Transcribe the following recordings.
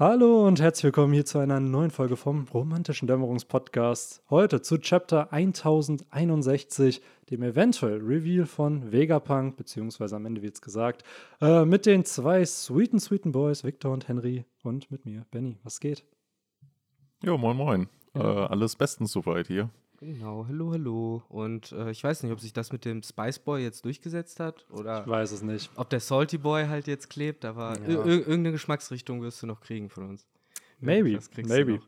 Hallo und herzlich willkommen hier zu einer neuen Folge vom Romantischen Dämmerungspodcast. Heute zu Chapter 1061, dem eventuell Reveal von Vegapunk, beziehungsweise am Ende wird es gesagt, äh, mit den zwei sweeten, sweeten Boys, Victor und Henry, und mit mir, Benny. Was geht? Jo, moin, moin. Äh, alles bestens soweit hier. Genau, hallo, hallo. Und äh, ich weiß nicht, ob sich das mit dem Spice Boy jetzt durchgesetzt hat oder Ich weiß es nicht. ob der Salty Boy halt jetzt klebt, aber Ja. ir- ir- irgendeine Geschmacksrichtung wirst du noch kriegen von uns. Maybe, maybe.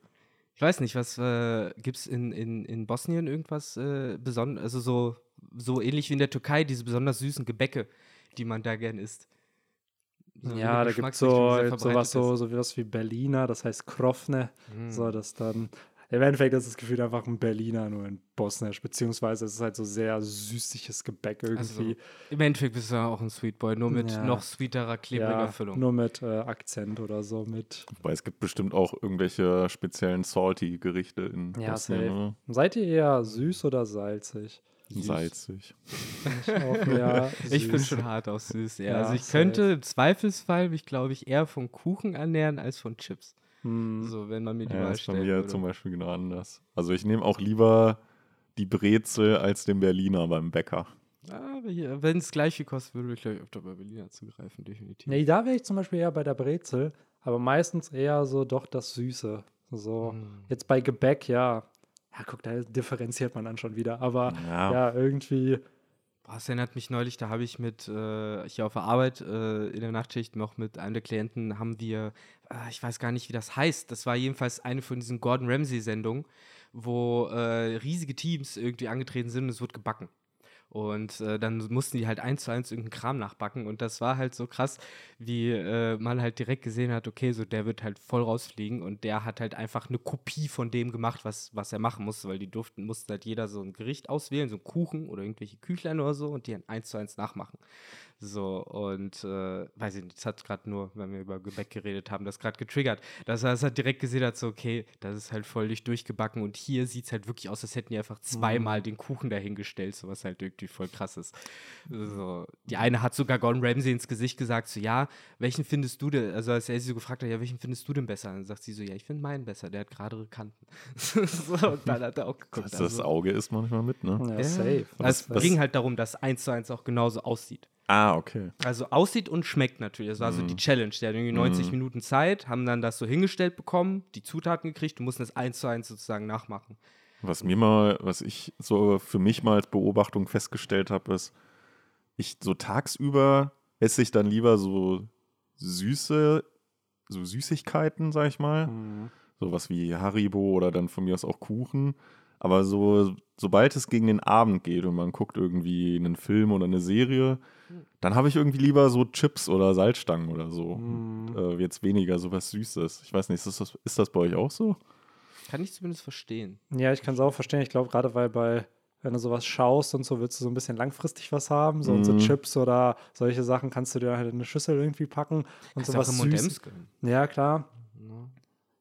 Ich weiß nicht, was äh, gibt es in, in, in Bosnien irgendwas äh, besonders, also so, so ähnlich wie in der Türkei, diese besonders süßen Gebäcke, die man da gern isst. So Ja, da gibt es so, verbreitet so, so was wie Berliner, das heißt Krofne. Mm. So, das dann. Im Endeffekt ist das Gefühl einfach ein Berliner, nur in Bosnisch, beziehungsweise es ist halt so sehr süßiges Gebäck Also, irgendwie. Im Endeffekt bist du ja auch ein Sweet Boy, nur mit Ja. noch sweeterer, klebriger ja, Füllung. nur mit äh, Akzent oder so, mit. Wobei es gibt bestimmt auch irgendwelche speziellen Salty-Gerichte in Ja, Bosnien? Seid ihr eher süß oder salzig? Süß. Salzig. Ich auch eher Ich bin schon hart auf süß, ja. Ja, also ich safe. könnte im Zweifelsfall mich, glaube ich, eher von Kuchen ernähren als von Chips. Hm. So, wenn man mir die Ja, Wahl ist bei stellen mir würde. zum Beispiel genau anders. Also ich nehme auch lieber die Brezel als den Berliner beim Bäcker. Wenn es gleich viel kostet, würde ich gleich öfter bei Berliner zugreifen, definitiv. Nee, da wäre ich zum Beispiel eher bei der Brezel, aber meistens eher so doch das Süße. So, Mm. jetzt bei Gebäck, ja. Ja, guck, da differenziert man dann schon wieder. Aber Ja. ja, irgendwie. Das erinnert mich neulich, da habe ich mit, äh, hier auf der Arbeit äh, in der Nachtschicht noch mit einem der Klienten, haben wir, äh, ich weiß gar nicht, wie das heißt, das war jedenfalls eine von diesen Gordon Ramsay-Sendungen, wo äh, riesige Teams irgendwie angetreten sind und es wurde gebacken. Und äh, dann mussten die halt eins zu eins irgendeinen Kram nachbacken. Und das war halt so krass, wie äh, man halt direkt gesehen hat, okay, so der wird halt voll rausfliegen und der hat halt einfach eine Kopie von dem gemacht, was, was er machen musste, weil die durften, mussten halt jeder so ein Gericht auswählen, so einen Kuchen oder irgendwelche Küchlein oder so und die dann eins zu eins nachmachen. So, und äh, weiß ich nicht, das hat gerade nur, wenn wir über Gebäck geredet haben, das gerade getriggert. Dass er es halt direkt gesehen hat, so, okay, das ist halt voll nicht durchgebacken und hier sieht es halt wirklich aus, als hätten die einfach zweimal den Kuchen dahingestellt, so was halt irgendwie voll krass ist. So, die eine hat sogar Gordon Ramsay ins Gesicht gesagt, so, ja, welchen findest du denn, also als er sie so gefragt hat, ja, welchen findest du denn besser? Dann sagt sie so, ja, ich finde meinen besser, der hat geradere Kanten. so, und dann hat er auch geguckt. Das, also- das Auge ist manchmal mit, ne? Ja, ja. safe. Also es ging halt darum, dass eins zu eins auch genauso aussieht. Ah, okay. Also aussieht und schmeckt natürlich. Das war so die Challenge. Der hat irgendwie 90 Minuten Zeit, haben dann das so hingestellt bekommen, die Zutaten gekriegt und mussten das eins zu eins sozusagen nachmachen. Was mir mal, was ich so für mich mal als Beobachtung festgestellt habe, ist, ich so tagsüber esse ich dann lieber so süße, so Süßigkeiten, sag ich mal. Mhm. Sowas wie Haribo oder dann von mir aus auch Kuchen. Aber so, sobald es gegen den Abend geht und man guckt irgendwie einen Film oder eine Serie, dann habe ich irgendwie lieber so Chips oder Salzstangen oder so. Mhm. Äh, jetzt weniger sowas Süßes. Ich weiß nicht, ist das, ist das bei euch auch so? Kann ich zumindest verstehen. Ja, ich kann es auch verstehen. Ich glaube, gerade weil bei, wenn du sowas schaust und so, willst du so ein bisschen langfristig was haben. So, und so Mhm. Chips oder solche Sachen kannst du dir halt in eine Schüssel irgendwie packen und Kannst sowas auch süß. M&M's gönnen. Ja, klar.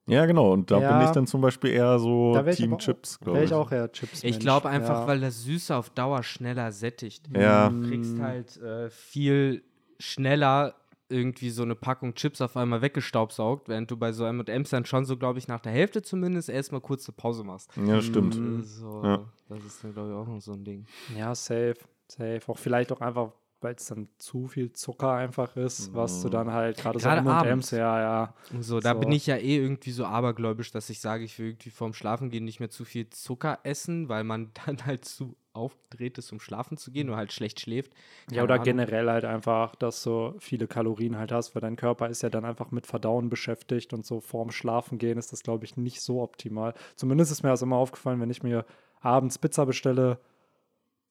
Ja, genau. Und da Ja. bin ich dann zum Beispiel eher so Team aber- Chips, glaube ich. ich auch eher Chips. Ich glaube einfach, ja. weil das Süße auf Dauer schneller sättigt. Ja. Du kriegst halt äh, viel schneller irgendwie so eine Packung Chips auf einmal weggestaubsaugt, während du bei so M&M's dann schon so, glaube ich, nach der Hälfte zumindest erstmal kurz eine Pause machst. Ja, stimmt. Mhm. So, Ja. Das ist dann, glaube ich, auch noch so ein Ding. Ja, safe. Safe. Auch vielleicht auch einfach, weil es dann zu viel Zucker einfach ist, was du dann halt gerade so M&M's, ja, ja. So, da So. bin ich ja eh irgendwie so abergläubisch, dass ich sage, ich will irgendwie vorm Schlafengehen nicht mehr zu viel Zucker essen, weil man dann halt zu aufgedreht ist, um schlafen zu gehen oder halt schlecht schläft. Ja, Keine oder Ahnung. generell halt einfach, dass du viele Kalorien halt hast, weil dein Körper ist ja dann einfach mit Verdauen beschäftigt und so vorm Schlafen gehen ist das, glaube ich, nicht so optimal. Zumindest ist mir das immer aufgefallen, wenn ich mir abends Pizza bestelle,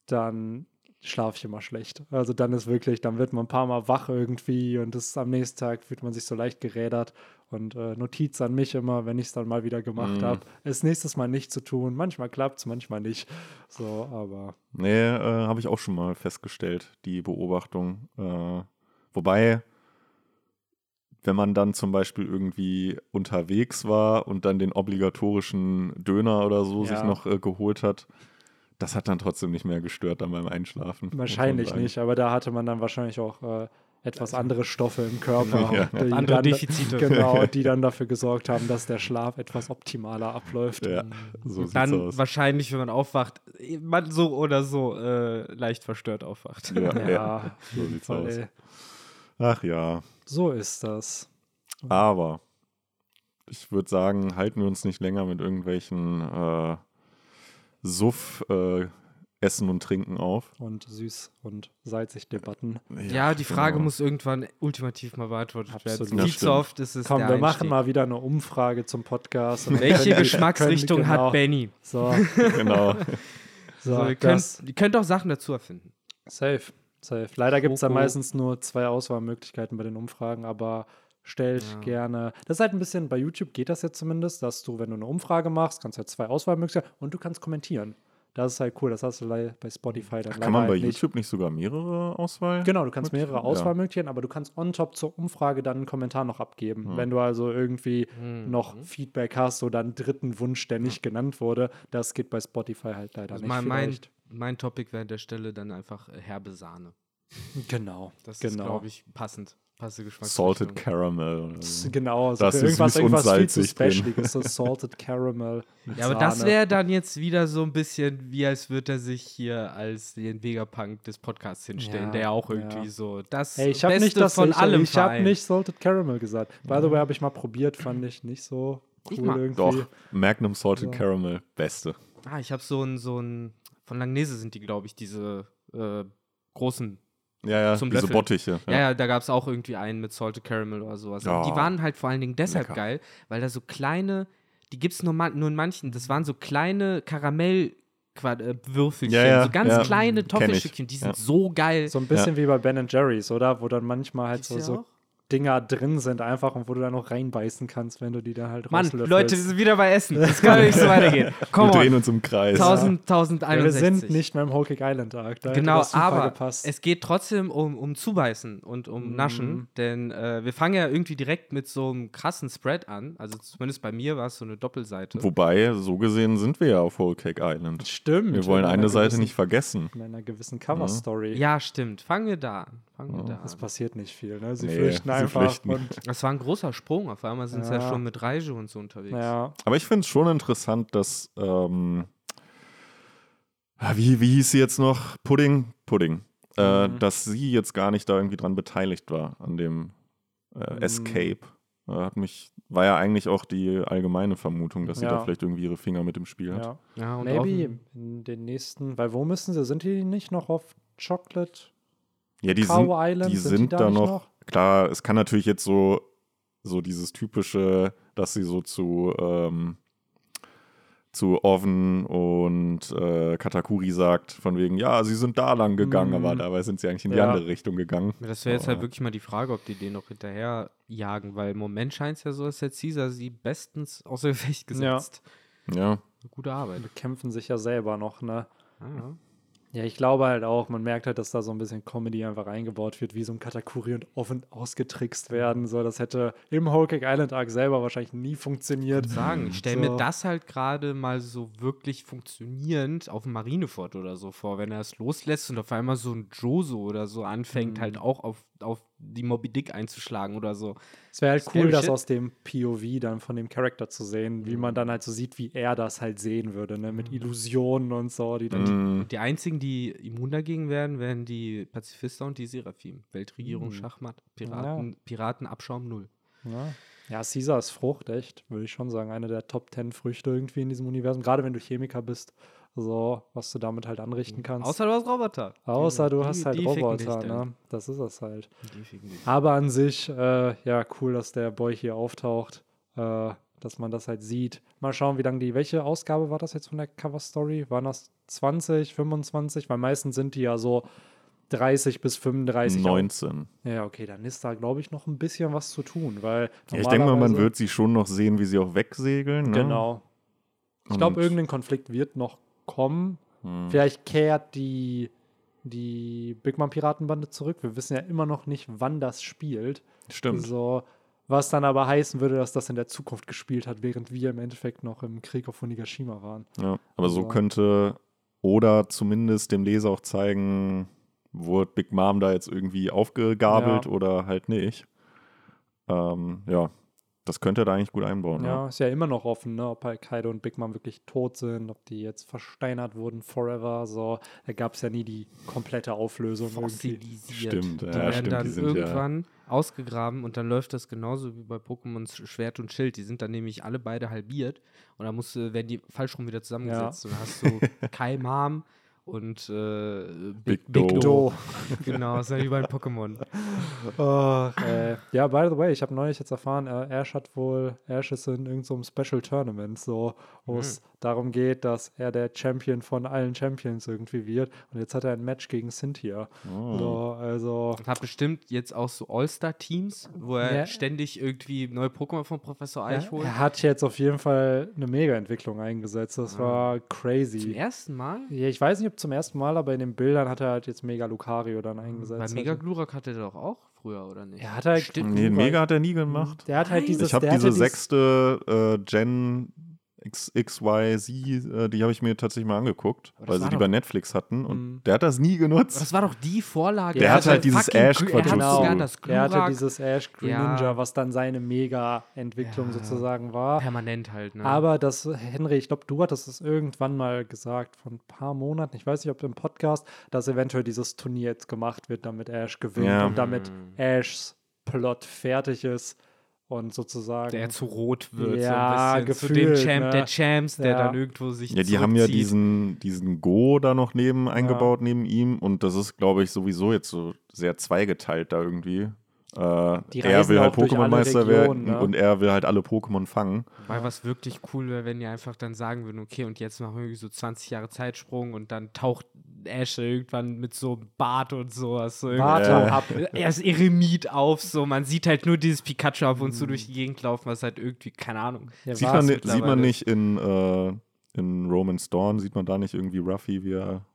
dann schlafe ich immer schlecht. Also dann ist wirklich, dann wird man ein paar Mal wach irgendwie und das am nächsten Tag fühlt man sich so leicht gerädert und äh, Notiz an mich immer, wenn ich es dann mal wieder gemacht Mm. habe, es nächstes Mal nicht zu tun. Manchmal klappt es, manchmal nicht. So, aber Nee, äh, habe ich auch schon mal festgestellt, die Beobachtung. Äh, wobei, wenn man dann zum Beispiel irgendwie unterwegs war und dann den obligatorischen Döner oder so Ja. sich noch äh, geholt hat, das hat dann trotzdem nicht mehr gestört dann beim Einschlafen. Wahrscheinlich nicht, aber da hatte man dann wahrscheinlich auch äh, etwas andere Stoffe im Körper. Ja. die Andere dann, Defizite. Genau, die dann dafür gesorgt haben, dass der Schlaf etwas optimaler abläuft. Ja, so sieht's Dann aus. wahrscheinlich, wenn man aufwacht, man so oder so äh, leicht verstört aufwacht. Ja, Ja, ja. so sieht's Fall, aus. ey. Ach ja, So ist das. aber ich würde sagen, halten wir uns nicht länger mit irgendwelchen äh, Suff äh, Essen und Trinken auf. Und süß und salzig Debatten. Ja, die Frage genau. muss irgendwann ultimativ mal beantwortet Absolut. werden. Ja, Viel zu oft ist es Komm, der wir machen Einstieg. mal wieder eine Umfrage zum Podcast. Welche Geschmacksrichtung können, hat genau, Benny? So, Genau. so So, ihr, könnt, ihr könnt auch Sachen dazu erfinden. safe, safe. Leider gibt es da meistens nur zwei Auswahlmöglichkeiten bei den Umfragen, aber stellt Ja. gerne. Das ist halt ein bisschen, bei YouTube geht das jetzt zumindest, dass du, wenn du eine Umfrage machst, kannst du ja zwei Auswahlmöglichkeiten und du kannst kommentieren. Das ist halt cool, das hast du bei Spotify dann Ach, kann man bei halt nicht. YouTube nicht sogar mehrere Auswahl? Genau, du kannst mehrere Ja. Auswahlmöglichkeiten, aber du kannst on top zur Umfrage dann einen Kommentar noch abgeben. Wenn du also irgendwie Mhm. noch Feedback hast oder einen dritten Wunsch, der nicht genannt wurde, das geht bei Spotify halt leider Also nicht. mein, mein, mein Topic wäre an der Stelle dann einfach äh, herbe Sahne. Genau, Das ist, genau. glaube ich, passend. Passende Salted Geschmacksrichtung. Caramel. So. Genau, so Das irgendwas, irgendwas viel zu specialiges, so Salted Caramel. Ja, aber das wäre dann jetzt wieder so ein bisschen, wie als würde er sich hier als den Vegapunk des Podcasts hinstellen, Ja, der auch irgendwie ja. so das Hey, ich habe Beste nicht das von ich, allem Ich habe nicht Salted Caramel gesagt. By the way, habe ich mal probiert, fand ich nicht so cool irgendwie. Doch, Magnum Salted So. Caramel, beste. Ah, ich habe so ein, so ein, von Langnese sind die, glaube ich, diese äh, großen. Ja, ja, Zum diese Löffeln. Bottiche. Ja, ja, da gab es auch irgendwie einen mit Salted Caramel oder sowas. Ja. Und die waren halt vor allen Dingen deshalb Lecker. geil, weil da so kleine, die gibt es nur, nur in manchen, das waren so kleine Karamell- äh, Würfelchen, Ja, ja, so ganz ja. kleine. Toffelstückchen, die sind Ja. so geil. So ein bisschen wie bei Ben Jerry's, oder? Wo dann manchmal halt Gibt's so, so? Dinger drin sind einfach und wo du dann noch reinbeißen kannst, wenn du die dann halt Mann, rauslöffelst. Leute, wir sind wieder bei Essen. Das kann nicht so weitergehen. Wir Komm drehen on. uns im Kreis. 1000, ja, wir 1061. sind nicht mehr im Whole Cake Island Arc. Da Genau, aber gepasst. es geht trotzdem um, um Zubeißen und um Mhm. Naschen, denn äh, wir fangen ja irgendwie direkt mit so einem krassen Spread an. Also zumindest bei mir war es so eine Doppelseite. Wobei, so gesehen sind wir ja auf Whole Cake Island. Stimmt. Wir wollen eine Seite gewissen- nicht vergessen. In einer gewissen Cover-Story. Ja, stimmt. Fangen wir da an. Fangen da Es passiert nicht viel, ne? Sie Nee, flüchten sie einfach. flüchten. Und, Das war ein großer Sprung. Auf einmal sind sie ja. Ja. schon mit Reise und so unterwegs. ja, Aber ich finde es schon interessant, dass, ähm, ah, wie, wie hieß sie jetzt noch? Pudding? Pudding. Äh, Mhm. dass sie jetzt gar nicht da irgendwie dran beteiligt war, an dem äh, Mhm. Escape. Äh, hat mich, war ja eigentlich auch die allgemeine Vermutung, dass sie Ja. da vielleicht irgendwie ihre Finger mit im Spiel hat. ja. Ja, und Maybe auch- in den nächsten, weil wo müssen sie? Sind die nicht noch auf Chocolate Ja, die Cow sind, Island? die sind da da nicht noch, Klar, es kann natürlich jetzt so, so dieses typische, dass sie so zu, ähm, zu Oven und äh, Katakuri sagt, von wegen, ja, sie sind da lang gegangen, Mhm. aber dabei sind sie eigentlich in die Ja. andere Richtung gegangen. Ja, Das wäre jetzt halt wirklich mal die Frage, ob die den noch hinterher jagen, weil im Moment scheint es ja so, als hätte Caesar sie bestens außer Gefecht gesetzt. Ja, Gute Arbeit. Die kämpfen sich ja selber noch, ne? Ah, Ja, ich glaube halt auch, man merkt halt, dass da so ein bisschen Comedy einfach eingebaut wird, wie so ein Katakuri und offen ausgetrickst werden. So, das hätte im Whole Cake Island Arc selber wahrscheinlich nie funktioniert. sagen, ich stelle So. mir das halt gerade mal so wirklich funktionierend auf dem Marinefort oder so vor, wenn er es loslässt und auf einmal so ein Joso oder so anfängt, Mhm. halt auch auf, auf die Moby Dick einzuschlagen oder so. Es wäre halt Scary cool, das shit. aus dem POV dann von dem Charakter zu sehen, wie man dann halt so sieht, wie er das halt sehen würde, ne? Mit Illusionen und so, die dann. Mm, Und die einzigen, die immun dagegen werden, wären die Pazifister und die Seraphim. Weltregierung Mhm. Schachmatt. Piraten, Piratenabschaum null. Ja. ja, Caesar ist Frucht, echt, würde ich schon sagen. Eine der Top 10 Früchte irgendwie in diesem Universum. Gerade wenn du Chemiker bist, so, was du damit halt anrichten kannst. Außer du hast Roboter. Außer du die- hast halt die Roboter, ne? Das ist es halt. Aber an sich, äh, ja, cool, dass der Boy hier auftaucht, äh, dass man das halt sieht. Mal schauen, wie lange die, welche Ausgabe war das jetzt von der Cover Story? Waren das 20, 25? Weil meistens sind die ja so 30 bis 35. auch. 19. Ja, okay, dann ist da, glaube ich, noch ein bisschen was zu tun, weil. Ja, ich denke mal, man wird sie schon noch sehen, wie sie auch wegsegeln. Ne? Genau. Ich glaube, irgendein Konflikt wird noch kommen. Hm. Vielleicht kehrt die, die Big Mom Piratenbande zurück. Wir wissen ja immer noch nicht, wann das spielt. Stimmt. So, was dann aber heißen würde, dass das in der Zukunft gespielt hat, während wir im Endeffekt noch im Krieg auf Onigashima waren. Ja, aber so Also- könnte oder zumindest dem Leser auch zeigen, wurde Big Mom da jetzt irgendwie aufgegabelt Ja. oder halt nicht. Ähm, ja, das könnte er da eigentlich gut einbauen. Ja, Ja. ist ja immer noch offen, ne, ob halt Kaido und Big Mom wirklich tot sind, ob die jetzt versteinert wurden forever. So, da gab es ja nie die komplette Auflösung. Fossilisiert. Stimmt, die ja, werden stimmt, dann die sind ja- irgendwann ausgegraben und dann läuft das genauso wie bei Pokémon Schwert und Schild. Die sind dann nämlich alle beide halbiert und dann musst du, werden die falsch rum wieder zusammengesetzt. Und dann hast du Kai Mom und äh, Big Big Do. Do. Genau, das sind die beiden Pokémon. Ach, äh, ja, by the way, ich habe neulich jetzt erfahren, äh, Ash hat wohl, Ash ist in irgendeinem so einem Special Tournament, so, wo es darum geht, dass er der Champion von allen Champions irgendwie wird. Und jetzt hat er ein Match gegen Cynthia. Oh. So, also, Und hat bestimmt jetzt auch so All-Star-Teams, wo er Ja. ständig irgendwie neue Pokémon von Professor Eich er, holt. er hat jetzt auf jeden Fall eine Mega-Entwicklung eingesetzt. Das war Zum crazy. ersten Mal? Ja, ich weiß nicht, ob zum ersten Mal, aber in den Bildern hat er halt jetzt Mega Lucario dann Bei eingesetzt. Mega Also, Glurak hatte der doch auch früher, oder nicht? er hat halt Stimmt. Nee, Mega hat er nie gemacht. Der hat halt Nein. dieses. Ich habe diese dieses- sechste äh, Gen X, XYZ, äh, die habe ich mir tatsächlich mal angeguckt, weil sie die doch- bei Netflix hatten und Mhm. der hat das nie genutzt. Das war doch die Vorlage. Der Er hat halt dieses Ash Er Genau. das Er hatte dieses Ash Green Ja. Ninja, was dann seine Mega-Entwicklung Ja. sozusagen war. permanent halt. Ne? Aber das, Henry, ich glaube, du hattest es irgendwann mal gesagt, vor ein paar Monaten, ich weiß nicht, ob im Podcast, dass eventuell dieses Turnier jetzt gemacht wird, damit Ash gewinnt Ja. und damit Mhm. Ashs Plot fertig ist und sozusagen. der zu rot wird. Ja, so ein bisschen. zu dem gefühlt, Champ ne? der Champs, der Ja. dann irgendwo sich Ja, die haben ja diesen, diesen Go da noch neben eingebaut, neben ihm. Und das ist, glaube ich, sowieso jetzt so sehr zweigeteilt da irgendwie. Äh, er will halt Pokémon-Meister werden ne? und er will halt alle Pokémon fangen. Weil was wirklich cool wäre, wenn die einfach dann sagen würden, okay, und jetzt machen wir irgendwie so 20 Jahre Zeitsprung und dann taucht Ash irgendwann mit so einem Bart und sowas. So Warte Ja. ab. Er ist Eremit auf, so man sieht halt nur dieses Pikachu ab und zu Mhm. durch die Gegend laufen, was halt irgendwie, keine Ahnung. Ja, Sieht man, sieht man nicht in, äh, in Roman's Dawn, sieht man da nicht irgendwie Ruffy, wie er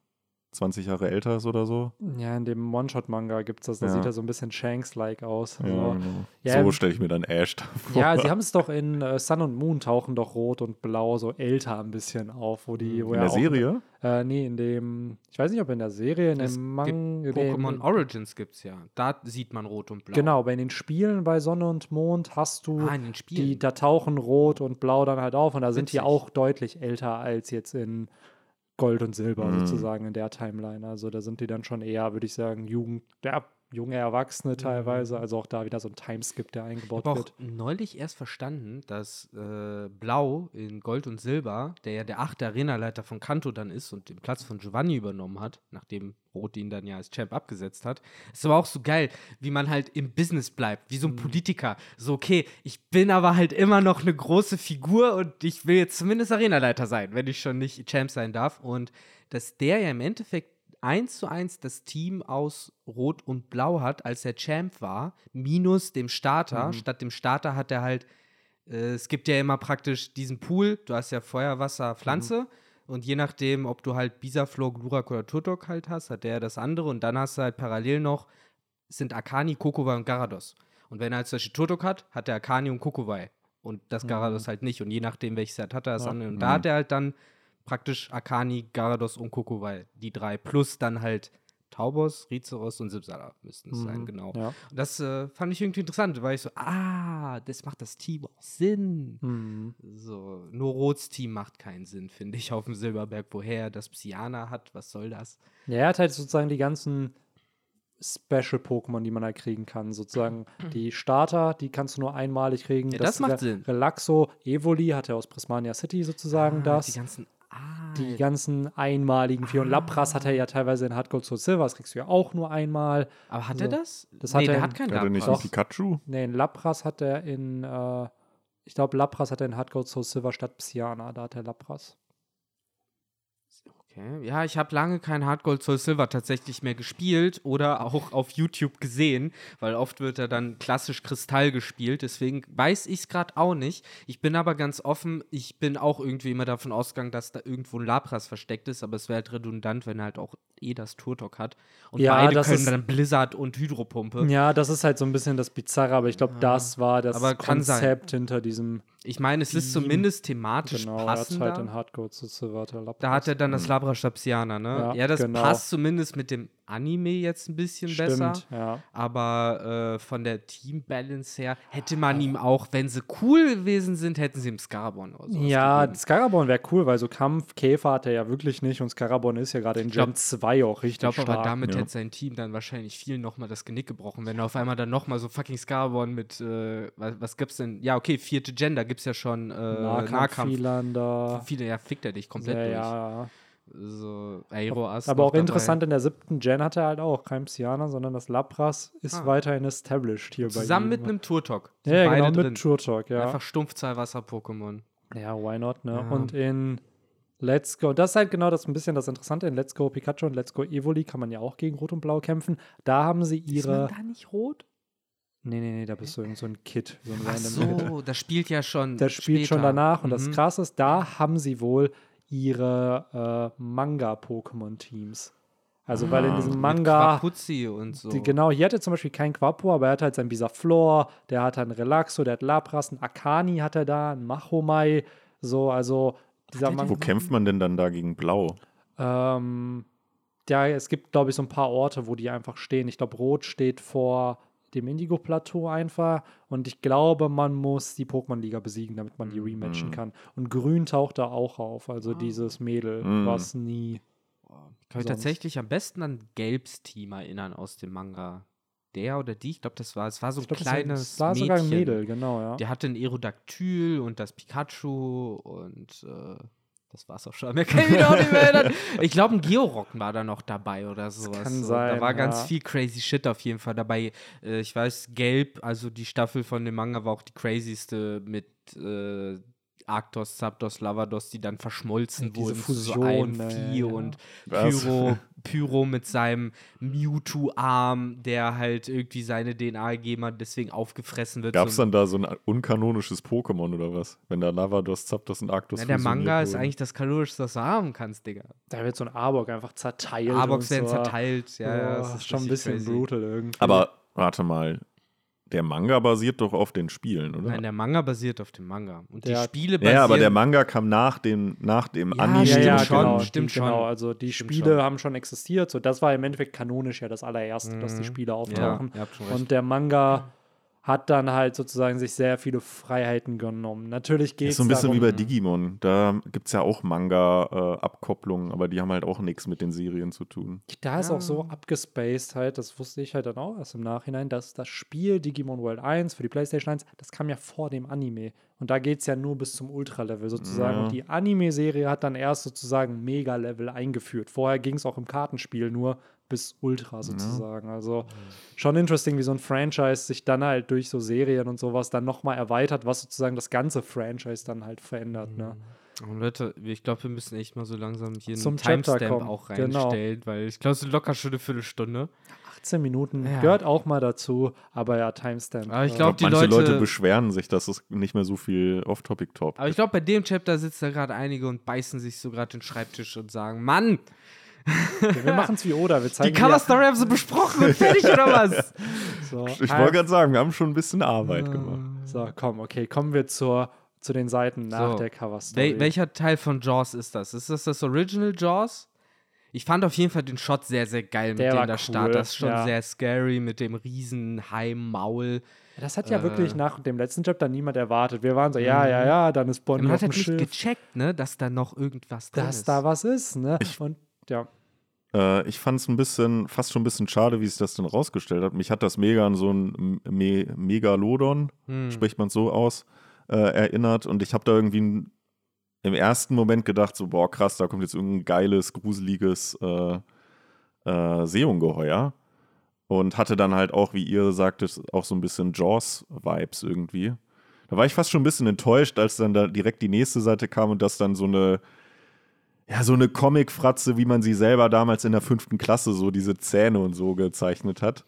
20 Jahre älter ist oder so? Ja, in dem One-Shot-Manga gibt es das, da Ja. sieht er so ein bisschen Shanks-like aus. Ja, Also, genau. Ja, so stelle ich mir dann Ash da vor. Ja, sie haben es doch in äh, Sun und Moon tauchen doch rot und blau so älter ein bisschen auf, wo die, wo in ja der auch, Serie? Äh, nee, in dem, ich weiß nicht, ob in der Serie, in Es dem gibt Mang, Pokémon in, Origins gibt's ja. Da sieht man Rot und Blau. Genau, aber in den Spielen bei Sonne und Mond hast du Ah, in den Spielen. die, da tauchen rot und blau dann halt auf und da sind die auch deutlich älter als jetzt in Gold und Silber Mhm. sozusagen in der Timeline. Also da sind die dann schon eher, würde ich sagen, Jugend, ja, junge Erwachsene teilweise. Also auch da wieder so ein Timeskip, der Ich eingebaut habe auch wird. neulich erst verstanden, dass äh, Blau in Gold und Silber, der ja der achte Arenaleiter von Kanto dann ist und den Platz von Giovanni übernommen hat, nachdem Rot ihn dann ja als Champ abgesetzt hat. Ist aber auch so geil, wie man halt im Business bleibt, wie so ein Politiker. So, okay, ich bin aber halt immer noch eine große Figur und ich will jetzt zumindest Arenaleiter sein, wenn ich schon nicht Champ sein darf. Und dass der ja im Endeffekt eins zu eins das Team aus Rot und Blau hat, als er Champ war, minus dem Starter. Statt dem Starter hat er halt, äh, es gibt ja immer praktisch diesen Pool, du hast ja Feuer, Wasser, Pflanze. Und je nachdem, ob du halt Bisaflor, Glurak oder Turtok halt hast, hat der das andere. Und dann hast du halt parallel noch, sind Akani, Kokowai und Garados. Und wenn er halt zum Beispiel Turtok hat, hat er Akani und Kokowai. Und das Garados halt nicht. Und je nachdem, welches er hat, hat er das Ja. andere. Und da hat er halt dann praktisch Akani, Garados und Kokowai. Die drei. Plus dann halt Taubos, Rizeros und Sipsala müssten es sein, Mhm, genau. Ja. Und das äh, fand ich irgendwie interessant, weil ich so, ah, das macht das Team auch Sinn. Mhm. So, nur Rots Team macht keinen Sinn, finde ich, auf dem Silberberg. Woher er das Psyana hat, was soll das? Ja, er hat halt sozusagen die ganzen Special-Pokémon, die man halt kriegen kann. Sozusagen die Starter, die kannst du nur einmalig kriegen. Ja, das macht Re Sinn. Relaxo, Evoli hat er aus Prismania City sozusagen Ah, das. Die ganzen, ah, Die ganzen einmaligen vier. Und Lapras hat er ja teilweise in Hard Gold Soul Silver, das kriegst du ja auch nur einmal. aber hat so. er das? Das hat nee, er der in- hat keinen Hat er nicht Doch. Pikachu? Nee, in Lapras hat er in, äh, ich glaube, Lapras hat er in Hard Gold Soul Silver statt Psyana, da hat er Lapras. Okay. Ja, ich habe lange kein Hardgold Soul Silver tatsächlich mehr gespielt oder auch auf YouTube gesehen, weil oft wird er dann klassisch Kristall gespielt. Deswegen weiß ich es gerade auch nicht. Ich bin aber ganz offen. Ich bin auch irgendwie immer davon ausgegangen, dass da irgendwo ein Lapras versteckt ist, aber es wäre halt redundant, wenn er halt auch eh das Turtok hat. Und Ja, beide das können ist- dann Blizzard und Hydropumpe. Ja, das ist halt so ein bisschen das Bizarre, aber ich glaube, das war das. Konzept hinter diesem Ich meine, es ist Team. zumindest thematisch Genau, er hat passender. halt Hardcore zu Silvata Lapras. da hat er dann das Labra Stapsiana, ne? Ja, Ja, das genau. passt zumindest mit dem Anime jetzt ein bisschen besser. Stimmt, ja. Aber äh, von der Team-Balance her hätte man ihm auch, wenn sie cool gewesen sind, hätten sie ihm Scarabon oder sowas Ja. Scarabon wäre cool, weil so Kampf, Käfer hat er ja wirklich nicht und Scarabon ist ja gerade in glaub- Gen 2 auch richtig Ich glaube aber, stark. damit ja. hätte sein Team dann wahrscheinlich viel nochmal das Genick gebrochen, wenn er auf einmal dann nochmal so fucking Scarabon mit, äh, was, was gibt's denn? Ja, okay, vierte Gen, da gibt's ja schon äh, Nahkampf, Nahkampf. Viele, ja, fickt er dich komplett Ja, durch. ja. So, Aeroas. Aber auch dabei. interessant, in der siebten Gen hat er halt auch kein Psyana, sondern das Lapras ist Ah. weiterhin established hier Zusammen bei mit ihm. einem Turtok. Ja, genau, drin. mit Turtok, ja. Einfach Stumpfzahlwasser-Pokémon. Ja, why not, ne? Ja. Und in Let's Go, das ist halt genau das ein bisschen das Interessante. In Let's Go Pikachu und Let's Go Evoli kann man ja auch gegen Rot und Blau kämpfen. Da haben sie Ist ihre. man da nicht rot? Nee, nee, nee, da bist du irgend so ein Kid. So ein Ach random Kid. so, das spielt ja schon Der spielt schon später. danach. Und das Mhm. Krasse ist, da haben sie wohl ihre äh, Manga-Pokémon-Teams. Also, weil in Ah, diesem Mit Manga. Quapuzzi und so. Die, genau, hier hat er zum Beispiel keinen Quapo, aber er hat halt sein Bisaflor, der hat einen Relaxo, der hat Lapras, einen Akani hat er da, einen Machomai, so, also dieser er die- Manga. Wo kämpft man denn dann da gegen Blau? Ähm, ja, es gibt, glaube ich, so ein paar Orte, wo die einfach stehen. Ich glaube, Rot steht vor dem Indigo-Plateau einfach. Und ich glaube, man muss die Pokémon-Liga besiegen, damit man die rematchen kann. Und Grün taucht da auch auf, also dieses Mädel, Mhm. was nie. Ich kann mich tatsächlich am besten an Gelbs Team erinnern aus dem Manga. Der oder die, ich glaube, das war, es war so ein Ich glaube, kleines das war Mädchen. sogar ein Mädel, genau, ja. Der hatte ein Aerodactyl und das Pikachu und äh, das war's auch schon. Mehr kann ich mich auch nicht mehr erinnern. Ich glaube, ein Georock war da noch dabei oder sowas. kann sein, Da war ganz ja. viel crazy Shit auf jeden Fall dabei. Äh, ich weiß, Gelb, also die Staffel von dem Manga war auch die crazyste mit äh, Arctos, Zapdos, Lavados, die dann verschmolzen Ja, diese wurden zu so Fusion, einem ne, Vieh ja. und Was? Pyro, Pyro mit seinem Mewtwo-Arm, der halt irgendwie seine DNA gegeben hat, deswegen aufgefressen wird. Gab es dann da so ein unkanonisches Pokémon oder was? Wenn da Lavados, Zapdos und Arctos Ja, der Manga ist eigentlich das kalorischste, was du haben kannst, Digga. Da wird so ein Arbok einfach zerteilt. Arbox und werden so. zerteilt. Ja, ja, Boah, das ist schon ein bisschen crazy. brutal irgendwie. Aber warte mal, der Manga basiert doch auf den Spielen, oder? Nein, der Manga basiert auf dem Manga. Und Der- die Spiele ja, basieren. ja, aber der Manga kam nach dem, nach dem Ja, Anime. ja, stimmt ja, schon, genau, stimmt die, schon. Genau, also die Stimmt Spiele schon. haben schon existiert. So, das war im Endeffekt kanonisch ja das allererste, dass die Mhm. Spiele ja, auftauchen. recht. Und der Manga hat dann halt sozusagen sich sehr viele Freiheiten genommen. Natürlich geht ist es so ein bisschen wie bei darum, Digimon. Da gibt es ja auch Manga-Abkopplungen, aber die haben halt auch nichts mit den Serien zu tun. Da ist auch so Ja. abgespaced halt, das wusste ich halt dann auch erst im Nachhinein, dass das Spiel Digimon World 1 für die PlayStation 1, das kam ja vor dem Anime. Und da geht es ja nur bis zum Ultra-Level sozusagen. Ja. Und die Anime-Serie hat dann erst sozusagen Mega-Level eingeführt. Vorher ging es auch im Kartenspiel nur bis Ultra sozusagen. Also schon interesting, wie so ein Franchise sich dann halt durch so Serien und sowas dann nochmal erweitert, was sozusagen das ganze Franchise dann halt verändert. Ne? Und Leute, ich glaube, wir müssen echt mal so langsam hier Zum einen Timestamp kommen. auch Genau. reinstellen, weil ich glaube, es sind locker schon eine Viertelstunde. 18 Minuten Ja. gehört auch mal dazu, aber ja, Timestamp. Aber ich äh, glaub, die Manche Leute, Leute- beschweren sich, dass es nicht mehr so viel Off-Topic-Talk Aber ich glaube, bei dem Chapter sitzen da gerade einige und beißen sich so gerade den Schreibtisch und sagen: Mann, Wir machen es wie Oda. Wir die zeigen Cover dir- Story haben sie besprochen und fertig oder was? So, Ich wollte gerade sagen, wir haben schon ein bisschen Arbeit gemacht. so, komm, okay, kommen wir zur, zu den Seiten nach So. der Cover Story. Wel welcher Teil von Jaws ist das? Ist das das Original Jaws? Ich fand auf jeden Fall den Shot sehr, sehr geil mit Der dem war da cool, Start. Das ist schon ja. sehr scary mit dem riesen Heimmaul. Das hat ja Äh. wirklich nach dem letzten Chapter niemand erwartet. Wir waren so, ja, ja, ja, dann ist Bonnie Man auf hat dem halt nicht Schiff, gecheckt, ne, dass da noch irgendwas drin dass ist. da was ist, ne? Und ja, Äh, ich fand es ein bisschen, fast schon ein bisschen schade, wie sich das denn rausgestellt hat. Mich hat das mega an so ein Me Megalodon, Hm. spricht man so aus, äh, erinnert. Und ich habe da irgendwie n- im ersten Moment gedacht, so, boah, krass, da kommt jetzt irgendein geiles, gruseliges äh, äh, Seeungeheuer. Und hatte dann halt auch, wie ihr sagtet, auch so ein bisschen Jaws-Vibes irgendwie. Da war ich fast schon ein bisschen enttäuscht, als dann da direkt die nächste Seite kam und das dann so eine, ja, so eine Comic-Fratze, wie man sie selber damals in der fünften Klasse so diese Zähne und so gezeichnet hat.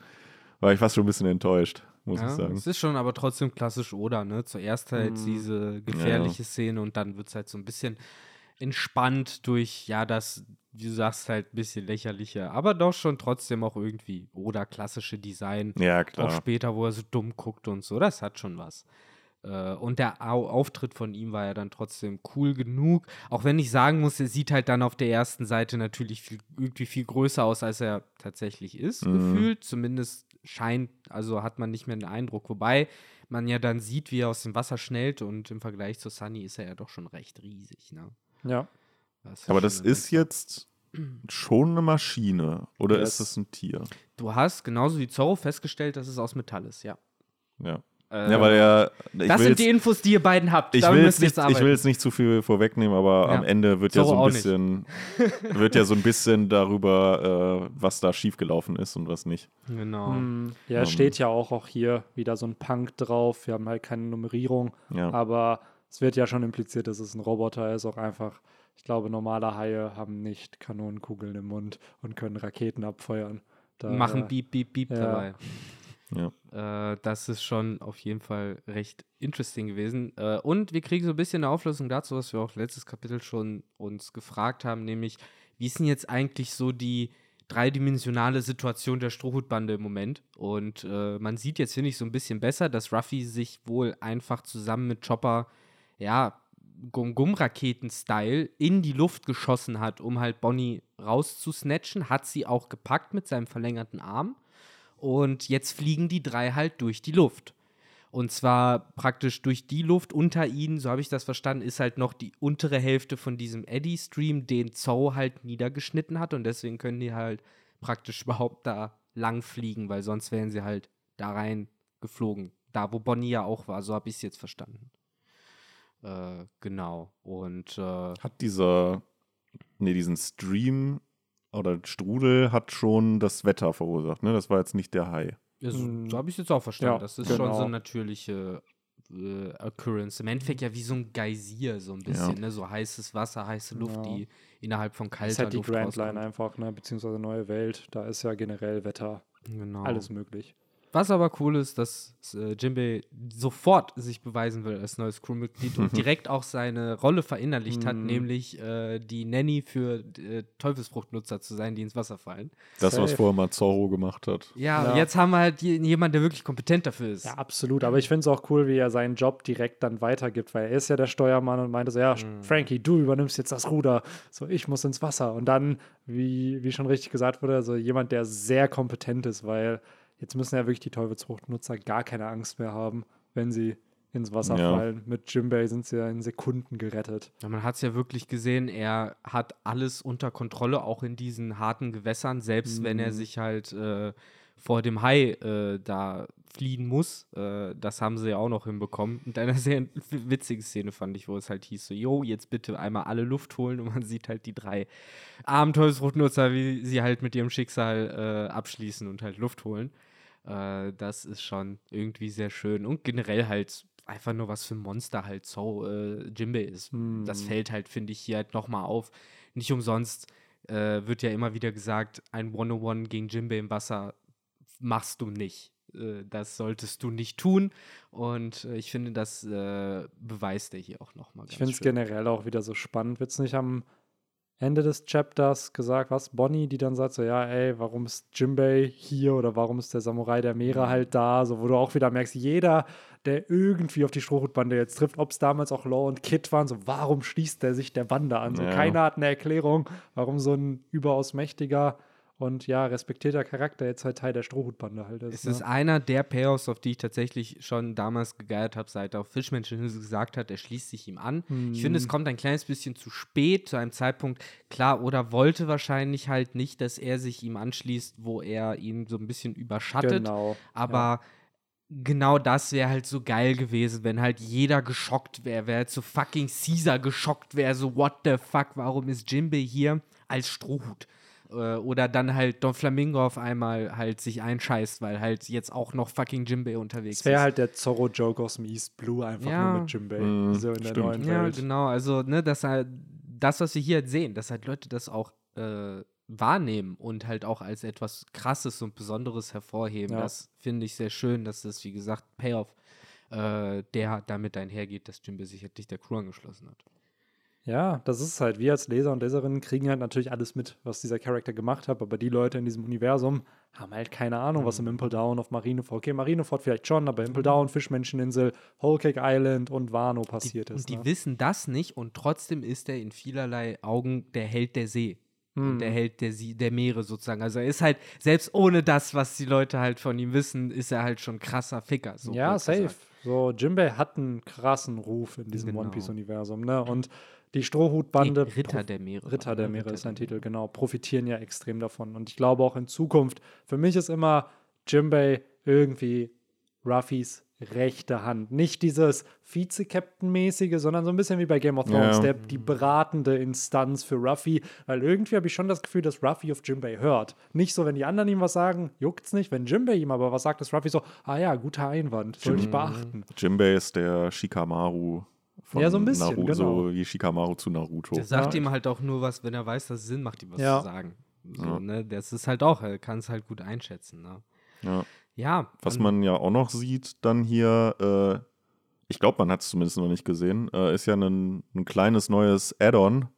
War ich fast schon ein bisschen enttäuscht, muss Ja, ich sagen. es ist schon aber trotzdem klassisch Oda, ne? Zuerst halt Hm. diese gefährliche Szene und dann wird es halt so ein bisschen entspannt durch, ja, das, wie du sagst, halt ein bisschen lächerlicher, aber doch schon trotzdem auch irgendwie Oda klassische Design. Ja, Auch klar. später, wo er so dumm guckt und so, das hat schon was. Äh, und der Au Auftritt von ihm war ja dann trotzdem cool genug. Auch wenn ich sagen muss, er sieht halt dann auf der ersten Seite natürlich viel, irgendwie viel größer aus, als er tatsächlich ist, Mhm. gefühlt. Zumindest scheint, also hat man nicht mehr den Eindruck. Wobei man ja dann sieht, wie er aus dem Wasser schnellt und im Vergleich zu Sunny ist er ja doch schon recht riesig. Ne? Ja. Das Aber das ist jetzt schon eine Maschine oder Yes. ist es ein Tier? Du hast genauso wie Zorro festgestellt, dass es aus Metall ist, ja. Ja. Äh, ja, weil er. Ich das will sind jetzt, die Infos, die ihr beiden habt. ich will, jetzt nicht, ich will jetzt nicht zu viel vorwegnehmen, aber Ja. am Ende wird ja Zorro so ein bisschen, wird ja so ein bisschen darüber, äh, was da schiefgelaufen ist und was nicht. Genau. Hm, ja, es Ähm. steht ja auch, auch hier wieder so ein Punk drauf. Wir haben halt keine Nummerierung, Ja. aber es wird ja schon impliziert, dass es ein Roboter ist. Auch einfach, ich glaube, normale Haie haben nicht Kanonenkugeln im Mund und können Raketen abfeuern. Da, Machen Beep, Beep, Beep ja. dabei. Ja. Äh, das ist schon auf jeden Fall recht interesting gewesen. Äh, und wir kriegen so ein bisschen eine Auflösung dazu, was wir auch letztes Kapitel schon uns gefragt haben, nämlich, wie ist denn jetzt eigentlich so die dreidimensionale Situation der Strohhutbande im Moment? Und äh, man sieht jetzt, finde ich, so ein bisschen besser, dass Ruffy sich wohl einfach zusammen mit Chopper, ja, Gum-Gum-Raketen-Style in die Luft geschossen hat, um halt Bonnie rauszusnatchen. Hat sie auch gepackt mit seinem verlängerten Arm. Und jetzt fliegen die drei halt durch die Luft. Und zwar praktisch durch die Luft unter ihnen, so habe ich das verstanden, ist halt noch die untere Hälfte von diesem Eddy-Stream, den Zoe halt niedergeschnitten hat. Und deswegen können die halt praktisch überhaupt da lang fliegen, weil sonst wären sie halt da rein geflogen. Da, wo Bonnie ja auch war, so habe ich es jetzt verstanden. Äh, genau. Und äh, Hat dieser, nee, diesen Stream oder Strudel hat schon das Wetter verursacht, ne? Das war jetzt nicht der Hai. Ja, so, so habe ich es jetzt auch verstanden. Ja, das ist schon so genau. eine natürliche äh, Occurrence. Im Endeffekt ja wie so ein Geysir, so ein bisschen, Ja. ne? So heißes Wasser, heiße Luft, Ja. die innerhalb von Das kalter ist halt die Luft Grand Line rauskommt. einfach, ne? beziehungsweise neue Welt. Da ist ja generell Wetter, Genau. alles möglich. Was aber cool ist, dass äh, Jimbei sofort sich beweisen will als neues Crewmitglied und direkt auch seine Rolle verinnerlicht hat, Mhm. nämlich äh, die Nanny für äh, Teufelsfruchtnutzer zu sein, die ins Wasser fallen. Das, was vorher mal Zorro gemacht hat. Ja, Ja. jetzt haben wir halt je- jemanden, der wirklich kompetent dafür ist. Ja, absolut. Aber ich finde es auch cool, wie er seinen Job direkt dann weitergibt, weil er ist ja der Steuermann und meinte so, ja, Mhm. Frankie, du übernimmst jetzt das Ruder. So, ich muss ins Wasser. Und dann, wie, wie schon richtig gesagt wurde, also jemand, der sehr kompetent ist, weil jetzt müssen ja wirklich die Teufelsfruchtnutzer gar keine Angst mehr haben, wenn sie ins Wasser Ja. fallen. Mit Jimbei sind sie ja in Sekunden gerettet. Ja, man hat es ja wirklich gesehen, er hat alles unter Kontrolle, auch in diesen harten Gewässern, selbst wenn er Mhm. sich halt äh, vor dem Hai äh, da fliehen muss. Äh, das haben sie ja auch noch hinbekommen. Und eine sehr witzige Szene fand ich, wo es halt hieß so, jo, jetzt bitte einmal alle Luft holen und man sieht halt die drei Abenteuersrotnutzer, wie sie halt mit ihrem Schicksal äh, abschließen und halt Luft holen. Äh, das ist schon irgendwie sehr schön und generell halt einfach nur was für ein Monster halt so äh, Jimbei ist. Das Hm. fällt halt, finde ich, hier halt nochmal auf. Nicht umsonst äh, wird ja immer wieder gesagt, ein 101 gegen Jimbei im Wasser machst du nicht. Äh, das solltest du nicht tun. Und äh, ich finde, das äh, beweist er hier auch nochmal. Ich finde es generell auch wieder so spannend. Wird es nicht am Ende des Chapters gesagt, was Bonnie, die dann sagt so, ja, ey, warum ist Jimbei hier oder warum ist der Samurai der Meere Mhm. halt da? So, wo du auch wieder merkst, jeder, der irgendwie auf die Strohhutbande jetzt trifft, ob es damals auch Law und Kid waren, so, warum schließt der sich der Bande an? So, Ja. keiner hat eine Erklärung, warum so ein überaus mächtiger und ja, respektierter Charakter jetzt halt Teil der Strohhutbande halt ist. Es ne? ist einer der Payoffs, auf die ich tatsächlich schon damals gegeiert habe, seit auch Fischmenschen gesagt hat, er schließt sich ihm an. Ich finde, es Hm. kommt ein kleines bisschen zu spät, zu einem Zeitpunkt, klar, oder wollte wahrscheinlich halt nicht, dass er sich ihm anschließt, wo er ihn so ein bisschen überschattet. Genau. Aber genau das wäre halt so geil gewesen, wenn halt jeder geschockt wäre, wer halt so fucking Caesar geschockt wäre, so what the fuck, warum ist Jimbei hier als Strohhut? Äh, Oder dann halt Don Flamingo auf einmal halt sich einscheißt, weil halt jetzt auch noch fucking Jimbei unterwegs Es wäre ist. halt der Zorro-Joke aus dem East Blue, einfach Ja. nur mit Jimbei. Mm, so in der stimmt. neuen Ja, Welt. genau. Also, ne, dass halt das, was wir hier halt sehen, dass halt Leute das auch äh, wahrnehmen und halt auch als etwas Krasses und Besonderes hervorheben. Ja. Das finde ich sehr schön, dass das, wie gesagt, Payoff, äh, der damit einhergeht, dass Jimbe sich endlich der Crew angeschlossen hat. Ja, das ist halt, wir als Leser und Leserinnen kriegen halt natürlich alles mit, was dieser Charakter gemacht hat, aber die Leute in diesem Universum haben halt keine Ahnung, was im Impel Down auf Marineford, okay, Marineford vielleicht schon, aber Impel Down, Fischmenscheninsel, Whole Cake Island und Wano passiert die, ist. Und die ne? wissen das nicht und trotzdem ist er in vielerlei Augen der Held der See. Hm. Und der Held der, Sie der Meere sozusagen. Also er ist halt, selbst ohne das, was die Leute halt von ihm wissen, ist er halt schon krasser Ficker. So ja, safe. gesagt. So, Jimbei hat einen krassen Ruf in diesem Genau. One Piece-Universum, ne? Und die Strohhutbande. Nee, Ritter der Meere. Ritter der? Meere ist sein der Titel, genau. Profitieren ja extrem davon. Und ich glaube auch in Zukunft, für mich ist immer Jimbei irgendwie Ruffys rechte Hand. Nicht dieses Vize-Captain-mäßige, sondern so ein bisschen wie bei Game of Thrones, Ja. der, die beratende Instanz für Ruffy. Weil irgendwie habe ich schon das Gefühl, dass Ruffy auf Jimbei hört. Nicht so, wenn die anderen ihm was sagen, juckt's nicht. Wenn Jimbei ihm aber was sagt, ist Ruffy so, ah ja, guter Einwand, sollte ich beachten. Jimbei ist der Shikamaru von Ja, so ein bisschen, Naruto, genau. so wie Shikamaru zu Naruto. Der sagt Ja. ihm halt auch nur was, wenn er weiß, dass es Sinn macht, ihm was Ja. zu sagen. So, Ja. ne? Das ist halt auch, er kann es halt gut einschätzen. Ne? Ja. Ja. Was man ja auch noch sieht, dann hier, äh, ich glaube, man hat es zumindest noch nicht gesehen, äh, ist ja ein, ein kleines neues Add-on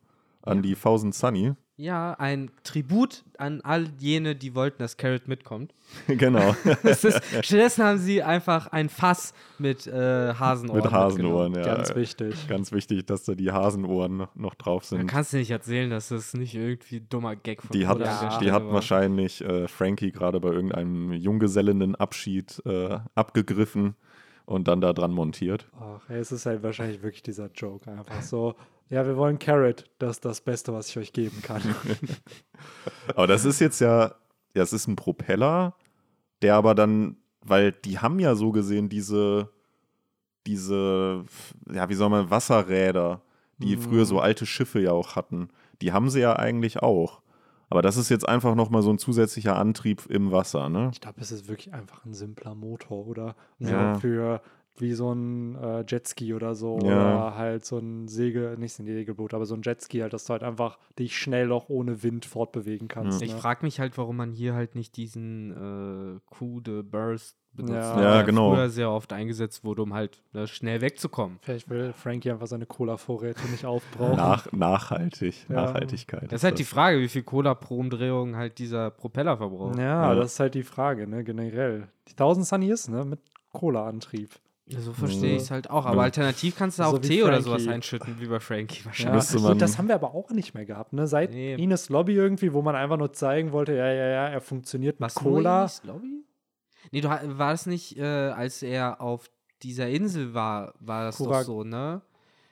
an Ja. die Thousand Sunny. Ja, ein Tribut an all jene, die wollten, dass Carrot mitkommt. genau. Ist, stattdessen haben sie einfach ein Fass mit äh, Hasenohren. Mit Hasenohren, ja. Ganz wichtig. Ganz wichtig, dass da die Hasenohren noch, drauf Da sind. kannst du nicht erzählen, dass das nicht irgendwie ein dummer Gag von Die hat, der die hat war. wahrscheinlich äh, Frankie gerade bei irgendeinem Junggesellennenabschied äh, abgegriffen und dann da dran montiert. Ach, es ist halt wahrscheinlich wirklich dieser Joke. Einfach so, ja, wir wollen Carrot. Das ist das Beste, was ich euch geben kann. Aber das ist jetzt ja, es ist ein Propeller, der aber dann, weil die haben ja so gesehen diese, diese, ja, wie soll man, Wasserräder, die Mhm. früher so alte Schiffe ja auch hatten. Die haben sie ja eigentlich auch. Aber das ist jetzt einfach nochmal so ein zusätzlicher Antrieb im Wasser, ne? Ich glaube, es ist wirklich einfach ein simpler Motor oder Ja. für wie so ein äh, Jetski oder so Ja. oder halt so ein Segel, nicht so ein Segelboot, aber so ein Jetski halt, dass du halt einfach dich schnell auch ohne Wind fortbewegen kannst. Ich ne? frage mich halt, warum man hier halt nicht diesen äh, Coup de Burst benutzt, Ja. der Ja, genau. früher sehr oft eingesetzt wurde, um halt ne, schnell wegzukommen. Vielleicht will Frankie einfach seine Cola-Vorräte nicht aufbrauchen. Nach, nachhaltig, Ja. Nachhaltigkeit. Das ist halt die Frage, wie viel Cola pro Umdrehung halt dieser Propeller verbraucht. Ja, Ja. das ist halt die Frage, ne, generell. Die 1000 Sunny ist, ne, mit Cola-Antrieb. So verstehe ich es halt auch. Aber Ja. alternativ kannst du So auch Tee oder Frankie. sowas einschütten, wie bei Frankie Ja, wahrscheinlich. Man- gut, das haben wir aber auch nicht mehr gehabt, ne? Seit Nee. Ines Lobby irgendwie, wo man einfach nur zeigen wollte, ja, ja, ja, er funktioniert mit Was Cola. Inis Lobby? Nee, du, war es nicht, äh, als er auf dieser Insel war, war das Kura- doch so, ne?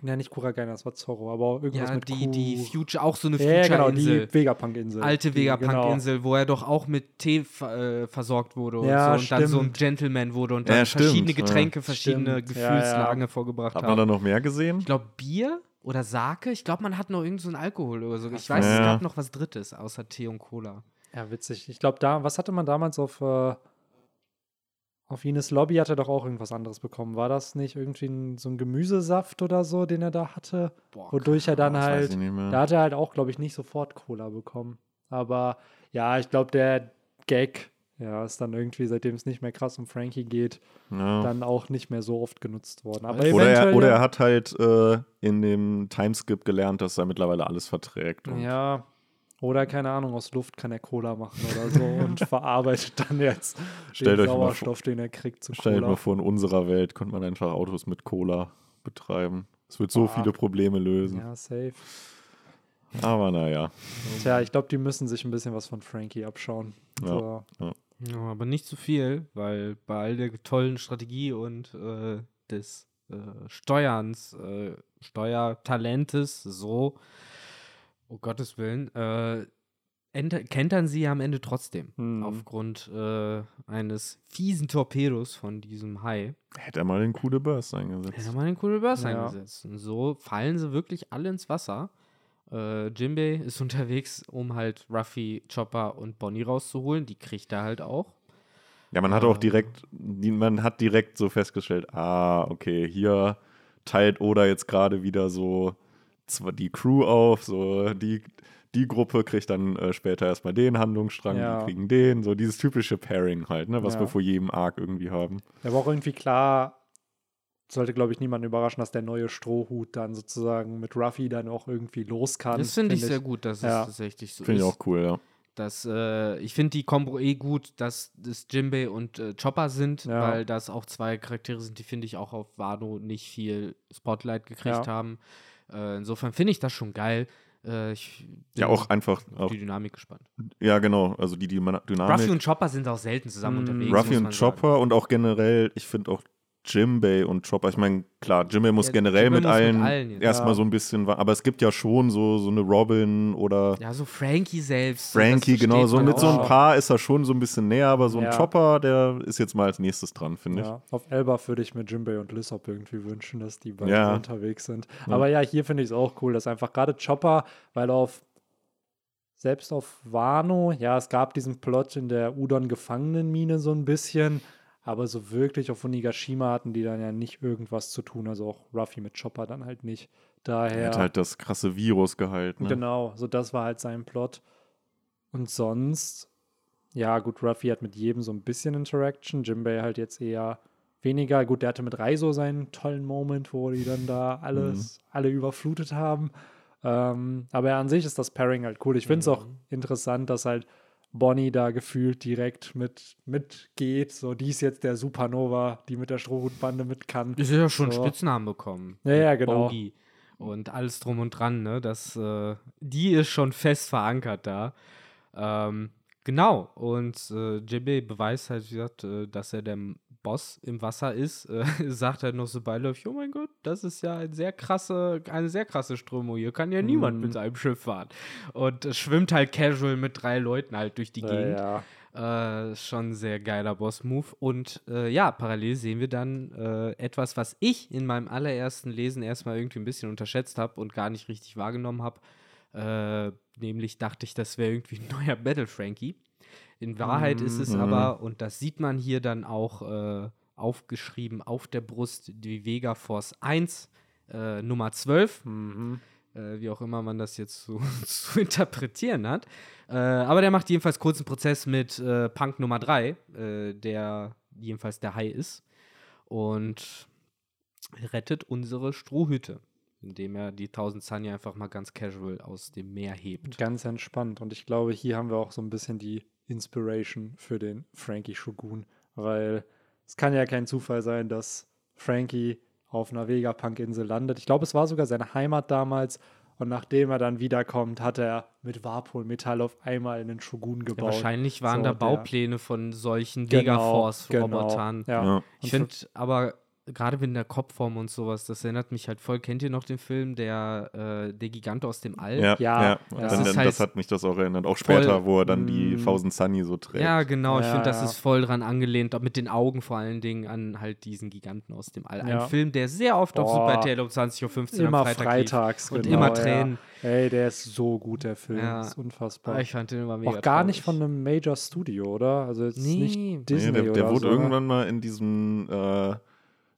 Ja, nicht Kuragaina, das war Zorro, aber irgendwas Ja, mit die, Ku- die Future, auch so eine Ja, ja, genau, Future-Insel. die Vegapunk-Insel. alte genau. Vegapunk-Insel, wo er doch auch mit Tee äh, versorgt wurde und Ja, so und dann so ein. Gentleman wurde und Ja, dann stimmt, verschiedene ja. Getränke, verschiedene Stimmt, ja, ja. Gefühlslagen vorgebracht Hat man da noch mehr gesehen? Ich glaube Bier oder Sake. Ich glaube, man hat noch irgend so einen Alkohol oder so. Ich weiß, es Ja. gab noch was Drittes außer Tee und Cola. Ja, witzig. Ich glaube, da, was hatte man damals auf, äh, auf Ines Lobby hat er doch auch irgendwas anderes bekommen. War das nicht irgendwie ein, so ein Gemüsesaft oder so, den er da hatte? Boah, Wodurch er dann halt, da hat er halt auch, glaube ich, nicht sofort Cola bekommen. Aber ja, ich glaube, der Gag, ja, ist dann irgendwie, seitdem es nicht mehr krass um Frankie geht, Ja. dann auch nicht mehr so oft genutzt worden. Aber Oder er, oder er hat halt äh, in dem Timeskip gelernt, dass er mittlerweile alles verträgt. Und Ja. Oder keine Ahnung, aus Luft kann er Cola machen oder so und verarbeitet dann jetzt Stellt den mal vor- Sauerstoff, den er kriegt, zu Stellt Cola. mal vor, in unserer Welt könnte man einfach Autos mit Cola betreiben. Es wird so Ah. viele Probleme lösen. Ja, safe. Aber naja. Tja, ich glaube, die müssen sich ein bisschen was von Frankie abschauen. Ja. So. Ja, aber nicht zu viel, weil bei all der tollen Strategie und äh, des äh, Steuerns, äh, Steuertalentes, so, oh Gottes Willen, äh, ent- kentern sie am Ende trotzdem. Hm. Aufgrund äh, eines fiesen Torpedos von diesem Hai. Hätte er mal den Coup de Burst Er eingesetzt. hat mal den Cool Burst Ja. eingesetzt. Und so fallen sie wirklich alle ins Wasser. Äh, Jimbei ist unterwegs, um halt Ruffy, Chopper und Bonnie rauszuholen. Die kriegt er halt auch. Ja, man hat auch direkt, man hat direkt so festgestellt, ah, okay, hier teilt Oda jetzt gerade wieder so die Crew auf, so die, die Gruppe kriegt dann äh, später erstmal den Handlungsstrang, Ja. die kriegen den, so dieses typische Pairing halt, ne, was Ja. wir vor jedem Arc irgendwie haben. Da war auch irgendwie klar, sollte, glaube ich, niemanden überraschen, dass der neue Strohhut dann sozusagen mit Ruffy dann auch irgendwie los kann. Das finde ich sehr gut, dass Ja. es tatsächlich so Finde ist. ich auch cool, ja. dass äh, ich finde die Kombo eh gut, dass das Jimbei und äh, Chopper sind, Ja. weil das auch zwei Charaktere sind, die finde ich auch auf Wano nicht viel Spotlight gekriegt Ja. haben. Äh, insofern finde ich das schon geil. Äh, ich Ja, bin auch einfach, auf auch, die Dynamik gespannt. ja genau, also die, die Dynamik. Ruffy und Chopper sind auch selten zusammen Mm, unterwegs. Ruffy und man sagen. Chopper und auch generell, ich finde auch Jimbei und Chopper, ich meine, klar, Jimbei muss Ja, generell Jimbei mit muss mit allen, allen jetzt. erstmal Ja. so ein bisschen, aber es gibt ja schon so, so eine Robin oder Ja, so Frankie selbst. Frankie, genau, so mit so ein paar ist er schon so ein bisschen näher, aber so ein Ja. Chopper, der ist jetzt mal als nächstes dran, finde ich. Ja, auf Elbaf würde ich mir Jimbei und Lissop irgendwie wünschen, dass die beiden Ja. unterwegs sind. Ja. Aber ja, hier finde ich es auch cool, dass einfach gerade Chopper, weil auf selbst auf Wano, ja, es gab diesen Plot in der Udon-Gefangenenmine so ein bisschen, aber so wirklich auf Onigashima hatten die dann ja nicht irgendwas zu tun, also auch Ruffy mit Chopper dann halt nicht. Er Daher. hat halt das krasse Virus gehalten. Ne? Genau, so das war halt sein Plot. Und sonst, ja, gut, Ruffy hat mit jedem so ein bisschen Interaction. Jimbei halt jetzt eher weniger. Gut, der hatte mit Raizo seinen tollen Moment, wo die dann da alles, alle überflutet haben. Ähm, aber an sich ist das Pairing halt cool. Ich finde es auch interessant, dass halt Bonnie da gefühlt direkt mit mitgeht. So, die ist jetzt der Supernova, die mit der Strohhutbande mit kann. Die sind ja schon So. Spitznamen bekommen. Ja, ja, genau. Bogey und alles drum und dran, ne? Das, äh, die ist schon fest verankert da. Ähm, genau. Und äh, JB beweist halt, wie gesagt, äh, dass er der Boss im Wasser ist. Äh, sagt halt noch so beiläufig, oh mein Gott, das ist ja ein sehr krasse, eine sehr krasse Strömung. Hier kann ja niemand Mhm. mit seinem Schiff fahren. Und schwimmt halt casual mit drei Leuten halt durch die Gegend. Ja. Äh, schon ein sehr geiler Boss-Move. Und äh, ja, parallel sehen wir dann äh, etwas, was ich in meinem allerersten Lesen erstmal irgendwie ein bisschen unterschätzt habe und gar nicht richtig wahrgenommen habe. Äh, nämlich dachte ich, das wäre irgendwie ein neuer Battle Frankie. In Wahrheit ist es Mhm. aber, und das sieht man hier dann auch äh, aufgeschrieben auf der Brust, die Vega Force 1, äh, Nummer 12 Mhm. äh, wie auch immer man das jetzt so zu interpretieren hat. Äh, aber der macht jedenfalls kurzen Prozess mit äh, Punk Nummer 3, äh, der jedenfalls der Hai ist. Und rettet unsere Strohhüte, indem er die 1000 Sunny einfach mal ganz casual aus dem Meer hebt. Ganz entspannt. Und ich glaube, hier haben wir auch so ein bisschen die Inspiration für den Frankie Shogun, weil es kann ja kein Zufall sein, dass Frankie auf einer Vegapunk-Insel landet. Ich glaube, es war sogar seine Heimat damals. Und nachdem er dann wiederkommt, hat er mit Warpol Metall auf einmal einen Shogun Ja, gebaut. wahrscheinlich waren So, da Baupläne von solchen Genau, Vega-Force-Robotern. Genau, ja. Ja. Ich finde aber, gerade in der Kopfform und sowas, das erinnert mich halt voll. Kennt ihr noch den Film, der, äh, der Gigant aus dem All? Ja, Ja, ja. ja. Dann, Das dann, ist halt das hat mich das auch erinnert. Auch voll- später, wo er dann die Mm. 1000 Sunny so trägt. Ja, genau. Ich Ja, finde, das ist voll dran angelehnt, auch mit den Augen vor allen Dingen an halt diesen Giganten aus dem All. Ein. Film, der sehr oft auf Boah. Super RTL um 20.15 Uhr Immer am Freitag freitags. lief. Und genau, immer ja. Tränen. Ey, der ist so gut, der Film. Ja. Das ist unfassbar. Aber ich fand den immer mega auch gar nicht traurig. von einem Major Studio, oder? Also jetzt Nee. nicht Disney Nee, der, der oder wurde so, irgendwann mal in diesem, äh,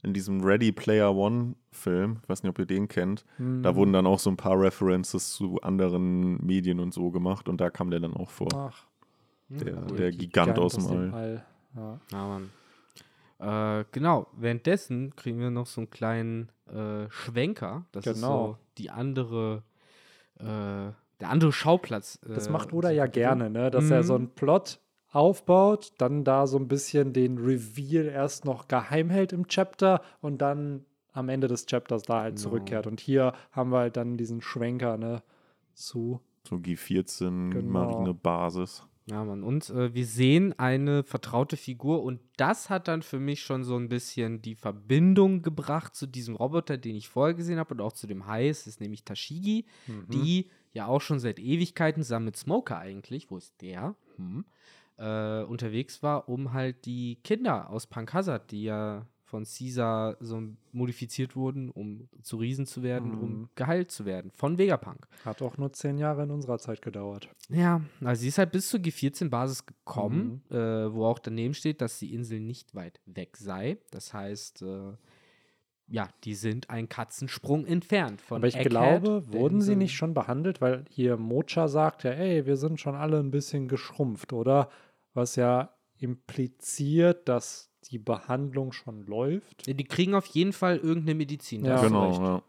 in diesem Ready Player One Film, ich weiß nicht, ob ihr den kennt, Mhm. da wurden dann auch so ein paar References zu anderen Medien und so gemacht und da kam der dann auch vor. Ach, der, cool. der Gigant aus dem All. Ja. Ja, Mann. Äh, genau, währenddessen kriegen wir noch so einen kleinen äh, Schwenker. Das ist Genau. so die andere, äh, der andere Schauplatz. Das äh, macht Oda ja gerne, ne? dass er so Mhm. einen Plot aufbaut, dann da so ein bisschen den Reveal erst noch geheim hält im Chapter und dann am Ende des Chapters da halt Genau. zurückkehrt. Und hier haben wir halt dann diesen Schwenker ne, zu. So G14 Genau. Marinebasis. Ja, Mann. Und äh, wir sehen eine vertraute Figur und das hat dann für mich schon so ein bisschen die Verbindung gebracht zu diesem Roboter, den ich vorher gesehen habe und auch zu dem Hai. Es ist nämlich Tashigi, Mhm. die ja auch schon seit Ewigkeiten zusammen mit Smoker eigentlich, wo ist der? Hm, äh, unterwegs war, um halt die Kinder aus Punk Hazard, die ja von Caesar so modifiziert wurden, um zu Riesen zu werden, um Mhm. geheilt zu werden von Vegapunk. Hat auch nur zehn Jahre in unserer Zeit gedauert. Ja, also sie ist halt bis zur G14-Basis gekommen, äh, wo auch daneben steht, dass die Insel nicht weit weg sei. Das heißt, äh, ja, die sind ein Katzensprung entfernt von Aber ich Egghead, glaube, wurden sie nicht schon behandelt? Weil hier Mocha sagt ja, ey, wir sind schon alle ein bisschen geschrumpft, oder? Was ja impliziert, dass die Behandlung schon läuft. Ja, Die kriegen auf jeden Fall irgendeine Medizin. da Ja. Genau, recht. ja.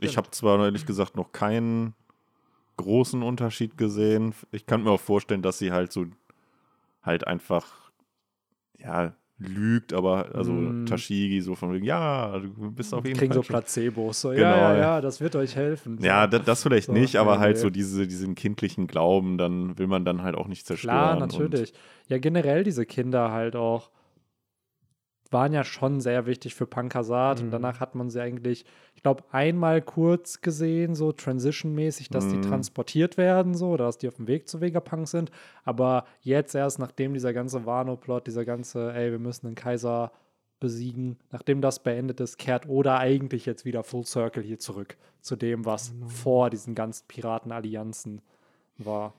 Ich habe zwar ehrlich gesagt noch keinen großen Unterschied gesehen. Ich kann mir auch vorstellen, dass sie halt so halt einfach ja lügt, aber also Mm. Tashigi so von wegen, ja, du bist auf jeden kriegen Fall so schon- Placebos. So, Genau, ja, ja, ja. ja, das wird euch helfen. So. Ja, das, das vielleicht So, nicht, aber nee, halt so diese, diesen kindlichen Glauben, dann will man dann halt auch nicht zerstören. Klar, und- natürlich. Ja, generell diese Kinder halt auch waren ja schon sehr wichtig für Pankasat und Mhm. danach hat man sie eigentlich, ich glaube, einmal kurz gesehen, so transition-mäßig, dass die Mhm. transportiert werden, so, oder dass die auf dem Weg zu Vegapunk sind. Aber jetzt erst, nachdem dieser ganze Wano-Plot, dieser ganze, ey, wir müssen den Kaiser besiegen, nachdem das beendet ist, kehrt Oda eigentlich jetzt wieder Full Circle hier zurück zu dem, was Genau. vor diesen ganzen Piratenallianzen war.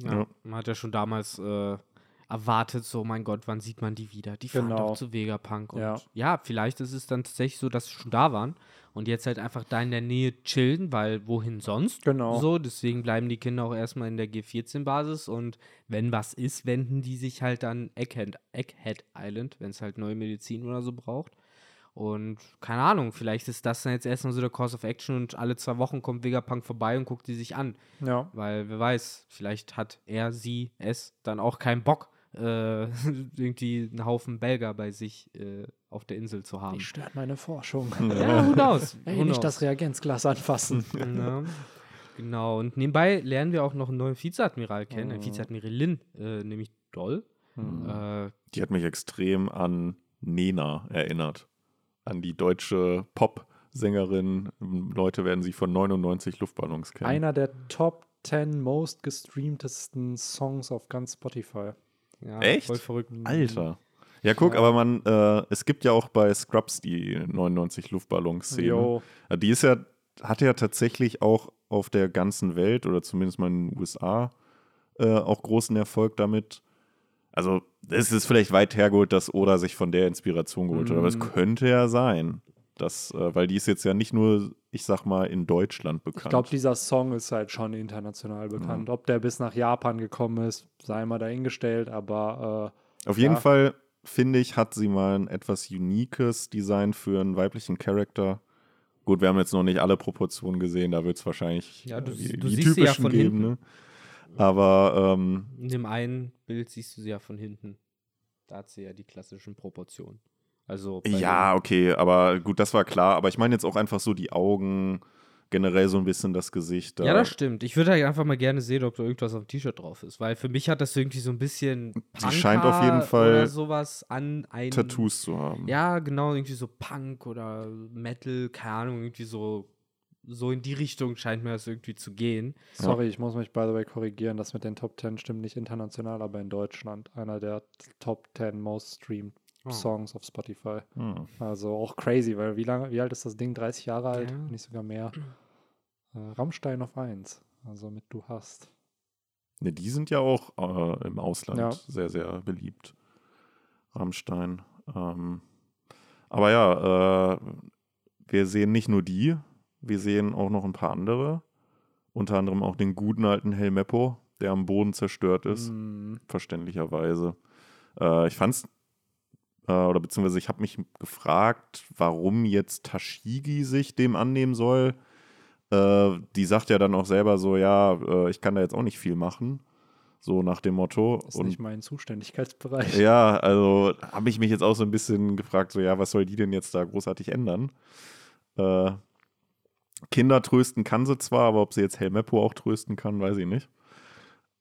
Ja, Ja. Man hat ja schon damals äh, erwartet, so mein Gott, wann sieht man die wieder? Die fahren Genau. doch zu Vegapunk. Und Ja. ja. vielleicht ist es dann tatsächlich so, dass sie schon da waren und jetzt halt einfach da in der Nähe chillen, weil wohin sonst? Genau. So, deswegen bleiben die Kinder auch erstmal in der G14-Basis und wenn was ist, wenden die sich halt an Egghead, Egghead Island, wenn es halt neue Medizin oder so braucht. Und keine Ahnung, vielleicht ist das dann jetzt erstmal so der Course of Action und alle zwei Wochen kommt Vegapunk vorbei und guckt die sich an. Ja. Weil wer weiß, vielleicht hat er, sie, es dann auch keinen Bock, äh, irgendwie einen Haufen Belger bei sich äh, auf der Insel zu haben. Die stört meine Forschung. Ja, who knows? Ey, who nicht knows? das Reagenzglas anfassen. Ja, genau. Und nebenbei lernen wir auch noch einen neuen Vizeadmiral kennen, eine Mhm. Vizeadmiralin, äh, nämlich Doll. Mhm. Äh, Die hat mich extrem an Nena erinnert. An die deutsche Pop-Sängerin. Leute werden sie von 99 Luftballons kennen. Einer der Top 10 most gestreamtesten Songs auf ganz Spotify. Ja, Echt? Voll verrückt. Alter. Ja, guck, Ja. aber man, äh, es gibt ja auch bei Scrubs die 99 Luftballons-Szene. Jo. Ja, Die ist ja, hat ja tatsächlich auch auf der ganzen Welt oder zumindest mal in den USA äh, auch großen Erfolg damit. Also, es ist vielleicht weit hergeholt, dass Oda sich von der Inspiration geholt hat, aber es Mm. könnte ja sein. Dass, äh, weil die ist jetzt ja nicht nur, ich sag mal, in Deutschland bekannt. Ich glaube, dieser Song ist halt schon international bekannt. Ob der bis nach Japan gekommen ist, sei mal dahingestellt, aber Auf jeden Ja. Fall, finde ich, hat sie mal ein etwas uniques Design für einen weiblichen Charakter. Gut, wir haben jetzt noch nicht alle Proportionen gesehen, da wird es wahrscheinlich Ja, du- äh, die, du die siehst sie ja typischen von geben. hinten. Ne? Aber ähm, In dem einen Bild siehst du sie ja von hinten. Da hat sie ja die klassischen Proportionen. Also ja, okay, aber gut, das war klar. Aber ich meine jetzt auch einfach so die Augen, generell so ein bisschen das Gesicht. Da. ja, das stimmt. Ich würde halt einfach mal gerne sehen, ob da irgendwas auf dem T-Shirt drauf ist, weil für mich hat das irgendwie so ein bisschen Sie scheint auf jeden Fall oder sowas an ein Tattoos zu haben. Ja, genau, irgendwie so Punk oder Metal, keine Ahnung, irgendwie so so in die Richtung scheint mir das irgendwie zu gehen. sorry, ich muss mich by the way korrigieren. Das mit den Top 10 stimmt nicht international, aber in Deutschland. Einer der Top 10 most streamed. Songs auf Spotify. Hm. Also auch crazy, weil wie lange, wie alt ist das Ding? 30 Jahre alt? Ja. Nicht sogar mehr. Äh, Rammstein auf 1. Also mit Du hast. Ne, die sind ja auch äh, im Ausland Ja. sehr, sehr beliebt. Rammstein. Ähm, aber ja, äh, wir sehen nicht nur die, wir sehen auch noch ein paar andere. Unter anderem auch den guten alten Helmeppo, der am Boden zerstört ist, Mm, verständlicherweise. Äh, ich fand's, äh, oder beziehungsweise ich habe mich gefragt, warum jetzt Tashigi sich dem annehmen soll. Äh, die sagt ja dann auch selber so, ja, äh, ich kann da jetzt auch nicht viel machen. So nach dem Motto. ist Und nicht mein Zuständigkeitsbereich. ja, also habe ich mich jetzt auch so ein bisschen gefragt, so ja, was soll die denn jetzt da großartig ändern? Äh, Kinder trösten kann sie zwar, aber ob sie jetzt Helmeppo auch trösten kann, weiß ich nicht.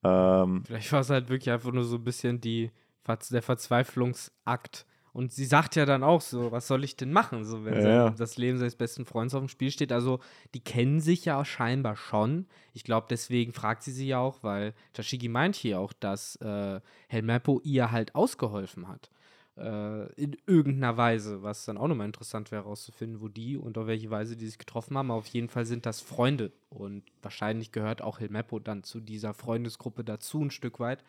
Ähm, Vielleicht war es halt wirklich einfach nur so ein bisschen die, der Verzweiflungsakt. Und sie sagt ja dann auch so, was soll ich denn machen, so wenn Ja, das Leben seines besten Freundes auf dem Spiel steht. Also die kennen sich ja scheinbar schon. Ich glaube, deswegen fragt sie sie ja auch, weil Tashigi meint hier auch, dass äh, Helmeppo ihr halt ausgeholfen hat. Äh, in irgendeiner Weise, was dann auch nochmal interessant wäre herauszufinden, wo die und auf welche Weise die sich getroffen haben. Aber auf jeden Fall sind das Freunde und wahrscheinlich gehört auch Helmeppo dann zu dieser Freundesgruppe dazu ein Stück weit.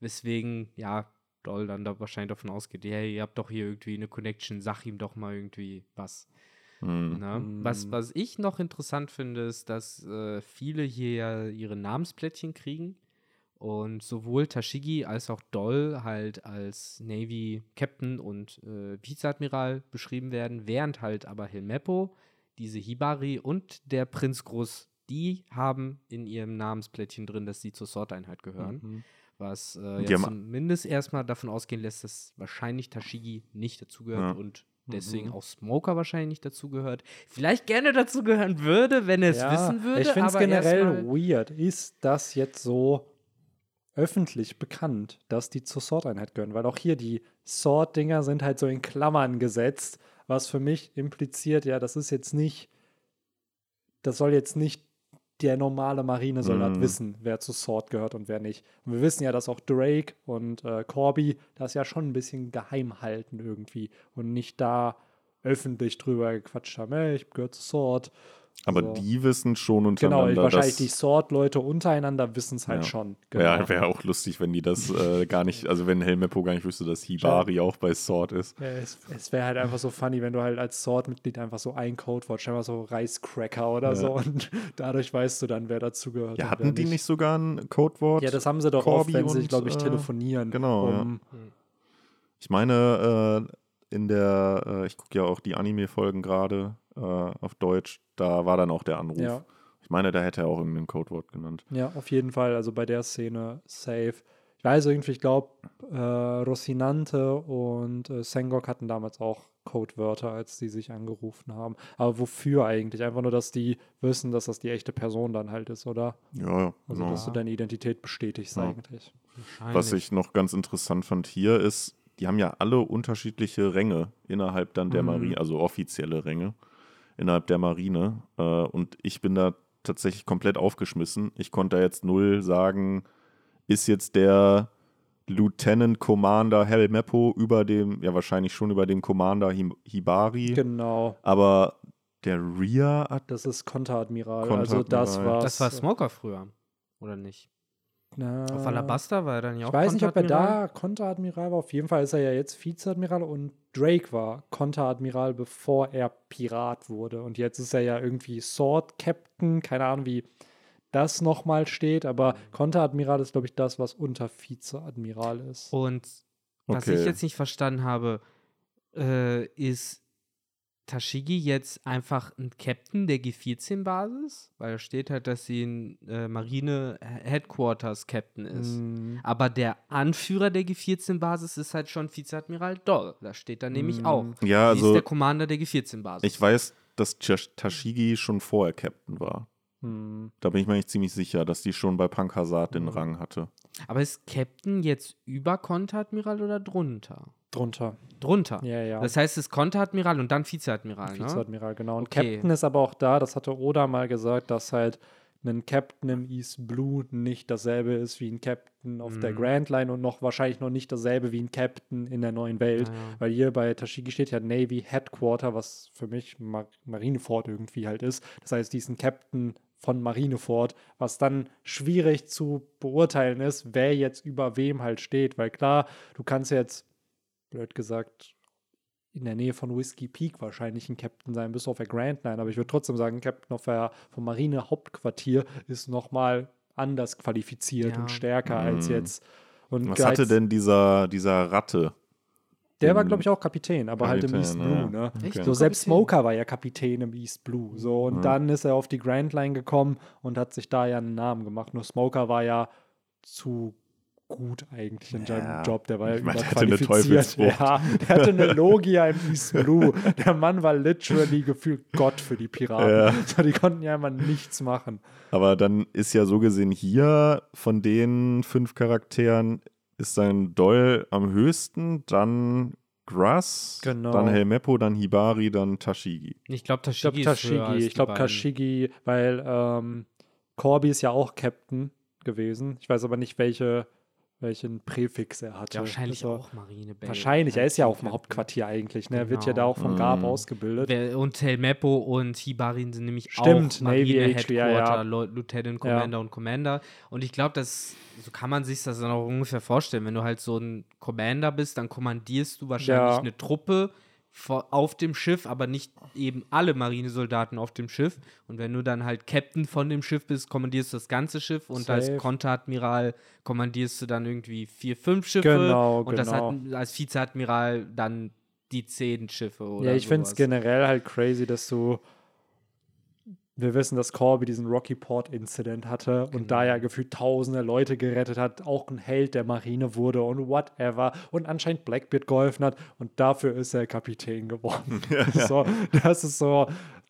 Weswegen, ja, Doll dann da wahrscheinlich davon ausgeht, hey, ihr habt doch hier irgendwie eine Connection, sag ihm doch mal irgendwie was. hm. Ne? Was, was ich noch interessant finde, ist, dass äh, viele hier ja ihre Namensplättchen kriegen Und sowohl Tashigi als auch Doll halt als Navy Captain und äh, Vizeadmiral beschrieben werden, während halt aber Hilmeppo, diese Hibari und der Prinz Groß, die haben in ihrem Namensplättchen drin, dass sie zur Sorteinheit gehören. Mhm. Was äh, ja zumindest erstmal davon ausgehen lässt, dass wahrscheinlich Tashigi nicht dazugehört Ja. und deswegen Mhm. auch Smoker wahrscheinlich nicht dazugehört. Vielleicht gerne dazugehören würde, wenn er es wissen würde. Ich finde es generell weird. Ist das jetzt so öffentlich bekannt, dass die zur Sword-Einheit gehören? Weil auch hier die Sword-Dinger sind halt so in Klammern gesetzt, was für mich impliziert, ja, das ist jetzt nicht, das soll jetzt nicht der normale Marinesoldat Mhm. wissen, wer zu Sword gehört und wer nicht. Und wir wissen ja, dass auch Drake und äh, Corby das ja schon ein bisschen geheim halten irgendwie und nicht da öffentlich drüber gequatscht haben, hey, ich gehöre zu Sword. Aber So. die wissen schon Genau, untereinander, wahrscheinlich die Sword-Leute untereinander wissen es halt Ja. schon. Genau. Ja, wäre auch lustig, wenn die das äh, gar nicht, also wenn Helmeppo gar nicht wüsste, dass Hibari auch bei Sword ist. Ja, es es wäre halt einfach so funny, wenn du halt als Sword-Mitglied einfach so ein Codewort, scheinbar so Reiscracker oder Ja. so und dadurch weißt du dann, wer dazugehört. Ja, und hatten die nicht sogar ein Codewort? Ja, das haben sie doch Corby oft, wenn sie, und, glaube ich, äh, telefonieren. genau, ja. um, Ich meine, äh, in der, äh, ich gucke ja auch die Anime-Folgen gerade äh, auf Deutsch, da war dann auch der Anruf. ja. Ich meine, da hätte er auch irgendein Codewort genannt. Ja, auf jeden Fall. Also bei der Szene safe. Ich weiß irgendwie, ich glaube, äh, Rocinante und äh, Sengok hatten damals auch Codewörter, als die sich angerufen haben. Aber wofür eigentlich? Einfach nur, dass die wissen, dass das die echte Person dann halt ist, oder? Ja, ja. Also, genau. dass du deine Identität bestätigst Ja. eigentlich. Was ich noch ganz interessant fand hier ist, die haben ja alle unterschiedliche Ränge innerhalb dann der Mhm. Marine, also offizielle Ränge innerhalb der Marine. Äh, und ich bin da tatsächlich komplett aufgeschmissen. Ich konnte da jetzt null sagen, ist jetzt der Lieutenant Commander Helmeppo über dem, ja wahrscheinlich schon über dem Commander Hibari, Genau. aber der Rear Das ist Konteradmiral. Also das war das war Smoker früher, oder nicht? Na, Auf Alabasta war er dann ja auch Ich weiß nicht, ob er da Konteradmiral war. Auf jeden Fall ist er ja jetzt Vizeadmiral und Drake war Konteradmiral, bevor er Pirat wurde. Und jetzt ist er ja irgendwie Sword Captain. Keine Ahnung, wie das nochmal steht. Aber Konteradmiral ist, glaube ich, das, was unter Vizeadmiral ist. Und was Okay. ich jetzt nicht verstanden habe, äh, ist Tashigi jetzt einfach ein Captain der G14-Basis? Weil da steht halt, dass sie ein äh, Marine Headquarters Captain ist. Mm, Aber der Anführer der G14-Basis ist halt schon Vizeadmiral Doll. Da steht da nämlich Mm. auch. Ja, sie ist also der Commander der G14-Basis. ich weiß, dass Tash- Tashigi schon vorher Captain war. mm. Da bin ich mir eigentlich ziemlich sicher, dass die schon bei Punk Hazard den Mhm. Rang hatte. Aber ist Captain jetzt über Konteradmiral oder drunter? Drunter. Drunter. Ja, ja. Das heißt, es ist Konteradmiral und dann Vizeadmiral, ne? Vizeadmiral, genau. Und Okay. Captain ist aber auch da, das hatte Oda mal gesagt, dass halt ein Captain im East Blue nicht dasselbe ist wie ein Captain auf der Mhm. Grand Line und noch wahrscheinlich noch nicht dasselbe wie ein Captain in der neuen Welt. Ah, ja. Weil hier bei Tashigi steht ja Navy Headquarter, was für mich Mar Marineford irgendwie halt ist. Das heißt, diesen Captain von Marineford, was dann schwierig zu beurteilen ist, wer jetzt über wem halt steht. Weil klar, du kannst jetzt, blöd gesagt, in der Nähe von Whiskey Peak wahrscheinlich ein Captain sein, bis auf der Grand Line. Aber ich würde trotzdem sagen, Captain auf der, vom Marine-Hauptquartier ist nochmal anders qualifiziert Ja. und stärker als Mhm. jetzt. Und Was hatte denn dieser, dieser Ratte? Der war, glaube ich, auch Kapitän, aber halt im Kapitän, East Blue, ja. ne? Okay. So selbst Kapitän? Smoker war ja Kapitän im East Blue. So, und Ja. dann ist er auf die Grand Line gekommen und hat sich da ja einen Namen gemacht. Nur Smoker war ja zu gut eigentlich in seinem Ja. Job. Der war ja Ich meine, der hatte eine überqualifiziert. Teufelsfrucht. Ja, der hatte eine Logia im East Blue. Der Mann war literally gefühlt Gott für die Piraten. Ja. So, die konnten ja immer nichts machen. Aber dann ist ja so gesehen hier von den fünf Charakteren ist sein Doll am höchsten, dann Grass, Genau. dann Helmeppo, dann Hibari, dann Tashigi. Ich glaube, Ich glaube Tashigi Tashigi. Ich glaube beiden. Tashigi, weil ähm, Corby ist ja auch Captain gewesen. Ich weiß aber nicht, welche, welchen Präfix er hatte. Ja, wahrscheinlich Also, auch Marine Bay. Wahrscheinlich, er ist ja Captain. auf dem Hauptquartier eigentlich. Ne? Er wird ja Genau. da auch vom Gab Mhm. ausgebildet. Und Telmeppo und Hibarin sind nämlich Stimmt, auch Navy Marine HQ, ja, ja. Headquarter, Leu- Lieutenant Commander und Commander. Und ich glaube, das so kann man sich das dann auch ungefähr vorstellen. Wenn du halt so ein Commander bist, dann kommandierst du wahrscheinlich Ja. eine Truppe, auf dem Schiff, aber nicht eben alle Marinesoldaten auf dem Schiff. Und wenn du dann halt Captain von dem Schiff bist, kommandierst du das ganze Schiff und Safe. als Konteradmiral kommandierst du dann irgendwie vier, fünf Schiffe. Genau, und genau. hat, als Vizeadmiral dann die zehn Schiffe oder Ja, ich finde es generell halt crazy, dass du. Wir wissen, dass Corby diesen Rocky Port Incident hatte und da Genau. ja gefühlt tausende Leute gerettet hat, auch ein Held der Marine wurde und whatever und anscheinend Blackbeard geholfen hat und dafür ist er Kapitän geworden. So, das ist so,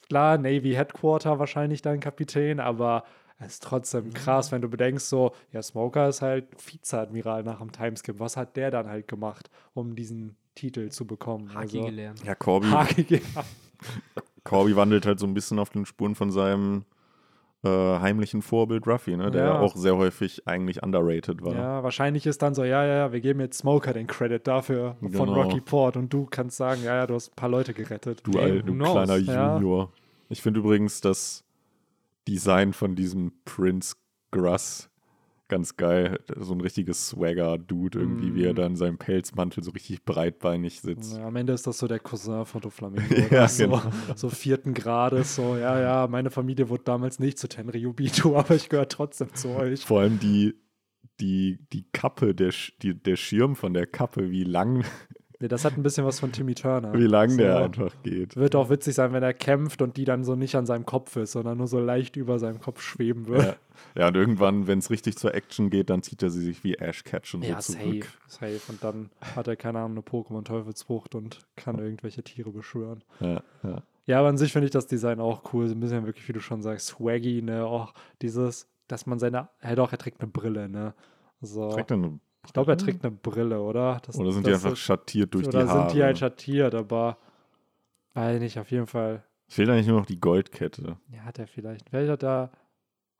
klar, Navy Headquarter wahrscheinlich dein Kapitän, aber es ist trotzdem krass, wenn du bedenkst, so, ja, Smoker ist halt Vizeadmiral nach dem Timeskip. Was hat der dann halt gemacht, um diesen Titel zu bekommen? Haki Also- gelernt. Ja, Corby, Haki, ja. Corby wandelt halt so ein bisschen auf den Spuren von seinem äh, heimlichen Vorbild Ruffy, ne? der Ja. auch sehr häufig eigentlich underrated war. Ja, wahrscheinlich ist dann so, ja, ja, ja, wir geben jetzt Smoker den Credit dafür von Genau. Rocky Port und du kannst sagen, ja, ja, du hast ein paar Leute gerettet. Du, who du kleiner Ja. Junior. Ich finde übrigens das Design von diesem Prince Gruss ganz geil. So ein richtiges Swagger-Dude irgendwie, wie er Mm. da in seinem Pelzmantel so richtig breitbeinig sitzt. Ja, am Ende ist das so der Cousin von Doflamingo. Ja, oder? so, genau. so vierten Grades, so, ja, ja, meine Familie wurde damals nicht zu Tenryubito, aber ich gehöre trotzdem zu euch. Vor allem die, die, die Kappe, der, die, der Schirm von der Kappe, wie lang, Nee, das hat ein bisschen was von Timmy Turner. wie lang so. der einfach geht. Wird auch witzig sein, wenn er kämpft und die dann so nicht an seinem Kopf ist, sondern nur so leicht über seinem Kopf schweben wird. Ja. ja, und irgendwann, wenn es richtig zur Action geht, dann zieht er sie sich wie Ash Ketchum Ja, so safe, zurück. safe. Und dann hat er, keine Ahnung, eine Pokémon-Teufelsfrucht und kann irgendwelche Tiere beschwören. Ja, ja. Ja, aber an sich finde ich das Design auch cool. So ein bisschen wirklich, wie du schon sagst, swaggy, ne? Auch dieses, dass man seine, ja doch, er trägt eine Brille, ne? So. Trägt er eine, Ich glaube, er trägt eine Brille, oder? Das, oder sind die einfach ist- schattiert durch Oder die Haare? sind die halt schattiert, aber weiß nicht, auf jeden Fall. Fehlt eigentlich nur noch die Goldkette. Ja, hat er vielleicht. Vielleicht hat er.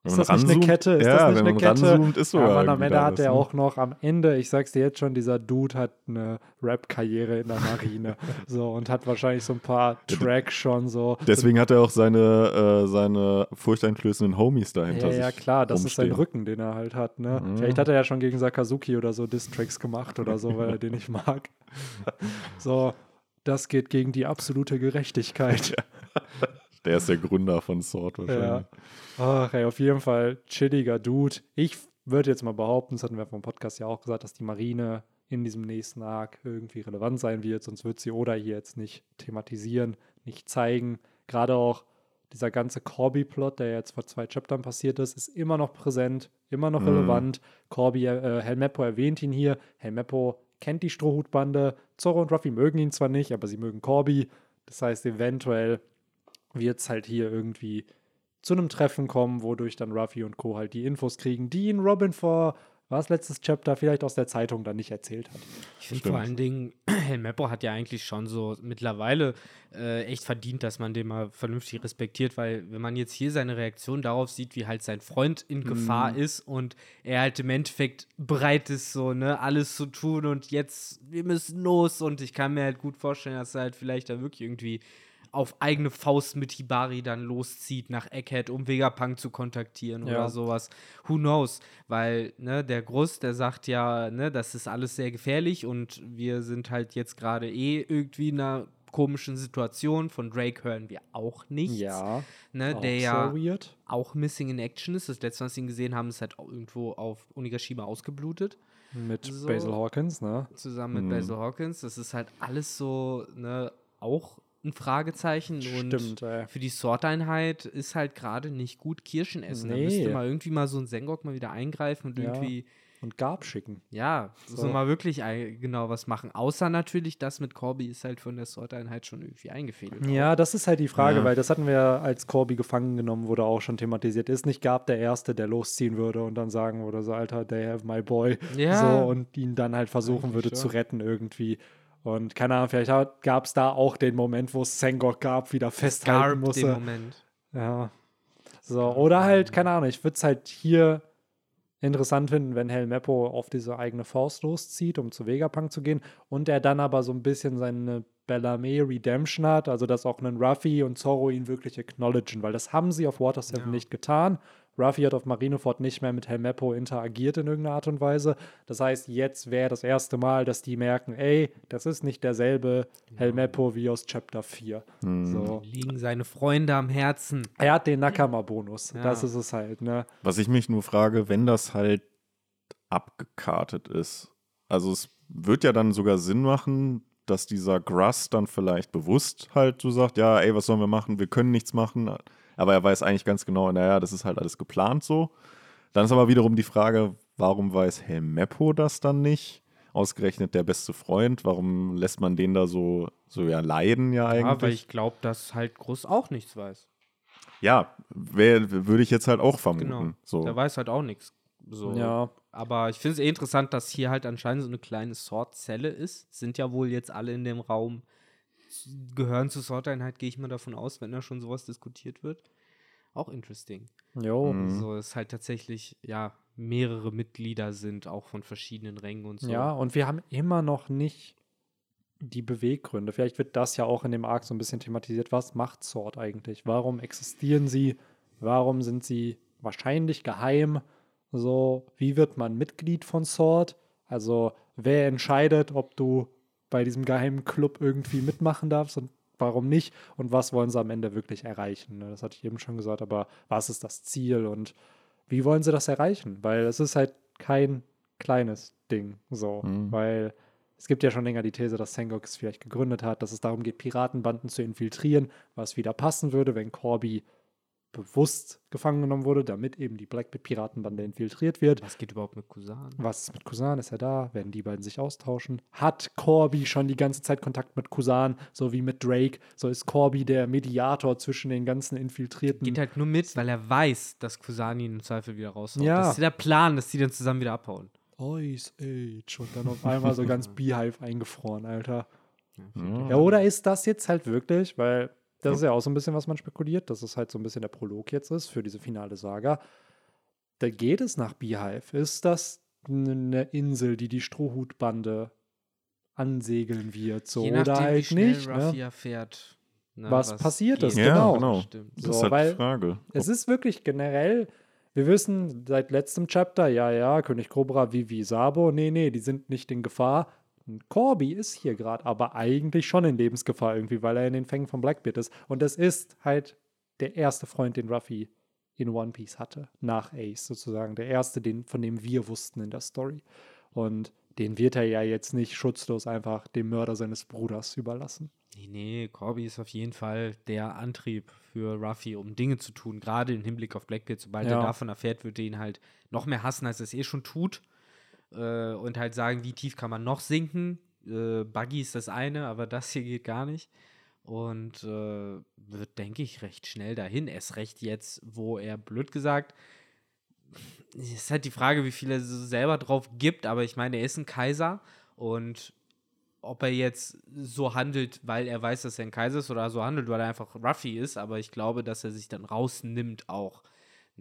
Wenn Ist das nicht eine ranzoomt- Kette? Ist ja, das nicht wenn eine man Kette? ranzoomt, ist Ja, sogar Mann, am Ende hat er ne? auch noch, am Ende, ich sag's dir jetzt schon, dieser Dude hat eine Rap-Karriere in der Marine. so, und hat wahrscheinlich so ein paar Tracks schon so. Deswegen hat er auch seine, äh, seine furchteinflößenden Homies dahinter Ja, ja, klar, das ist sein rumstehen. Rücken, den er halt hat, ne? Mhm. Vielleicht hat er ja schon gegen Sakazuki oder so Distracks gemacht oder so, weil er den nicht mag. So, das geht gegen die absolute Gerechtigkeit. Der ist der Gründer von Sword wahrscheinlich. Ach, ey, auf jeden Fall chilliger Dude. Ich würde jetzt mal behaupten, das hatten wir vom Podcast ja auch gesagt, dass die Marine in diesem nächsten Arc irgendwie relevant sein wird, sonst wird sie Oda hier jetzt nicht thematisieren, nicht zeigen. Gerade auch dieser ganze Corby-Plot, der jetzt vor zwei Chaptern passiert ist, ist immer noch präsent, immer noch Mhm. relevant. Corby, äh, Helmeppo erwähnt ihn hier. Helmeppo kennt die Strohhutbande. Zorro und Ruffy mögen ihn zwar nicht, aber sie mögen Corby. Das heißt, eventuell wird es halt hier irgendwie zu einem Treffen kommen, wodurch dann Ruffy und Co. halt die Infos kriegen, die ihnen Robin vor, war es letztes Chapter, vielleicht aus der Zeitung dann nicht erzählt hat. Ich finde vor allen Dingen, Helmeppo hat ja eigentlich schon so mittlerweile äh, echt verdient, dass man den mal vernünftig respektiert, weil wenn man jetzt hier seine Reaktion darauf sieht, wie halt sein Freund in Gefahr ist und er halt im Endeffekt bereit ist, so, ne, alles zu tun und jetzt, wir müssen los und ich kann mir halt gut vorstellen, dass er halt vielleicht da wirklich irgendwie auf eigene Faust mit Hibari dann loszieht nach Egghead, um Vegapunk zu kontaktieren Ja. oder sowas. Who knows? Weil, ne, der Groß, der sagt ja, ne, das ist alles sehr gefährlich und wir sind halt jetzt gerade eh irgendwie in einer komischen Situation. Von Drake hören wir auch nichts. Ne, auch der so ja weird. auch Missing in Action ist. Das letzte, was wir ihn gesehen haben, ist halt irgendwo auf Onigashima ausgeblutet. Mit So. Basil Hawkins, ne? Zusammen mit Mhm. Basil Hawkins. Das ist halt alles so, ne, auch ein Fragezeichen. Und Stimmt, ey. für die Sorteinheit ist halt gerade nicht gut Kirschen essen. Da müsste Nee. mal irgendwie mal so ein Sengok mal wieder eingreifen und Ja. irgendwie, Und Garb schicken. ja, so, So. mal wirklich genau was machen. Außer natürlich, das mit Corby ist halt von der Sorteinheit schon irgendwie eingefädelt. Ja, das ist halt die Frage, Ja. weil das hatten wir, als Corby gefangen genommen wurde, auch schon thematisiert. Ist nicht Gab der Erste, der losziehen würde und dann sagen würde, so, Alter, they have my boy. Ja. So, und ihn dann halt versuchen Eigentlich würde zu schon. retten irgendwie. Und keine Ahnung, vielleicht gab es da auch den Moment, wo es Sengok gab, wieder festhalten Garb den musste. Moment. Ja. So, oder halt, keine Ahnung, ich würde es halt hier interessant finden, wenn Helmeppo auf diese eigene Faust loszieht, um zu Vegapunk zu gehen und er dann aber so ein bisschen seine Bellamy Redemption hat, also dass auch einen Ruffy und Zorro ihn wirklich acknowledgen, weil das haben sie auf Water 7 Ja. nicht getan Ruffy hat auf Marineford nicht mehr mit Helmeppo interagiert in irgendeiner Art und Weise. Das heißt, jetzt wäre das erste Mal, dass die merken, ey, das ist nicht derselbe Helmeppo wie aus Chapter 4. So. Liegen seine Freunde am Herzen. Er hat den Nakama-Bonus. Ja. Das ist es halt, ne? Was ich mich nur frage, wenn das halt abgekartet ist. Also es wird ja dann sogar Sinn machen, dass dieser Gruss dann vielleicht bewusst halt so sagt, ja, ey, was sollen wir machen? Wir können nichts machen. Aber er weiß eigentlich ganz genau, naja, das ist halt alles geplant so. Dann ist aber wiederum die Frage, warum weiß Helmeppo das dann nicht? Ausgerechnet der beste Freund, warum lässt man den da so, so ja leiden ja Ja, weil eigentlich? ich glaube, dass halt Groß auch nichts weiß. Ja, wär- würde ich jetzt halt auch vermuten. Genau. So. Der weiß halt auch nichts. So. Ja. Aber ich finde es eh interessant, dass hier halt anscheinend so eine kleine Sword-Zelle ist. Sind ja wohl jetzt alle in dem Raum, gehören zur Sword-Einheit, gehe ich mal davon aus, wenn da schon sowas diskutiert wird. Auch interesting. Jo. Mhm. So, es halt tatsächlich, ja, mehrere Mitglieder sind, auch von verschiedenen Rängen und so. Ja, und wir haben immer noch nicht die Beweggründe. Vielleicht wird das ja auch in dem Arc so ein bisschen thematisiert. Was macht Sword eigentlich? Warum existieren sie? Warum sind sie wahrscheinlich geheim? So, wie wird man Mitglied von Sword? Also, wer entscheidet, ob du bei diesem geheimen Club irgendwie mitmachen darfst und warum nicht? Und was wollen sie am Ende wirklich erreichen? ne? Das hatte ich eben schon gesagt, aber was ist das Ziel und wie wollen sie das erreichen? Weil es ist halt kein kleines Ding, so, Mhm. weil es gibt ja schon länger die These, dass Sengoku es vielleicht gegründet hat, dass es darum geht, Piratenbanden zu infiltrieren, was wieder passen würde, wenn Corby bewusst gefangen genommen wurde, damit eben die Blackbeard-Piratenbande infiltriert wird. Was geht überhaupt mit Kusan? Was ist mit Kusan? Ist er da? Werden die beiden sich austauschen? Hat Corby schon die ganze Zeit Kontakt mit Kusan, so wie mit Drake? So ist Corby der Mediator zwischen den ganzen Infiltrierten. Geht halt nur mit, weil er weiß, dass Kusan ihn im Zweifel wieder raushaut. Ja. Das ist der Plan, dass die dann zusammen wieder abhauen. Ice Age und dann auf einmal so ganz Beehive eingefroren, Alter. Ja. Ja, oder ist das jetzt halt wirklich, weil das ist ja auch so ein bisschen, was man spekuliert, dass es halt so ein bisschen der Prolog jetzt ist für diese finale Saga. Da geht es nach Beehive. Ist das eine Insel, die die Strohhutbande ansegeln wird? So, Je nachdem, oder wie halt schnell nicht. Ne? erfährt. ne, Was passiert ist, geht. Ja, genau. genau. Das So, ist halt weil die Frage. Es ist wirklich generell, wir wissen seit letztem Chapter, ja, ja, König Cobra, Vivi, Sabo, nee, nee, die sind nicht in Gefahr. Und Corby ist hier gerade, aber eigentlich schon in Lebensgefahr irgendwie, weil er in den Fängen von Blackbeard ist. Und das ist halt der erste Freund, den Ruffy in One Piece hatte, nach Ace sozusagen. Der erste, den, von dem wir wussten in der Story. Und den wird er ja jetzt nicht schutzlos einfach dem Mörder seines Bruders überlassen. Nee, nee, Corby ist auf jeden Fall der Antrieb für Ruffy, um Dinge zu tun, gerade im Hinblick auf Blackbeard. Sobald Ja. er davon erfährt, wird er ihn halt noch mehr hassen, als er es eh schon tut. Äh, und halt sagen, wie tief kann man noch sinken. Äh, Buggy ist das eine, aber das hier geht gar nicht. Und äh, wird, denke ich, recht schnell dahin. Erst recht jetzt, wo er, blöd gesagt, ist halt die Frage, wie viel er selber drauf gibt, aber ich meine, er ist ein Kaiser und ob er jetzt so handelt, weil er weiß, dass er ein Kaiser ist, oder so handelt, weil er einfach Ruffy ist, aber ich glaube, dass er sich dann rausnimmt auch,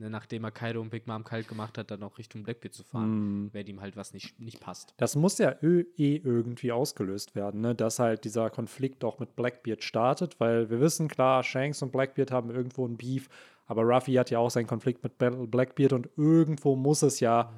ne, nachdem er Kaido und Big Mom kalt gemacht hat, dann auch Richtung Blackbeard zu fahren, wenn ihm halt was nicht, nicht passt. Das muss ja ö- eh irgendwie ausgelöst werden, ne? dass halt dieser Konflikt auch mit Blackbeard startet, weil wir wissen, klar, Shanks und Blackbeard haben irgendwo ein Beef, aber Ruffy hat ja auch seinen Konflikt mit Blackbeard und irgendwo muss es ja,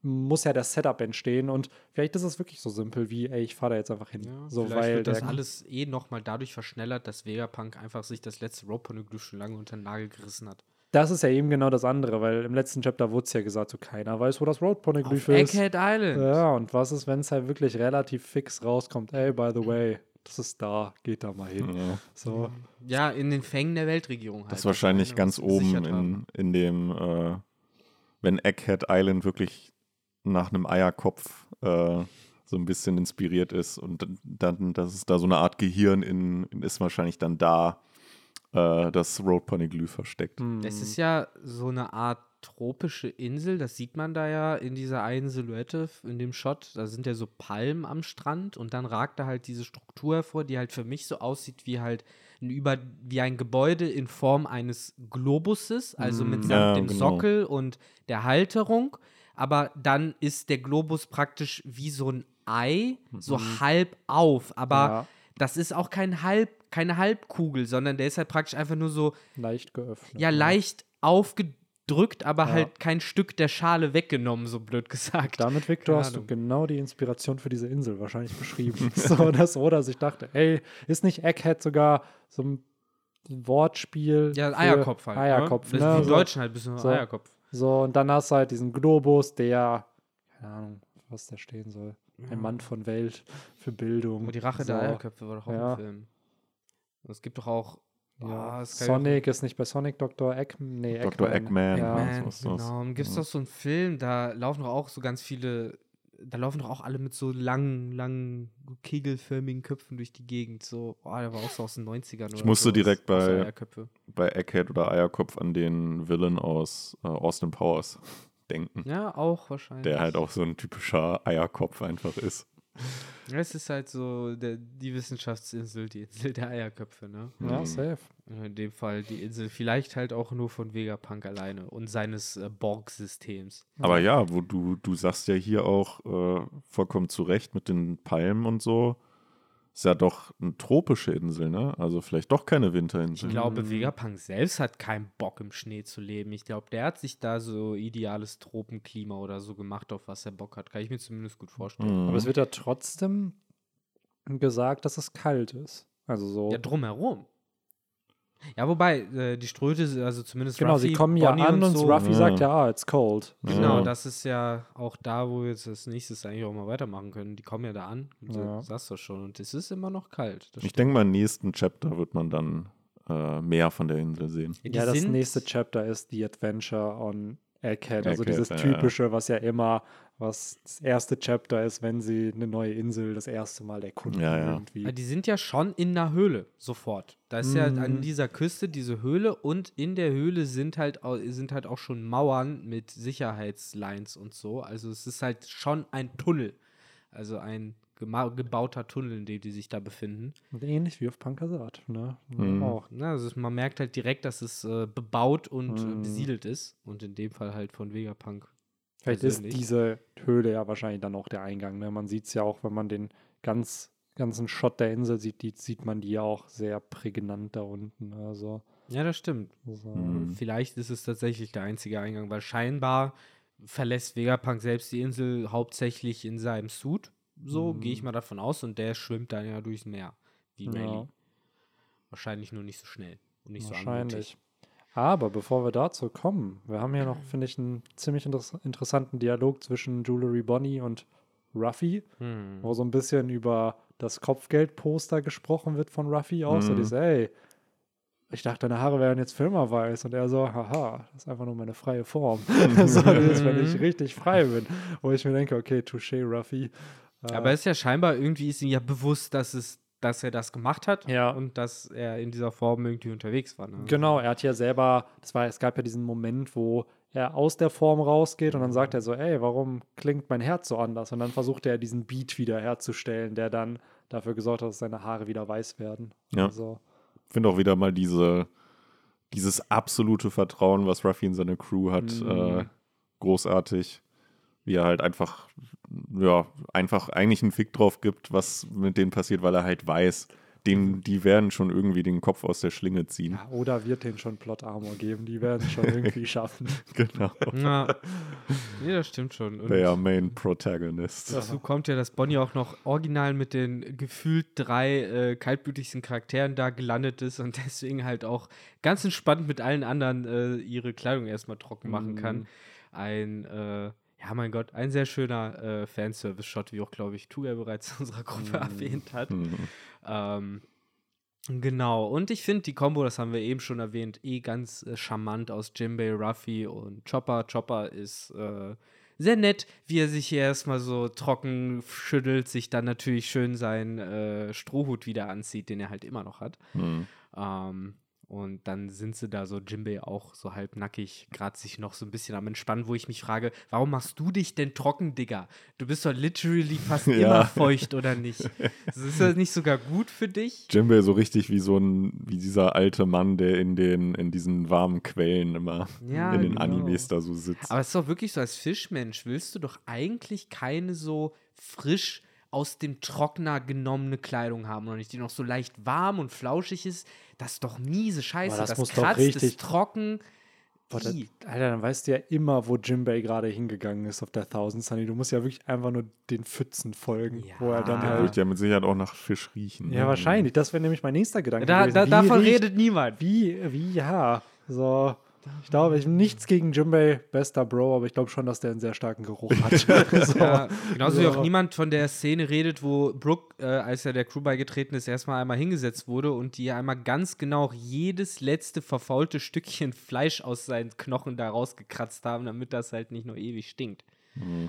muss ja das Setup entstehen und vielleicht ist es wirklich so simpel wie, ey, ich fahre da jetzt einfach hin. so, Vielleicht weil wird das alles eh nochmal dadurch verschnellert, dass Vegapunk einfach sich das letzte Rope-Poneglyph schon lange unter den Nagel gerissen hat. Das ist ja eben genau das andere, weil im letzten Chapter wurde es ja gesagt, so keiner weiß, wo das Road Poneglyph ist. Egghead Island. Ja, und was ist, wenn es halt wirklich relativ fix rauskommt? Ey, by the way, das ist da, geht da mal hin. Ja. So. Ja, in den Fängen der Weltregierung halt. Das ist wahrscheinlich ne, ganz oben in, in dem, äh, wenn Egghead Island wirklich nach einem Eierkopf äh, so ein bisschen inspiriert ist und dann, dass es da so eine Art Gehirn in, in ist wahrscheinlich dann da äh, das Road Poneglyph versteckt. Hm. Es ist ja so eine Art tropische Insel, das sieht man da ja in dieser einen Silhouette, in dem Shot. Da sind ja so Palmen am Strand und dann ragt da halt diese Struktur hervor, die halt für mich so aussieht wie halt ein über wie ein Gebäude in Form eines Globuses, also mit Mm, ja, dem genau. Sockel und der Halterung. Aber dann ist der Globus praktisch wie so ein Ei, so halb auf. Aber Ja. das ist auch kein halb, keine Halbkugel, sondern der ist halt praktisch einfach nur so leicht geöffnet. ja, ne? leicht drückt, aber Ja. halt kein Stück der Schale weggenommen, so blöd gesagt. Damit, Victor, hast du genau die Inspiration für diese Insel wahrscheinlich beschrieben. so, dass Oda sich dachte, ey, ist nicht Egghead sogar so ein Wortspiel? ja, Eierkopf halt. Eierkopf, ne? ne? Das im so, Deutschen halt ein bisschen so. Eierkopf. so, und dann hast du halt diesen Globus, der, keine Ahnung, was da stehen soll. Ein Mann von Welt für Bildung. Und die Rache so. der Eierköpfe war doch auch Ja. ein Film. Und es gibt doch auch. Ja, auch- Sonic ist nicht bei Sonic Dr. Egg, nee, Dr. Eggman. Ja. Man, was genau. Und gibt es Mhm. doch so einen Film, da laufen doch auch so ganz viele, da laufen doch auch alle mit so langen, langen, kegelförmigen Köpfen durch die Gegend. So, oh, der war auch so aus den 90ern. Ich musste sowas, direkt bei-. Bei Egghead oder Eierkopf an den Villain aus äh, Austin Powers denken. Ja, auch wahrscheinlich. Der halt auch so ein typischer Eierkopf einfach ist. Es ist halt so der, die Wissenschaftsinsel, die Insel der Eierköpfe, ne? Ja, Mhm. safe. In dem Fall die Insel vielleicht halt auch nur von Vegapunk alleine und seines äh, Borg-Systems. Aber ja, wo du, du sagst ja hier auch äh, vollkommen zu Recht mit den Palmen und so, ist ja doch eine tropische Insel, ne? Also vielleicht doch keine Ich Winterinsel. glaube, Mhm. Vegapunk selbst hat keinen Bock im Schnee zu leben. Ich glaube, der hat sich da so ideales Tropenklima oder so gemacht, auf was er Bock hat. Kann ich mir zumindest gut vorstellen. Mhm. Aber es wird ja trotzdem gesagt, dass es kalt ist. Also so. Ja, drumherum. Ja, wobei, äh, die Ströte, also zumindest genau, Ruffy, sie kommen ja Bonnie an und, so, Ruffy Ja. sagt ja, ah, it's cold. Genau, Ja. das ist ja auch da, wo wir jetzt als nächstes eigentlich auch mal weitermachen können. Die kommen ja da an, du Ja. sagst das schon. Und es ist immer noch kalt. Das Ich denke mal, im nächsten Chapter wird man dann äh, mehr von der Insel sehen. Die Ja, das nächste Chapter ist The Adventure on Egghead. Also Egghead, dieses typische, was ja immer, was das erste Chapter ist, wenn sie eine neue Insel das erste Mal erkunden. Ja, ja. Irgendwie. Aber die sind ja schon in der Höhle, sofort. Da ist ja Mhm. an dieser Küste diese Höhle und in der Höhle sind halt, sind halt auch schon Mauern mit Sicherheitslines und so. Also es ist halt schon ein Tunnel. Also ein gebauter Tunnel, in dem die sich da befinden. Und ähnlich wie auf Pankasat. Ne? Mhm. Auch. Na, also man merkt halt direkt, dass es äh, bebaut und äh, Mhm. besiedelt ist. Und in dem Fall halt von Vegapunk. Vielleicht ist diese Höhle ja wahrscheinlich dann auch der Eingang. Ne? Man sieht es ja auch, wenn man den ganz, ganzen Shot der Insel sieht, die, sieht man die ja auch sehr prägnant da unten. Also, Ja, das stimmt. so. Mhm. Vielleicht ist es tatsächlich der einzige Eingang, weil scheinbar verlässt Vegapunk selbst die Insel hauptsächlich in seinem Suit. So Mhm. gehe ich mal davon aus. Und der schwimmt dann ja durchs Meer. Wie Ja. Rayleigh. Wahrscheinlich nur nicht so schnell und nicht so Wahrscheinlich. anmutig. Aber bevor wir dazu kommen, wir haben hier noch, finde ich, einen ziemlich interess interessanten Dialog zwischen Jewelry Bonnie und Ruffy, Hm. wo so ein bisschen über das Kopfgeldposter gesprochen wird von Ruffy auch. So Mhm. dieses, ey, ich dachte, deine Haare wären jetzt für immer weiß. Und er so, haha, das ist einfach nur meine freie Form. so dieses, wenn ich richtig frei bin. Wo ich mir denke, okay, touché, Ruffy. Äh, Aber es ist ja scheinbar irgendwie ist ihm ja bewusst, dass es dass er das gemacht hat Ja. und dass er in dieser Form irgendwie unterwegs war. Ne? Genau, er hat ja selber, das war, es gab ja diesen Moment, wo er aus der Form rausgeht und dann sagt er so, ey, warum klingt mein Herz so anders? Und dann versucht er diesen Beat wieder herzustellen, der dann dafür gesorgt hat, dass seine Haare wieder weiß werden. Ja. Also, Ich finde auch wieder mal diese, dieses absolute Vertrauen, was Ruffy in seine Crew hat, Mhm. äh, großartig. Wie er halt einfach, ja, einfach eigentlich einen Fick drauf gibt, was mit denen passiert, weil er halt weiß, den, die werden schon irgendwie den Kopf aus der Schlinge ziehen. ja, oder wird denen schon Plot Armor geben, die werden es schon irgendwie schaffen. Genau. Ja. nee, das stimmt schon. Und Der Main Protagonist. Dazu kommt ja, dass Bonnie auch noch original mit den gefühlt drei äh, kaltblütigsten Charakteren da gelandet ist und deswegen halt auch ganz entspannt mit allen anderen äh, ihre Kleidung erstmal trocken machen kann. Mhm. Ein, äh, ja, mein Gott, ein sehr schöner äh, Fanservice-Shot, wie auch, glaube ich, Tuga bereits in unserer Gruppe Mhm. erwähnt hat. Mhm. Ähm, genau, und ich finde die Combo, das haben wir eben schon erwähnt, eh ganz äh, charmant aus Jimbei, Ruffy und Chopper. Chopper ist äh, sehr nett, wie er sich hier erstmal so trocken schüttelt, sich dann natürlich schön seinen äh, Strohhut wieder anzieht, den er halt immer noch hat. Mhm. Ähm, und dann sind sie da so, Jimbei auch so halbnackig, gerade sich noch so ein bisschen am Entspannen, wo ich mich frage, warum machst du dich denn trocken, Digga? Du bist doch literally fast Ja. immer feucht, oder nicht? Ist das nicht sogar gut für dich? Jimbei so richtig wie so ein, wie dieser alte Mann, der in den, in diesen warmen Quellen immer Ja, in den genau. Animes da so sitzt. Aber es ist doch wirklich so, als Fischmensch willst du doch eigentlich keine so frisch aus dem Trockner genommene Kleidung haben, oder nicht, die noch so leicht warm und flauschig ist. Das ist doch miese Scheiße. das das muss doch kratzt, richtig- ist trocken. Boah, das? Alter, dann weißt du ja immer, wo Jimbei gerade hingegangen ist auf der Thousand Sunny. Du musst ja wirklich einfach nur den Pfützen folgen, wo er dann Ja. Der halt. wird ja mit Sicherheit auch nach Fisch riechen. Ja, ne? wahrscheinlich. Das wäre nämlich mein nächster Gedanke. Da, da, davon riecht- redet niemand. Wie, wie, ja. So. Ich glaube, ich nichts gegen Jimbei, bester Bro, aber ich glaube schon, dass der einen sehr starken Geruch hat. so. Ja, genauso wie auch niemand von der Szene redet, wo Brooke, äh, als er der Crew beigetreten ist, erstmal einmal hingesetzt wurde und die einmal ganz genau jedes letzte verfaulte Stückchen Fleisch aus seinen Knochen da rausgekratzt haben, damit das halt nicht nur ewig stinkt. Mhm.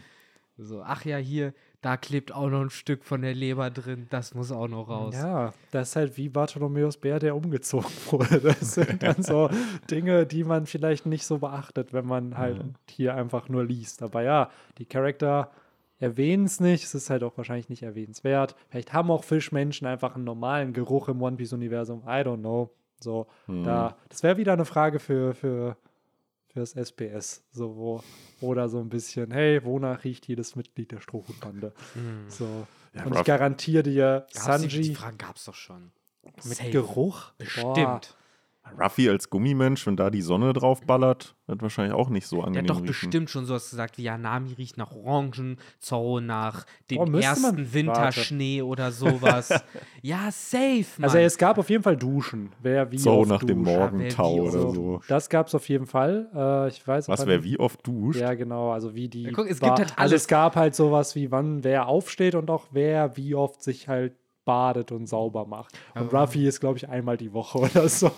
So, ach ja, hier, da klebt auch noch ein Stück von der Leber drin, das muss auch noch raus. Ja, das ist halt wie Bartholomäus Bär, der umgezogen wurde. Das sind dann so Dinge, die man vielleicht nicht so beachtet, wenn man halt hier einfach nur liest. Aber ja, die Charakter erwähnen es nicht. Es ist halt auch wahrscheinlich nicht erwähnenswert. Vielleicht haben auch Fischmenschen einfach einen normalen Geruch im One Piece-Universum. I don't know. So, da, das wäre wieder eine Frage für, für fürs SPS. So, wo, oder so ein bisschen, hey, wonach riecht jedes Mitglied der Strohhutbande? So. Ja, Und ich garantiere dir, Gab's die, die Sanji Frage gab es doch schon. mit Safe. Geruch. Boah. Ruffy als Gummimensch, wenn da die Sonne drauf ballert, wird wahrscheinlich auch nicht so Der angenehm hat doch riechen. bestimmt schon sowas gesagt wie, ja, Nami riecht nach Orangen, Zorro nach dem man- ersten Winterschnee oder sowas. ja, safe, Mann. Also es gab auf jeden Fall Duschen. Wer wie So oft nach dem duscht. Morgentau wie oder so. Das gab es auf jeden Fall. Äh, ich weiß Was, wer wie oft duscht? Ja, genau. Also wie die. Ja, guck, es war- gibt halt Also alles. es gab halt sowas wie, wann wer aufsteht und auch wer wie oft sich halt badet und sauber macht. Und Ruffy ist, glaube ich, einmal die Woche oder so.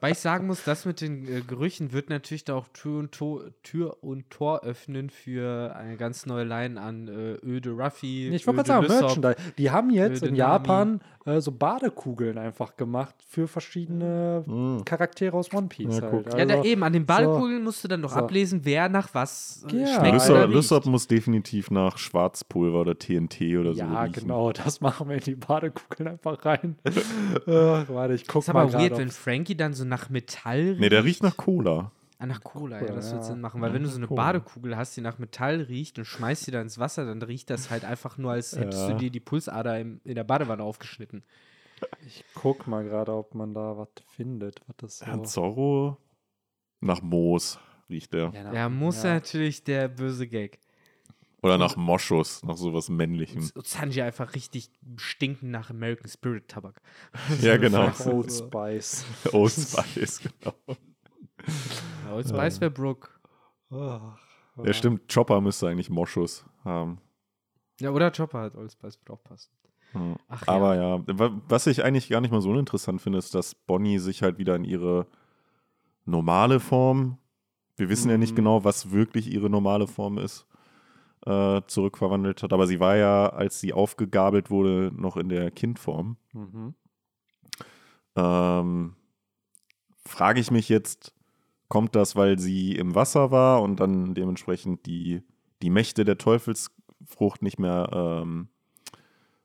Weil ich sagen muss, das mit den äh, Gerüchen wird natürlich da auch Tür und, Tor, Tür und Tor öffnen für eine ganz neue Line an äh, Öde Ruffy. Ich wollte gerade sagen, Lysop. Merchandise. Die haben jetzt in. Japan äh, so Badekugeln einfach gemacht für verschiedene Charaktere aus One Piece. Ja, halt. Ja, da Also, eben, an den Badekugeln musst du dann doch So. ablesen, wer nach was äh, Ja. schmeckt Lysop. Lysop muss definitiv nach Schwarzpulver oder TNT oder so Ja, genau, das machen wir in die Badekugeln einfach rein. Ach, warte, ich guck Ist mal aber weird, wenn Frankie dann so nach Metall riecht. Nee, der riecht nach Cola. Ah, nach Cola, ja, das wird ja. Sinn machen. Weil wenn du so eine Cola. Badekugel hast, die nach Metall riecht und schmeißt sie da ins Wasser, dann riecht das halt einfach nur, als hättest Ja. du dir die Pulsader im, in der Badewanne aufgeschnitten. Ich guck mal gerade, ob man da was findet. Was das so. Ja, Zorro nach Moos riecht der. Ja, Ja, muss ja. natürlich der böse Gag. Oder nach Moschus, nach sowas Männlichem. Sanji einfach richtig stinken nach American Spirit Tabak. Ja, genau. Old Spice. Old Spice, genau. Ja, Old Spice wäre Brooke. Ja, stimmt. Chopper müsste eigentlich Moschus haben. Ja, oder Chopper hat Old Spice wird auch passen. Ja. Ach ja. Aber ja, wa- was ich eigentlich gar nicht mal so uninteressant finde, ist, dass Bonnie sich halt wieder in ihre normale Form, wir wissen ja nicht Mhm. genau, was wirklich ihre normale Form ist, äh, zurückverwandelt hat. Aber sie war ja, als sie aufgegabelt wurde, noch in der Kindform. Mhm. Ähm, frage ich mich jetzt, kommt das, weil sie im Wasser war und dann dementsprechend die, die Mächte der Teufelsfrucht nicht mehr ähm,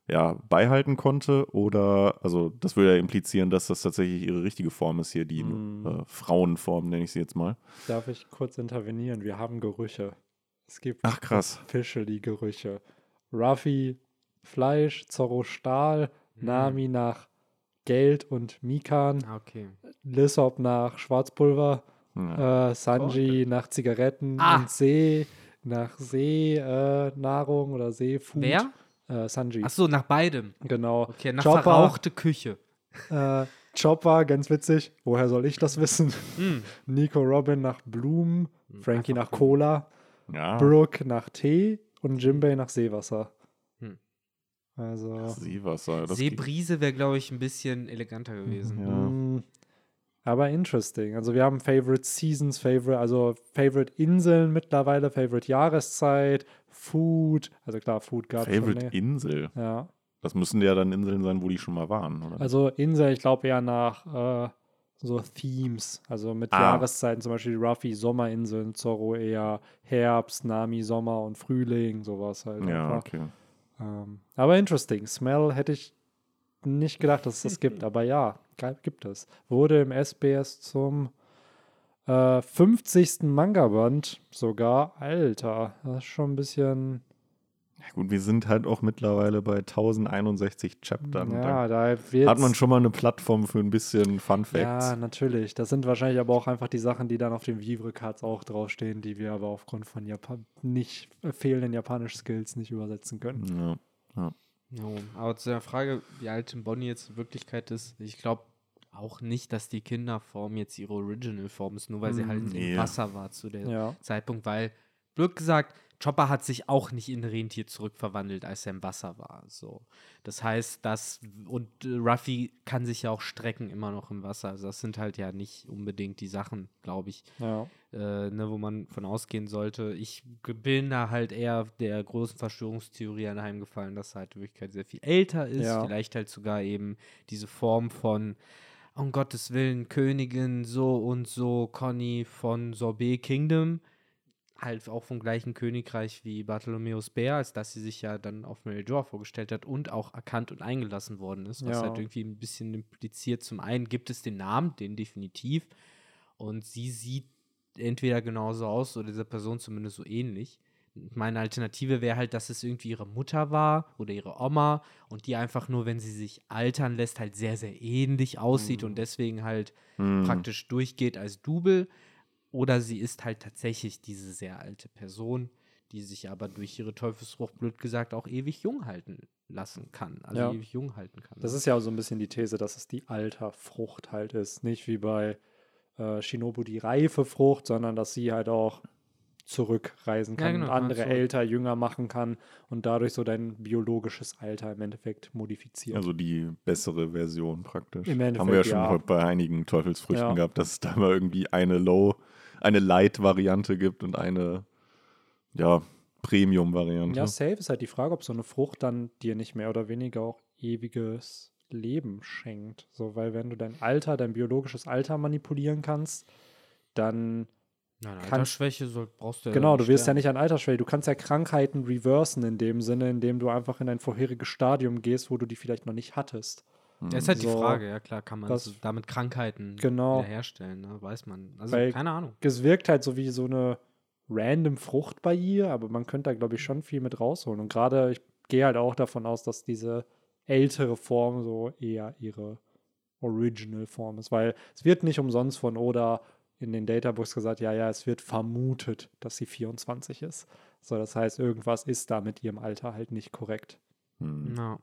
ja, beihalten konnte? Oder, also das würde ja implizieren, dass das tatsächlich ihre richtige Form ist hier, die Mhm. äh, Frauenform, nenne ich sie jetzt mal. Darf ich kurz intervenieren? Wir haben Gerüche. Es gibt Ach krass. Fische, die Gerüche. Ruffy Fleisch, Zorro Stahl, Mhm. Nami nach Geld und Mikan, Ah, okay. Lissop nach Schwarzpulver, Ja. äh, Sanji nach Zigaretten Ah. und See nach Seenahrung äh, Nahrung oder Seefood. Wer? Äh, Sanji. Ach so, nach beidem. Genau. Okay, nach Chopper, verrauchte Küche. äh, Chopper, ganz witzig. Woher soll ich das wissen? Hm. Nico Robin nach Blumen, Frankie einfach nach Cola, ja. Brooke nach Tee und Jimbei nach Seewasser. Hm. Also. Seewasser. Das Seebrise wäre, glaube ich, ein bisschen eleganter gewesen. Ja. Mm, Aber interesting. Also wir haben Favorite Seasons, Favorite, also Favorite Inseln mittlerweile, Favorite Jahreszeit, Food. Also klar, Food gab es schon. Favorite länger. Insel. Ja. Das müssen ja dann Inseln sein, wo die schon mal waren, oder? Also Insel, ich glaube eher nach äh, so Themes, also mit Ah. Jahreszeiten, zum Beispiel Ruffy Sommerinseln, Zorro eher Herbst, Nami Sommer und Frühling, sowas halt. ja, einfach. okay. Ähm, aber interesting. Smell hätte ich nicht gedacht, dass es das gibt, aber ja, gibt es. Wurde im SBS zum äh, 50. Manga-Band sogar. Alter, das ist schon ein bisschen. Ja, gut, wir sind halt auch mittlerweile bei 1061 Chaptern. Ja, da hat man schon mal eine Plattform für ein bisschen Fun Facts. Ja, natürlich. Das sind wahrscheinlich aber auch einfach die Sachen, die dann auf den Vivre-Cards auch draufstehen, die wir aber aufgrund von Japan nicht äh, fehlenden japanischen Skills nicht übersetzen können. Ja, ja. Jo, aber zu der Frage, wie alt Tim Bonnie jetzt in Wirklichkeit ist, ich glaube auch nicht, dass die Kinderform jetzt ihre Original-Form ist, nur weil sie halt Mm, nee. im Wasser war zu dem Ja. Zeitpunkt, weil, blöd gesagt, Chopper hat sich auch nicht in Rentier zurückverwandelt, als er im Wasser war. So. Das heißt, dass, und äh, Ruffy kann sich ja auch strecken immer noch im Wasser. Also das sind halt ja nicht unbedingt die Sachen, glaube ich, Ja. äh, ne, wo man von ausgehen sollte. Ich bin da halt eher der großen Verschwörungstheorie anheimgefallen, dass er halt in Wirklichkeit sehr viel älter ist. Ja. Vielleicht halt sogar eben diese Form von, um Gottes Willen, Königin so und so, Conny von Sorbet Kingdom. Halt auch vom gleichen Königreich wie Bartholomäus Bär, als dass sie sich ja dann auf Mary Joa vorgestellt hat und auch erkannt und eingelassen worden ist, was Ja. halt irgendwie ein bisschen impliziert. Zum einen gibt es den Namen, den definitiv, und sie sieht entweder genauso aus oder dieser Person zumindest so ähnlich. Meine Alternative wäre halt, dass es irgendwie ihre Mutter war oder ihre Oma und die einfach nur, wenn sie sich altern lässt, halt sehr, sehr ähnlich aussieht und deswegen halt Hm. praktisch durchgeht als Double. Oder sie ist halt tatsächlich diese sehr alte Person, die sich aber durch ihre Teufelsfrucht, blöd gesagt, auch ewig jung halten lassen kann. Also Ja. ewig jung halten kann. Das ist ja auch so ein bisschen die These, dass es die Alterfrucht halt ist. Nicht wie bei äh, Shinobu die reife Frucht, sondern dass sie halt auch zurückreisen Ja, kann genau, und kann andere zurück. älter, jünger machen kann und dadurch so dein biologisches Alter im Endeffekt modifiziert. Also die bessere Version praktisch. Im Haben wir ja Endeffekt, schon ja. bei einigen Teufelsfrüchten Ja. gehabt, dass es da mal irgendwie eine Low, eine Light-Variante gibt und eine, ja, Premium-Variante. Ja, safe ist halt die Frage, ob so eine Frucht dann dir nicht mehr oder weniger auch ewiges Leben schenkt. So, weil wenn du dein Alter, dein biologisches Alter manipulieren kannst, dann Nein, Altersschwäche soll, brauchst du Genau, du wirst ja sterben. nicht an Altersschwäche. Du kannst ja Krankheiten reversen in dem Sinne, indem du einfach in ein vorheriges Stadium gehst, wo du die vielleicht noch nicht hattest. Das ist halt die So, Frage, ja klar, kann man das- damit Krankheiten Genau. wiederherstellen, ne? weiß man. Also Weil- keine Ahnung. Es wirkt halt so wie so eine random Frucht bei ihr, aber man könnte da, glaube ich, schon viel mit rausholen. Und gerade, ich gehe halt auch davon aus, dass diese ältere Form so eher ihre Original-Form ist, weil es wird nicht umsonst von Oda in den Databooks gesagt, ja, ja, es wird vermutet, dass sie 24 ist. So, das heißt, irgendwas ist da mit ihrem Alter halt nicht korrekt. Hm. Ja.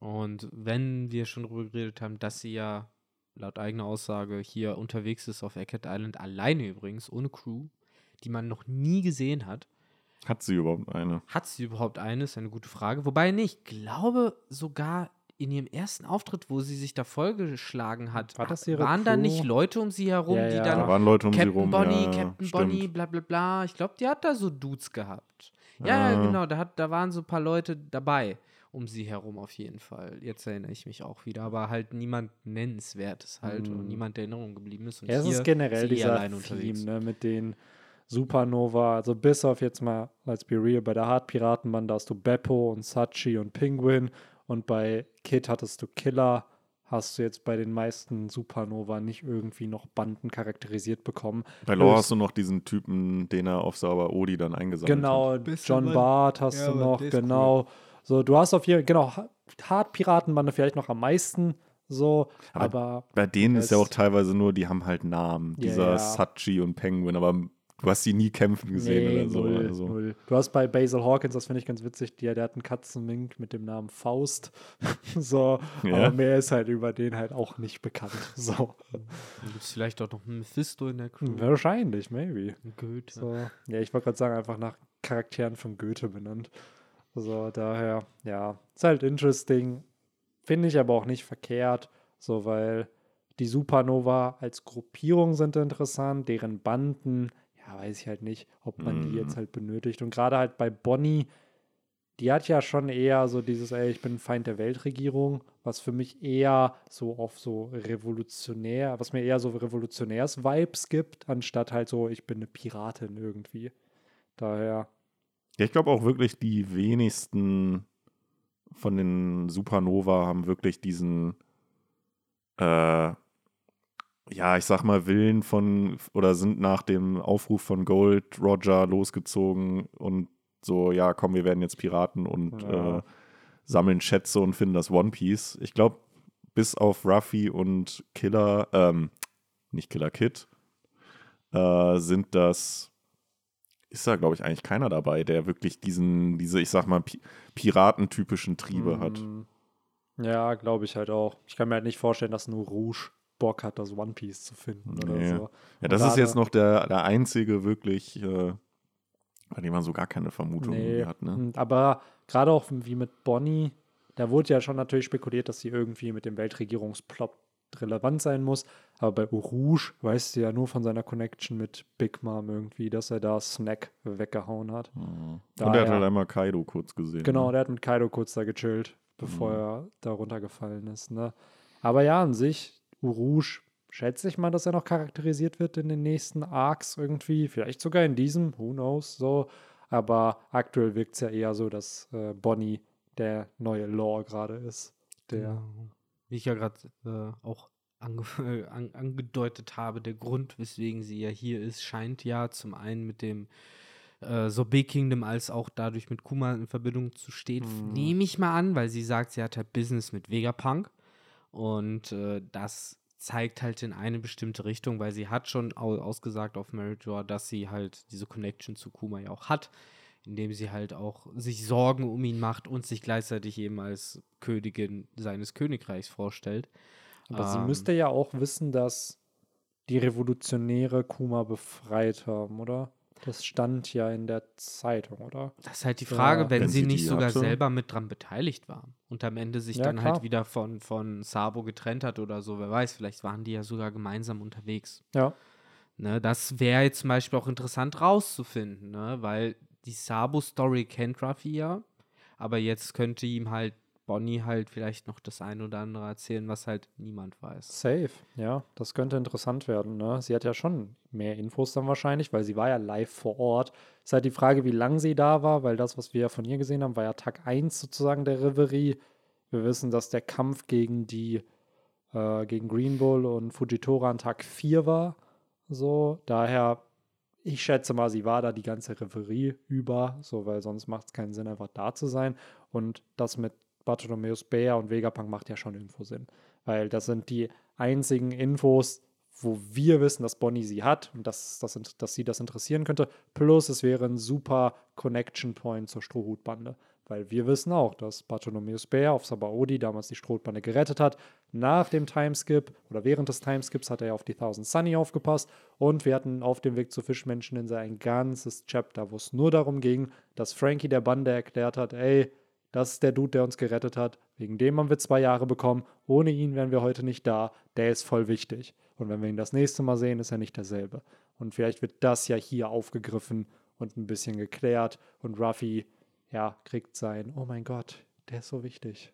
Und wenn wir schon darüber geredet haben, dass sie ja laut eigener Aussage hier unterwegs ist auf Eckert Island, alleine übrigens, ohne Crew, die man noch nie gesehen hat, Hat sie überhaupt eine? hat sie überhaupt eine? Ist eine gute Frage. Wobei nicht, ich glaube sogar in ihrem ersten Auftritt, wo sie sich da vollgeschlagen hat, War das ihre waren da nicht Leute um sie herum, Ja, die dann Da waren Leute um Captain sie rum. Bonnie, ja, Captain stimmt. Bonnie, bla bla bla. Ich glaube, die hat da so Dudes gehabt. Ja, ja, Ah. genau, da, hat, da waren so ein paar Leute dabei um sie herum auf jeden Fall. Jetzt erinnere ich mich auch wieder, aber halt niemand nennenswertes halt und Hm. niemand, der in Erinnerung geblieben ist. Und Ja, es hier ist generell dieser allein Theme, unterwegs. ne, mit den Supernova, also bis auf jetzt mal, let's be real, bei der Hart-Piratenbande hast du Beppo und Sachi und Penguin und bei Kid hattest du Killer, hast du jetzt bei den meisten Supernova nicht irgendwie noch Banden charakterisiert bekommen. Bei Law Höchst- hast du noch diesen Typen, den er auf Sauber Odi dann eingesammelt hat. Genau, Bist du John. Bart hast Ja, du noch, genau. So, du hast auf jeden genau, Ha- Hart-Piratenbande vielleicht noch am meisten, so, Aber aber Bei denen ist ja auch teilweise nur, die haben halt Namen. Ja, Dieser ja. Sachi und Penguin, aber du hast sie nie kämpfen gesehen Nee, oder so. null, also. null. Du hast bei Basil Hawkins, das finde ich ganz witzig, der, der hat einen Katzenmink mit dem Namen Faust. so, Ja. aber mehr ist halt über den halt auch nicht bekannt. So, Dann gibt es vielleicht auch noch einen Mephisto in der Crew. wahrscheinlich, maybe. Goethe. So. Ja, ich wollte gerade sagen, einfach nach Charakteren von Goethe benannt. So, daher, ja, ist halt interesting. Finde ich aber auch nicht verkehrt, so, weil die Supernova als Gruppierung sind interessant, deren Banden, ja, weiß ich halt nicht, ob man die Mhm. jetzt halt benötigt. Und gerade halt bei Bonnie, die hat ja schon eher so dieses, ey, ich bin Feind der Weltregierung, was für mich eher so auf so revolutionär, was mir eher so Revolutionärs-Vibes gibt, anstatt halt so, ich bin eine Piratin irgendwie. Daher, Ja, ich glaube auch wirklich, die wenigsten von den Supernova haben wirklich diesen, äh, ja, ich sag mal, Willen von oder sind nach dem Aufruf von Gold Roger losgezogen und so, ja, komm, wir werden jetzt Piraten und Ja. äh, sammeln Schätze und finden das One Piece. Ich glaube, bis auf Ruffy und Killer, ähm, nicht Killer Kid, äh, sind das, ist da, glaube ich, eigentlich keiner dabei, der wirklich diesen, diese, ich sag mal, Pi piratentypischen Triebe hat. Mm, Ja, glaube ich halt auch. Ich kann mir halt nicht vorstellen, dass nur Rouge Bock hat, das One Piece zu finden Nee. oder so. Ja, das Und ist jetzt noch der, der einzige wirklich, äh, bei dem man so gar keine Vermutung Nee, hat, ne? und- aber gerade auch wie mit Bonnie, da wurde ja schon natürlich spekuliert, dass sie irgendwie mit dem Weltregierungsplot relevant sein muss. Aber bei Rouge weißt du ja nur von seiner Connection mit Big Mom irgendwie, dass er da Snack weggehauen hat. Und Daher- er hat halt einmal Kaido kurz gesehen. Genau, Ne? der hat mit Kaido kurz da gechillt, bevor Mhm. er da runtergefallen ist. Ne? Aber ja, an sich, Rouge, schätze ich mal, dass er noch charakterisiert wird in den nächsten Arcs irgendwie. Vielleicht sogar in diesem, who knows, so. Aber aktuell wirkt es ja eher so, dass äh, Bonnie der neue Law gerade ist. Der, Genau. Wie ich ja gerade äh, auch ange äh, an angedeutet habe, der Grund, weswegen sie ja hier ist, scheint ja zum einen mit dem äh, Sorbet Kingdom als auch dadurch mit Kuma in Verbindung zu stehen. Mhm. Nehme ich mal an, weil sie sagt, sie hat halt Business mit Vegapunk. Und äh, das zeigt halt in eine bestimmte Richtung, weil sie hat schon au ausgesagt auf Meritor, dass sie halt diese Connection zu Kuma ja auch hat, indem sie halt auch sich Sorgen um ihn macht und sich gleichzeitig eben als Königin seines Königreichs vorstellt. aber sie Ähm, müsste ja auch wissen, dass die Revolutionäre Kuma befreit haben, oder? Das stand ja in der Zeitung, oder? Das ist halt die Ja. Frage, wenn, Wenn sie sie nicht sogar hatte. selber mit dran beteiligt war und am Ende sich Ja, dann klar. halt wieder von, von Sabo getrennt hat oder so, wer weiß, vielleicht waren die ja sogar gemeinsam unterwegs. Ja. Ne, das wäre jetzt zum Beispiel auch interessant rauszufinden, ne? weil die Sabo-Story kennt Ruffy ja, aber jetzt könnte ihm halt Bonnie halt vielleicht noch das ein oder andere erzählen, was halt niemand weiß. Safe, ja, das könnte interessant werden. Ne? Sie hat ja schon mehr Infos dann wahrscheinlich, weil sie war ja live vor Ort. Ist halt die Frage, wie lange sie da war, weil das, was wir ja von ihr gesehen haben, war ja Tag 1 sozusagen der Reverie. Wir wissen, dass der Kampf gegen die, äh, gegen Green Bull und Fujitora an Tag 4 war. So, daher, ich schätze mal, sie war da die ganze Reverie über, so, weil sonst macht es keinen Sinn, einfach da zu sein. Und das mit Bartholomeus Bär und Vegapunk macht ja schon irgendwo Sinn. Weil das sind die einzigen Infos, wo wir wissen, dass Bonnie sie hat und dass, dass, dass sie das interessieren könnte. Plus, es wäre ein super Connection Point zur Strohhutbande. Weil wir wissen auch, dass Bartholomeus Bär auf Sabaody damals die Strohhutbande gerettet hat. Nach dem Timeskip oder während des Timeskips hat er ja auf die Thousand Sunny aufgepasst. Und wir hatten auf dem Weg zu Fischmenscheninsel ein ganzes Chapter, wo es nur darum ging, dass Frankie der Bande erklärt hat, ey, das ist der Dude, der uns gerettet hat. Wegen dem haben wir zwei Jahre bekommen. Ohne ihn wären wir heute nicht da. Der ist voll wichtig. Und wenn wir ihn das nächste Mal sehen, ist er nicht derselbe. Und vielleicht wird das ja hier aufgegriffen und ein bisschen geklärt. Und Ruffy, ja, kriegt sein, oh mein Gott, der ist so wichtig.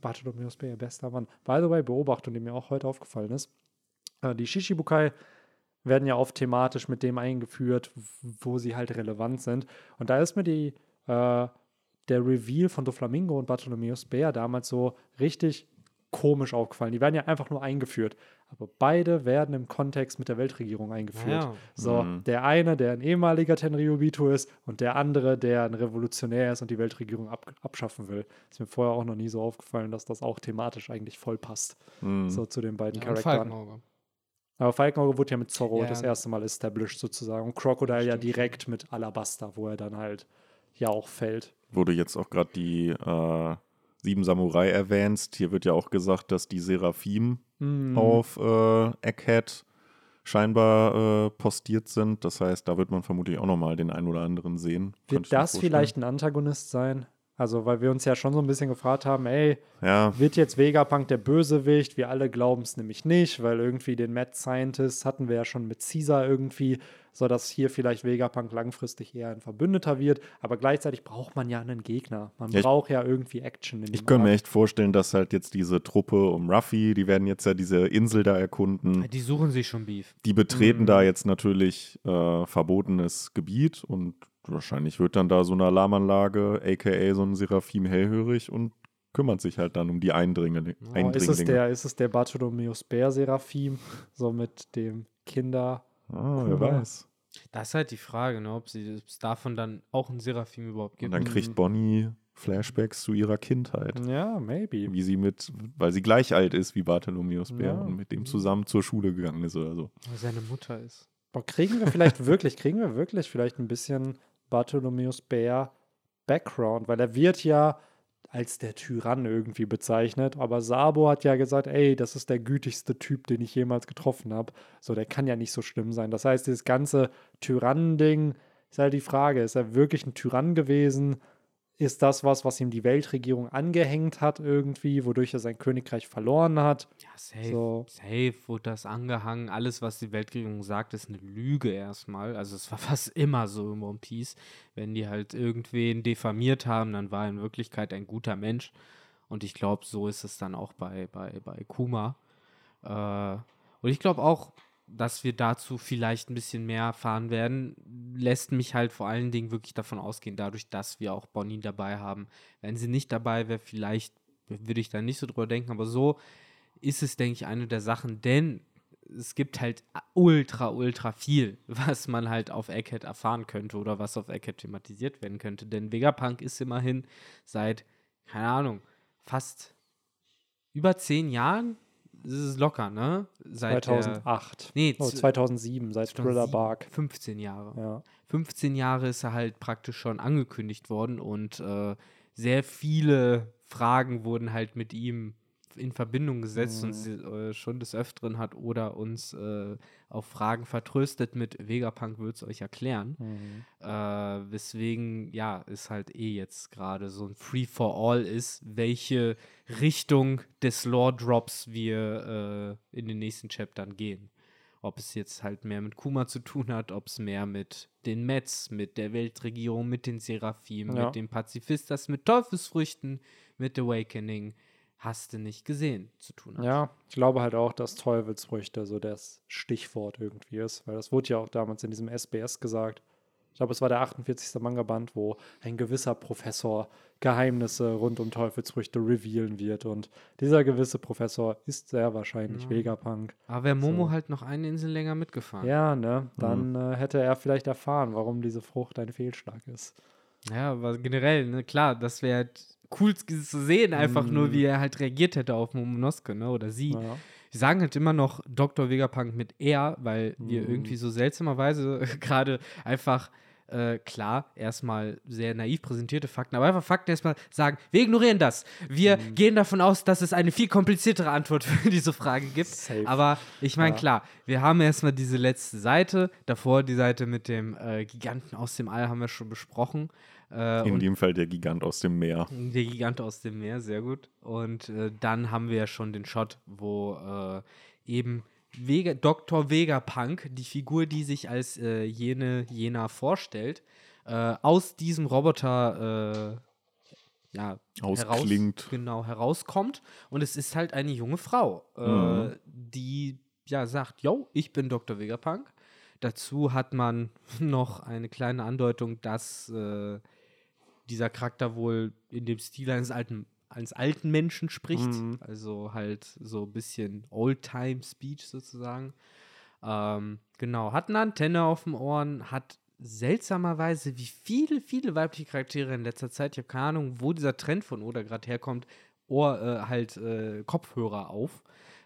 Bartholomeus Bär, bester Mann. By the way, Beobachtung, die mir auch heute aufgefallen ist. Äh, die Shishibukai werden ja oft thematisch mit dem eingeführt, wo sie halt relevant sind. Und da ist mir die, äh, der Reveal von Doflamingo und Bartholomeus Bär damals so richtig komisch aufgefallen. Die werden ja einfach nur eingeführt. Aber beide werden im Kontext mit der Weltregierung eingeführt. Ja. So, Mhm. der eine, der ein ehemaliger Tenryubito ist und der andere, der ein Revolutionär ist und die Weltregierung ab, abschaffen will. Ist mir vorher auch noch nie so aufgefallen, dass das auch thematisch eigentlich voll passt. Mhm. So zu den beiden Ja, Charakteren. Aber Falkenauge wurde ja mit Zorro Ja. das erste Mal established sozusagen. Und Crocodile ja direkt mit Alabaster, wo er dann halt ja auch fällt. Wurde jetzt auch gerade die äh, Sieben Samurai erwähnst. Hier wird ja auch gesagt, dass die Seraphim Mhm. auf äh, Egghead scheinbar äh, postiert sind. Das heißt, da wird man vermutlich auch nochmal den einen oder anderen sehen. Wird das vielleicht ein Antagonist sein? Also, weil wir uns ja schon so ein bisschen gefragt haben, ey, Ja, wird jetzt Vegapunk der Bösewicht? Wir alle glauben es nämlich nicht, weil irgendwie den Mad Scientist hatten wir ja schon mit Caesar irgendwie, so dass hier vielleicht Vegapunk langfristig eher ein Verbündeter wird. Aber gleichzeitig braucht man ja einen Gegner. Man ich- braucht ja irgendwie Action in ich könnte mir echt vorstellen, dass halt jetzt diese Truppe um Ruffy, die werden jetzt ja diese Insel da erkunden. Die suchen sich schon Beef. Die betreten Mhm. da jetzt natürlich äh, verbotenes Gebiet und wahrscheinlich wird dann da so eine Alarmanlage, aka so ein Seraphim hellhörig und kümmert sich halt dann um die Eindringlinge. Oh, ist, es Eindringlinge. der, ist es der Bartholomeus Bär Seraphim, so mit dem Kinder. ah, wer weiß. Das ist halt die Frage, ne, ob es davon dann auch ein Seraphim überhaupt Und gibt. dann kriegt Bonnie Flashbacks zu ihrer Kindheit. Ja, maybe. Wie sie mit, weil sie gleich alt ist wie Bartholomäus Bär Ja. und mit dem zusammen zur Schule gegangen ist oder so. Weil seine Mutter ist. Boah, kriegen wir vielleicht wirklich, kriegen wir wirklich vielleicht ein bisschen Bartholomäus Bär Background, weil er wird ja als der Tyrann irgendwie bezeichnet, aber Sabo hat ja gesagt, ey, das ist der gütigste Typ, den ich jemals getroffen habe. So, der kann ja nicht so schlimm sein. Das heißt, dieses ganze Tyrannen-Ding ist halt die Frage, ist er wirklich ein Tyrann gewesen? Ist das was, was ihm die Weltregierung angehängt hat irgendwie, wodurch er sein Königreich verloren hat? Ja, safe. So. Safe wurde das angehangen. Alles, was die Weltregierung sagt, ist eine Lüge erstmal. Also es war fast immer so im One Piece. Wenn die halt irgendwen diffamiert haben, dann war er in Wirklichkeit ein guter Mensch. Und ich glaube, so ist es dann auch bei, bei, bei Kuma. Äh, und ich glaube auch, dass wir dazu vielleicht ein bisschen mehr erfahren werden, lässt mich halt vor allen Dingen wirklich davon ausgehen, dadurch, dass wir auch Bonnie dabei haben. Wenn sie nicht dabei wäre, vielleicht würde ich da nicht so drüber denken, aber so ist es, denke ich, eine der Sachen, denn es gibt halt ultra, ultra viel, was man halt auf Egghead erfahren könnte oder was auf Egghead thematisiert werden könnte. Denn Vegapunk ist immerhin seit, keine Ahnung, fast über zehn Jahren, das ist locker, ne? Seit der- 2008. nee, Oh, z- 2007, seit Thriller 2007, Bark. 15 Jahre. Ja. 15 Jahre ist er halt praktisch schon angekündigt worden und äh, sehr viele Fragen wurden halt mit ihm in Verbindung gesetzt und sie, äh, schon des Öfteren hat oder uns äh, auf Fragen vertröstet mit Vegapunk wird es euch erklären. Mhm. Äh, weswegen, ja, es halt eh jetzt gerade so ein Free-for-All ist, welche Richtung des Lore-Drops wir äh, in den nächsten Chaptern gehen. Ob es jetzt halt mehr mit Kuma zu tun hat, ob es mehr mit den Mets, mit der Weltregierung, mit den Seraphim, Ja. mit den Pazifistas, mit Teufelsfrüchten, mit Awakening, hast du nicht gesehen, zu tun hat. Ja, ich glaube halt auch, dass Teufelsfrüchte so das Stichwort irgendwie ist, weil das wurde ja auch damals in diesem SBS gesagt. Ich glaube, es war der 48. Manga-Band, wo ein gewisser Professor Geheimnisse rund um Teufelsfrüchte revealen wird. Und dieser gewisse Professor ist sehr wahrscheinlich Ja. Vegapunk. Aber wäre Momo So. halt noch eine Insel länger mitgefahren. Ja, ne? Dann äh, hätte er vielleicht erfahren, warum diese Frucht ein Fehlschlag ist. Ja, aber generell, ne, klar, das wäre halt cool zu sehen, einfach nur, Mhm. wie er halt reagiert hätte auf Momonosuke, ne, oder sie. Ja. Wir sagen halt immer noch Dr. Vegapunk mit er, weil wir Mhm. irgendwie so seltsamerweise gerade einfach, äh, klar, erstmal sehr naiv präsentierte Fakten, aber einfach Fakten erstmal sagen, wir ignorieren das. Wir Mhm. gehen davon aus, dass es eine viel kompliziertere Antwort für diese Frage gibt. Safe. Aber ich meine, Ja. klar, wir haben erstmal diese letzte Seite, davor die Seite mit dem äh, Giganten aus dem All haben wir schon besprochen. Äh, In dem Fall der Gigant aus dem Meer. der Gigant aus dem Meer, sehr gut. Und äh, dann haben wir ja schon den Shot, wo äh, eben Vega, Dr. Vegapunk, die Figur, die sich als äh, jene Jena vorstellt, äh, aus diesem Roboter äh, ja, Ausklingt. genau, herauskommt. Und es ist halt eine junge Frau, Mhm. die ja sagt, yo, ich bin Dr. Vegapunk. Dazu hat man noch eine kleine Andeutung, dass äh, dieser Charakter wohl in dem Stil eines alten, eines alten Menschen spricht. Mhm. Also halt so ein bisschen Old-Time-Speech sozusagen. Ähm, genau, hat eine Antenne auf dem Ohren, hat seltsamerweise, wie viele, viele weibliche Charaktere in letzter Zeit, ich habe keine Ahnung, wo dieser Trend von Oda gerade herkommt, Ohr, äh, halt äh, Kopfhörer auf.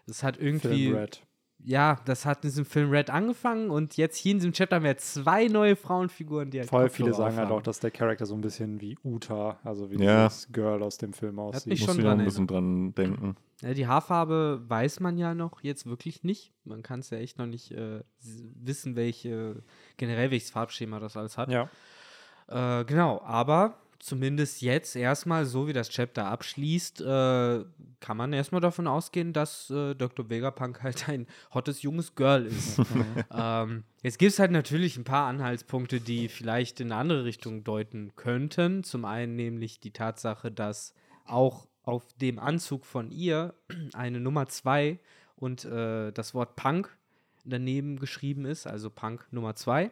Das hat irgendwie Film Red. Ja, das hat in diesem Film Red angefangen und jetzt hier in diesem Chapter haben wir zwei neue Frauenfiguren, die halt Voll viele sagen halt auch, dass der Charakter so ein bisschen wie Uta, also wie Ja. das Girl aus dem Film aussieht. mich Muss schon noch dran ein bisschen dran denken. Ja, die Haarfarbe weiß man ja noch jetzt wirklich nicht. Man kann es ja echt noch nicht äh, wissen, welche, generell welches Farbschema das alles hat. Ja. Äh, genau, aber zumindest jetzt erstmal, so wie das Chapter abschließt, äh, kann man erstmal davon ausgehen, dass äh, Dr. Vegapunk halt ein hottes junges Girl ist. ähm, jetzt gibt es halt natürlich ein paar Anhaltspunkte, die vielleicht in eine andere Richtung deuten könnten. Zum einen nämlich die Tatsache, dass auch auf dem Anzug von ihr eine Nummer 2 und äh, das Wort Punk daneben geschrieben ist, also Punk Nummer 2.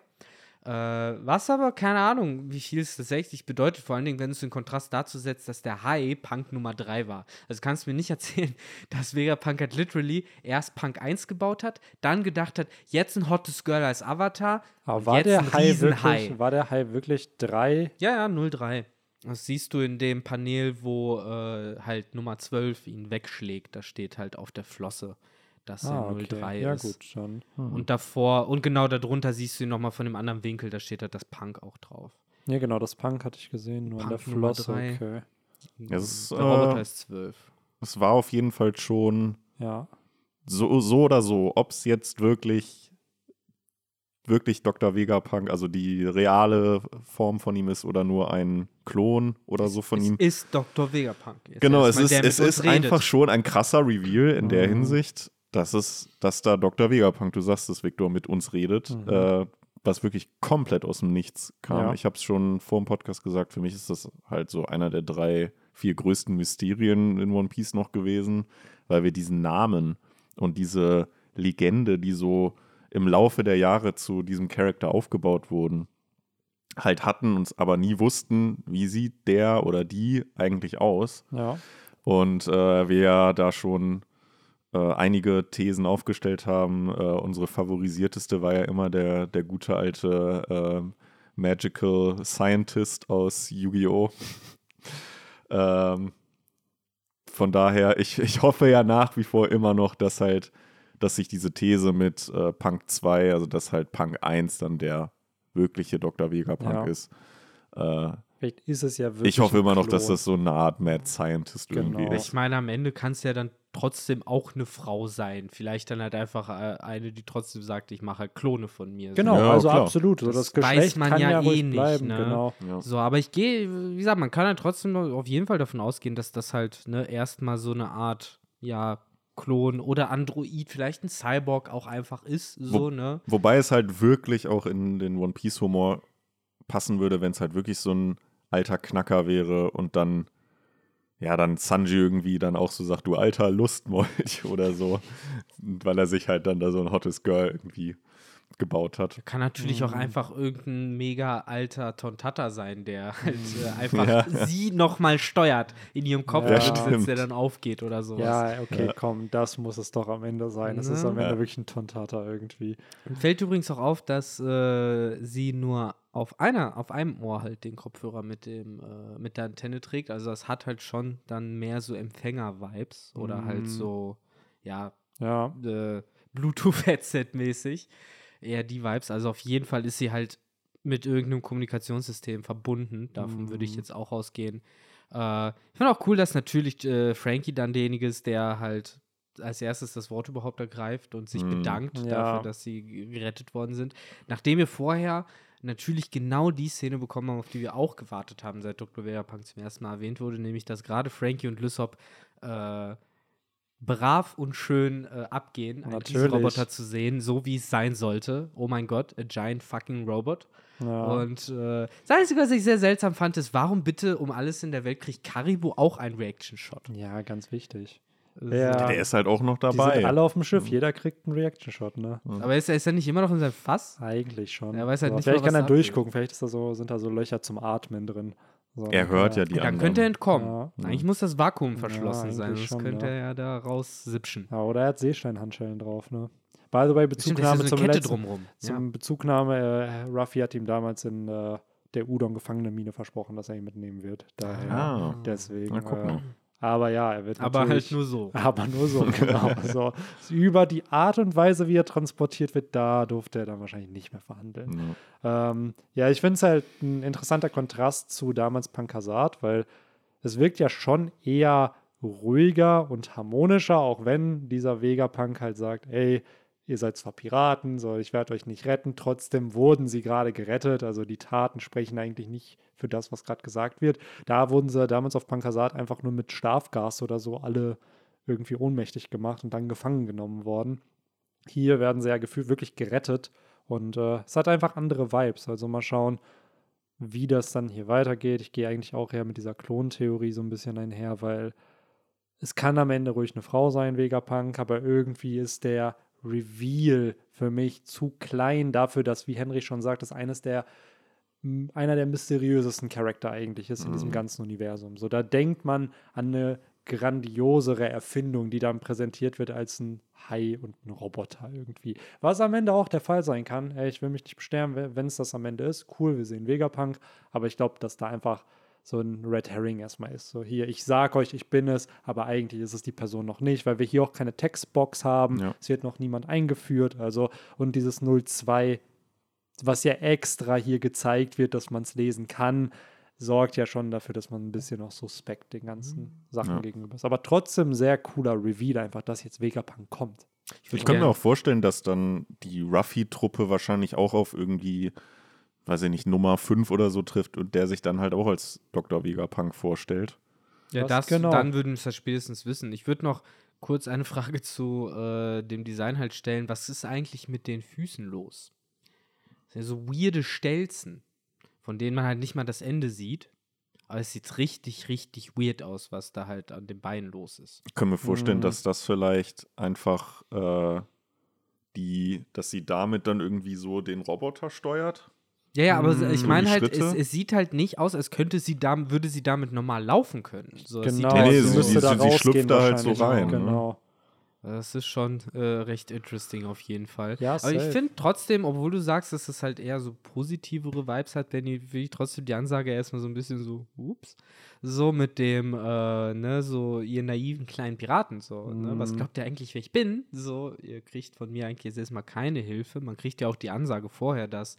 Äh, was aber, keine Ahnung, wie viel es tatsächlich bedeutet, vor allen Dingen, wenn du es in Kontrast dazu setzt, dass der High Punk Nummer 3 war. Also kannst du mir nicht erzählen, dass Vegapunk halt literally erst Punk 1 gebaut hat, dann gedacht hat, jetzt ein hottes Girl als Avatar. Aber war jetzt der, ein High wirklich, war der High wirklich drei? Ja, ja, 03. Das siehst du in dem Panel, wo äh, halt Nummer 12 ihn wegschlägt. Da steht halt auf der Flosse, dass Ah, er okay. 03 Ja, ist. gut, schon. Und davor, und genau darunter siehst du ihn nochmal von dem anderen Winkel, da steht halt das Punk auch drauf. Ja, genau, das Punk hatte ich gesehen, nur an der Punk Flosse. Okay. Es ist, Der Roboter äh, ist 12. Es war auf jeden Fall schon Ja. so, so oder so, ob es jetzt wirklich wirklich Dr. Vegapunk, also die reale Form von ihm ist oder nur ein Klon oder so von es ihm. ist Dr. Vegapunk. Jetzt Genau, es ist, der es ist redet. einfach schon ein krasser Reveal in der Mhm. Hinsicht, dass es, dass da Dr. Vegapunk, du sagst es, Victor, mit uns redet, Mhm. äh, was wirklich komplett aus dem Nichts kam. Ja. Ich habe es schon vor dem Podcast gesagt, für mich ist das halt so einer der drei, vier größten Mysterien in One Piece noch gewesen, weil wir diesen Namen und diese Legende, die so im Laufe der Jahre zu diesem Charakter aufgebaut wurden, halt hatten, uns aber nie wussten, wie sieht der oder die eigentlich aus. Ja. Und äh, wir ja da schon äh, einige Thesen aufgestellt haben. Äh, unsere favorisierteste war ja immer der, der gute alte ähm, Magical Scientist aus Yu-Gi-Oh! ähm, von daher, ich, ich hoffe ja nach wie vor immer noch, dass halt, dass sich diese These mit äh, Punk 2, also dass halt Punk 1 dann der wirkliche Dr. Vegapunk Ja. ist. Äh, Vielleicht ist es ja wirklich. ich hoffe immer noch, dass das so eine Art Mad Scientist Genau. irgendwie ist. Ich meine, am Ende kann es ja dann trotzdem auch eine Frau sein. Vielleicht dann halt einfach äh, eine, die trotzdem sagt, ich mache halt Klone von mir. Genau, Ja, also klar. absolut. So, Das das, weiß Geschlecht man kann ja ja, eh nicht, bleiben, ne? genau. Ja. So, aber ich gehe, wie gesagt, man kann halt trotzdem auf jeden Fall davon ausgehen, dass das halt ne, erstmal so eine Art, ja, Klon oder Android, vielleicht ein Cyborg auch einfach ist, so, ne? Wobei es halt wirklich auch in den One Piece Humor passen würde, wenn es halt wirklich so ein alter Knacker wäre und dann ja, dann Sanji irgendwie dann auch so sagt, du alter Lustmolch oder so, weil er sich halt dann da so ein hottes Girl irgendwie gebaut hat. Kann natürlich Mhm. auch einfach irgendein mega alter Tontata sein, der halt äh, einfach Ja. sie nochmal steuert in ihrem Kopf, Ja, stimmt. der dann aufgeht oder sowas. Ja, okay, Ja. komm, das muss es doch am Ende sein. Es ist am Ende Ja. wirklich ein Tontata irgendwie. Fällt übrigens auch auf, dass äh, sie nur auf einer, auf einem Ohr halt den Kopfhörer mit dem, äh, mit der Antenne trägt. Also das hat halt schon dann mehr so Empfänger-Vibes oder Mm. halt so, ja, Ja, äh, Bluetooth-Headset-mäßig. Eher die Vibes. Also auf jeden Fall ist sie halt mit irgendeinem Kommunikationssystem verbunden. Davon würde ich Mhm. jetzt auch ausgehen. Äh, ich finde auch cool, dass natürlich äh, Frankie dann derjenige ist, der halt als erstes das Wort überhaupt ergreift und sich Mhm. bedankt Ja. dafür, dass sie gerettet worden sind. Nachdem wir vorher natürlich genau die Szene bekommen haben, auf die wir auch gewartet haben, seit Dr. Vegapunk zum ersten Mal erwähnt wurde, nämlich dass gerade Frankie und Lysop äh, brav und schön äh, abgehen, einen. Roboter zu sehen, so wie es sein sollte. Oh mein Gott, a giant fucking robot. ja. Und äh, das Einzige, was ich sehr seltsam fand, ist, warum bitte um alles in der Welt kriegt Karibu auch einen Reaction-Shot? ja, ganz wichtig. Also, Ja. Der ist halt auch noch Die dabei. sind alle auf dem Schiff, jeder kriegt einen Reaction-Shot, ne? Aber ist er, ist er nicht immer noch in seinem Fass? Eigentlich schon. Er weiß halt so. nicht Vielleicht mal, was kann er durchgucken, vielleicht ist da so, sind da so Löcher zum Atmen drin. Er hört ja die Dann anderen. könnte er entkommen. Ja. Eigentlich muss das Vakuum Ja, verschlossen sein, eigentlich sonst schon, könnte ja. er ja da raussipschen. Ja, oder er hat Seesteinhandschellen drauf, ne? By the way, Bezugnahme ja so zum letzten, drumrum. Ja. Zum Bezugnahme, äh, Ruffy hat ihm damals in äh, der Udon-Gefangene-Mine versprochen, dass er ihn mitnehmen wird. Daher, Ah. deswegen. Na, guck äh, mal. Aber ja, er wird Aber halt nur so. Aber nur so, genau. so. Über die Art und Weise, wie er transportiert wird, da durfte er dann wahrscheinlich nicht mehr verhandeln. Ja. Ähm, ja, ich finde es halt ein interessanter Kontrast zu damals Pankasat, weil es wirkt ja schon eher ruhiger und harmonischer, auch wenn dieser Vegapunk halt sagt, ey, ihr seid zwar Piraten, so ich werde euch nicht retten, trotzdem wurden sie gerade gerettet, also die Taten sprechen eigentlich nicht für das, was gerade gesagt wird. Da wurden sie damals auf Pankasat einfach nur mit Schlafgas oder so alle irgendwie ohnmächtig gemacht und dann gefangen genommen worden. Hier werden sie ja gefühlt wirklich gerettet und äh, es hat einfach andere Vibes. Also mal schauen, wie das dann hier weitergeht. Ich gehe eigentlich auch eher mit dieser Klontheorie so ein bisschen einher, weil es kann am Ende ruhig eine Frau sein, Vegapunk, aber irgendwie ist der Reveal für mich zu klein dafür, dass, wie Henry schon sagt, das eines der einer der mysteriösesten Charakter eigentlich ist in diesem ganzen Universum. So, da denkt man an eine grandiosere Erfindung, die dann präsentiert wird als ein Hai und ein Roboter irgendwie. Was am Ende auch der Fall sein kann. Ich will mich nicht besterben, wenn es das am Ende ist. Cool, wir sehen Vegapunk, aber ich glaube, dass da einfach so ein Red Herring erstmal ist. So hier, ich sag euch, ich bin es, aber eigentlich ist es die Person noch nicht, weil wir hier auch keine Textbox haben. Ja. Es wird noch niemand eingeführt. Also, und dieses 02, was ja extra hier gezeigt wird, dass man es lesen kann, sorgt ja schon dafür, dass man ein bisschen auch suspekt den ganzen Sachen Ja. gegenüber ist. Aber trotzdem sehr cooler Reveal, einfach, dass jetzt Vegapunk kommt. Ich kann mir auch vorstellen, dass dann die Ruffy-Truppe wahrscheinlich auch auf irgendwie, weiß ich nicht, Nummer 5 oder so trifft und der sich dann halt auch als Dr. Vegapunk vorstellt. Ja, Das das, genau. dann würden wir es ja spätestens wissen. Ich würde noch kurz eine Frage zu äh, dem Design halt stellen. Was ist eigentlich mit den Füßen los? Das sind ja so weirde Stelzen, von denen man halt nicht mal das Ende sieht. Aber es sieht richtig, richtig weird aus, was da halt an den Beinen los ist. Ich kann mir vorstellen, Mhm. dass das vielleicht einfach äh, die, dass sie damit dann irgendwie so den Roboter steuert. Ja, ja, aber Mm, ich so meine halt, es, es sieht halt nicht aus, als könnte sie da, würde sie damit normal laufen können. So, Genau, sieht halt Nee, sie sie- müsste sie- da sie schlüpft da halt so rein, ne? Genau. Das ist schon äh, recht interesting auf jeden Fall. Ja, Aber ich finde trotzdem, obwohl du sagst, dass es halt eher so positivere Vibes hat, wenn die, finde ich trotzdem die Ansage erstmal so ein bisschen so, ups, so mit dem, äh, ne, so ihr naiven kleinen Piraten, so, ne, was Mhm. glaubt ihr eigentlich, wer ich bin? So, ihr kriegt von mir eigentlich jetzt erstmal keine Hilfe. Man kriegt ja auch die Ansage vorher, dass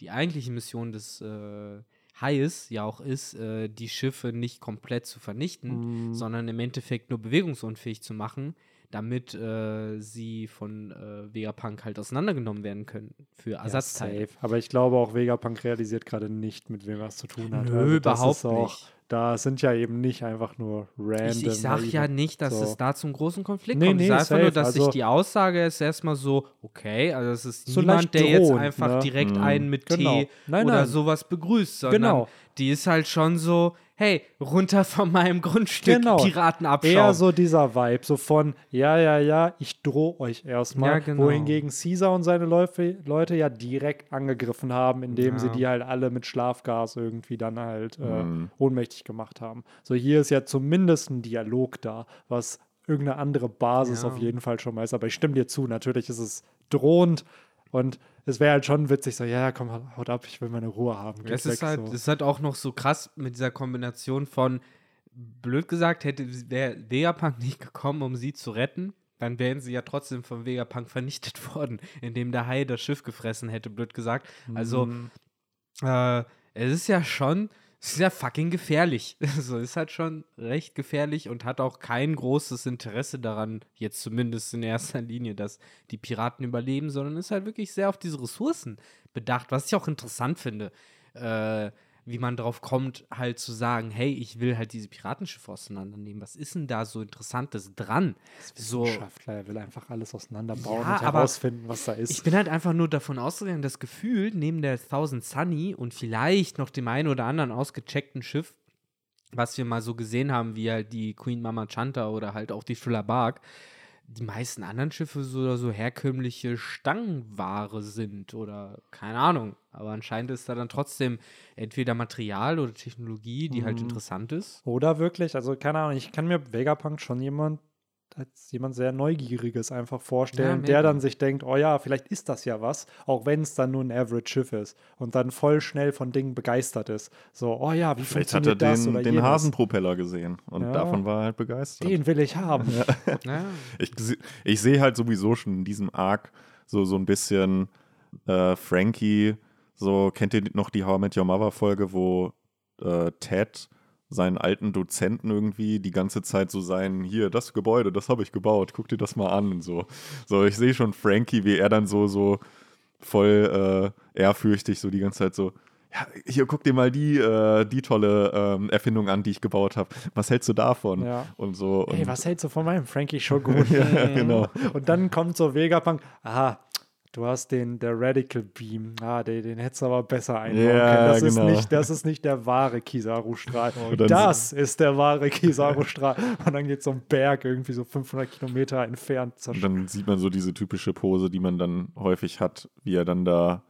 die eigentliche Mission des äh, Hais ja auch ist, äh, die Schiffe nicht komplett zu vernichten, Mhm. sondern im Endeffekt nur bewegungsunfähig zu machen, damit äh, sie von äh, Vegapunk halt auseinandergenommen werden können für Ja, Ersatzteile. safe. Aber ich glaube auch, Vegapunk realisiert gerade nicht, mit wem er es zu tun hat. Nö, Also überhaupt nicht. Da sind ja eben nicht einfach nur random. Ich, ich sag ja nicht, dass so. es da zum großen Konflikt Nee, kommt. ich nee, sage einfach nur, dass sich Also- die Aussage ist erstmal so, okay, also es ist So niemand, der jetzt drohend, einfach ne? direkt Mhm. einen mit Genau. Tee Nein, oder nein. sowas begrüßt, sondern Genau. die ist halt schon so, hey, runter von meinem Grundstück, Genau. Piratenabschaum. Eher so dieser Vibe, so von, ja, ja, ja, ich drohe euch erstmal. Ja, genau. Wohingegen Caesar und seine Läufe, Leute ja direkt angegriffen haben, indem Ja. sie die halt alle mit Schlafgas irgendwie dann halt äh, Mhm. ohnmächtig gemacht haben. So, hier ist ja zumindest ein Dialog da, was irgendeine andere Basis Ja. auf jeden Fall schon mal ist. Aber ich stimme dir zu, natürlich ist es drohend und es wäre halt schon witzig, so, ja, komm, haut ab, ich will meine Ruhe haben. Es ist weg, halt, so. ist halt auch noch so krass mit dieser Kombination von, blöd gesagt, hätte wäre Vegapunk nicht gekommen, um sie zu retten, dann wären sie ja trotzdem von Vegapunk vernichtet worden, indem der Hai das Schiff gefressen hätte, blöd gesagt. Also, Mhm. äh, es ist ja schon, es ist ja fucking gefährlich. Also, ist halt schon recht gefährlich und hat auch kein großes Interesse daran, jetzt zumindest in erster Linie, dass die Piraten überleben, sondern ist halt wirklich sehr auf diese Ressourcen bedacht, was ich auch interessant finde. Äh, wie man drauf kommt, halt zu sagen, hey, ich will halt diese Piratenschiffe auseinandernehmen. Was ist denn da so Interessantes dran? So, Wissenschaftler, er will einfach alles auseinanderbauen Ja, und herausfinden, was da ist. ich bin halt einfach nur davon ausgegangen, das Gefühl, neben der Thousand Sunny und vielleicht noch dem einen oder anderen ausgecheckten Schiff, was wir mal so gesehen haben, wie halt die Queen Mama Chanta oder halt auch die Thriller Bark, die meisten anderen Schiffe so, so herkömmliche Stangenware sind oder keine Ahnung. Aber anscheinend ist da dann trotzdem entweder Material oder Technologie, die halt Mhm. interessant ist. Oder wirklich, also keine Ahnung, ich kann mir Vegapunk schon jemand als jemand sehr Neugieriges einfach vorstellen, Ja, der dann sich denkt, oh ja, vielleicht ist das ja was, auch wenn es dann nur ein Average-Schiff ist und dann voll schnell von Dingen begeistert ist. So, oh ja, wie Vielleicht hat er funktioniert das den, den? Hasenpropeller gesehen und Ja. davon war er halt begeistert. Den will ich haben. Ja. Ich, ich sehe halt sowieso schon in diesem Arc so, so ein bisschen äh, Frankie, so kennt ihr noch die How I Met Your Mother Folge, wo äh, Ted seinen alten Dozenten irgendwie die ganze Zeit so sein, hier, das Gebäude, das habe ich gebaut, guck dir das mal an und so. So, ich sehe schon Frankie, wie er dann so, so voll äh, ehrfürchtig so die ganze Zeit so, ja, hier guck dir mal die, äh, die tolle ähm, Erfindung an, die ich gebaut habe. Was hältst du davon? Ja. Und so. Und Hey, was hältst du von meinem Frankie Shogun? ja, genau. Und dann kommt so Vegapunk, aha, du hast den, der Radical Beam. Ah, den, den hättest du aber besser einbauen Ja, können. Das, genau. ist nicht, das ist nicht der wahre Kizaru-Strahl. Und dann- das ist der wahre Kizaru-Strahl. Und dann geht so ein Berg irgendwie so 500 Kilometer entfernt Und zerstört. dann sieht man so diese typische Pose, die man dann häufig hat, wie er dann da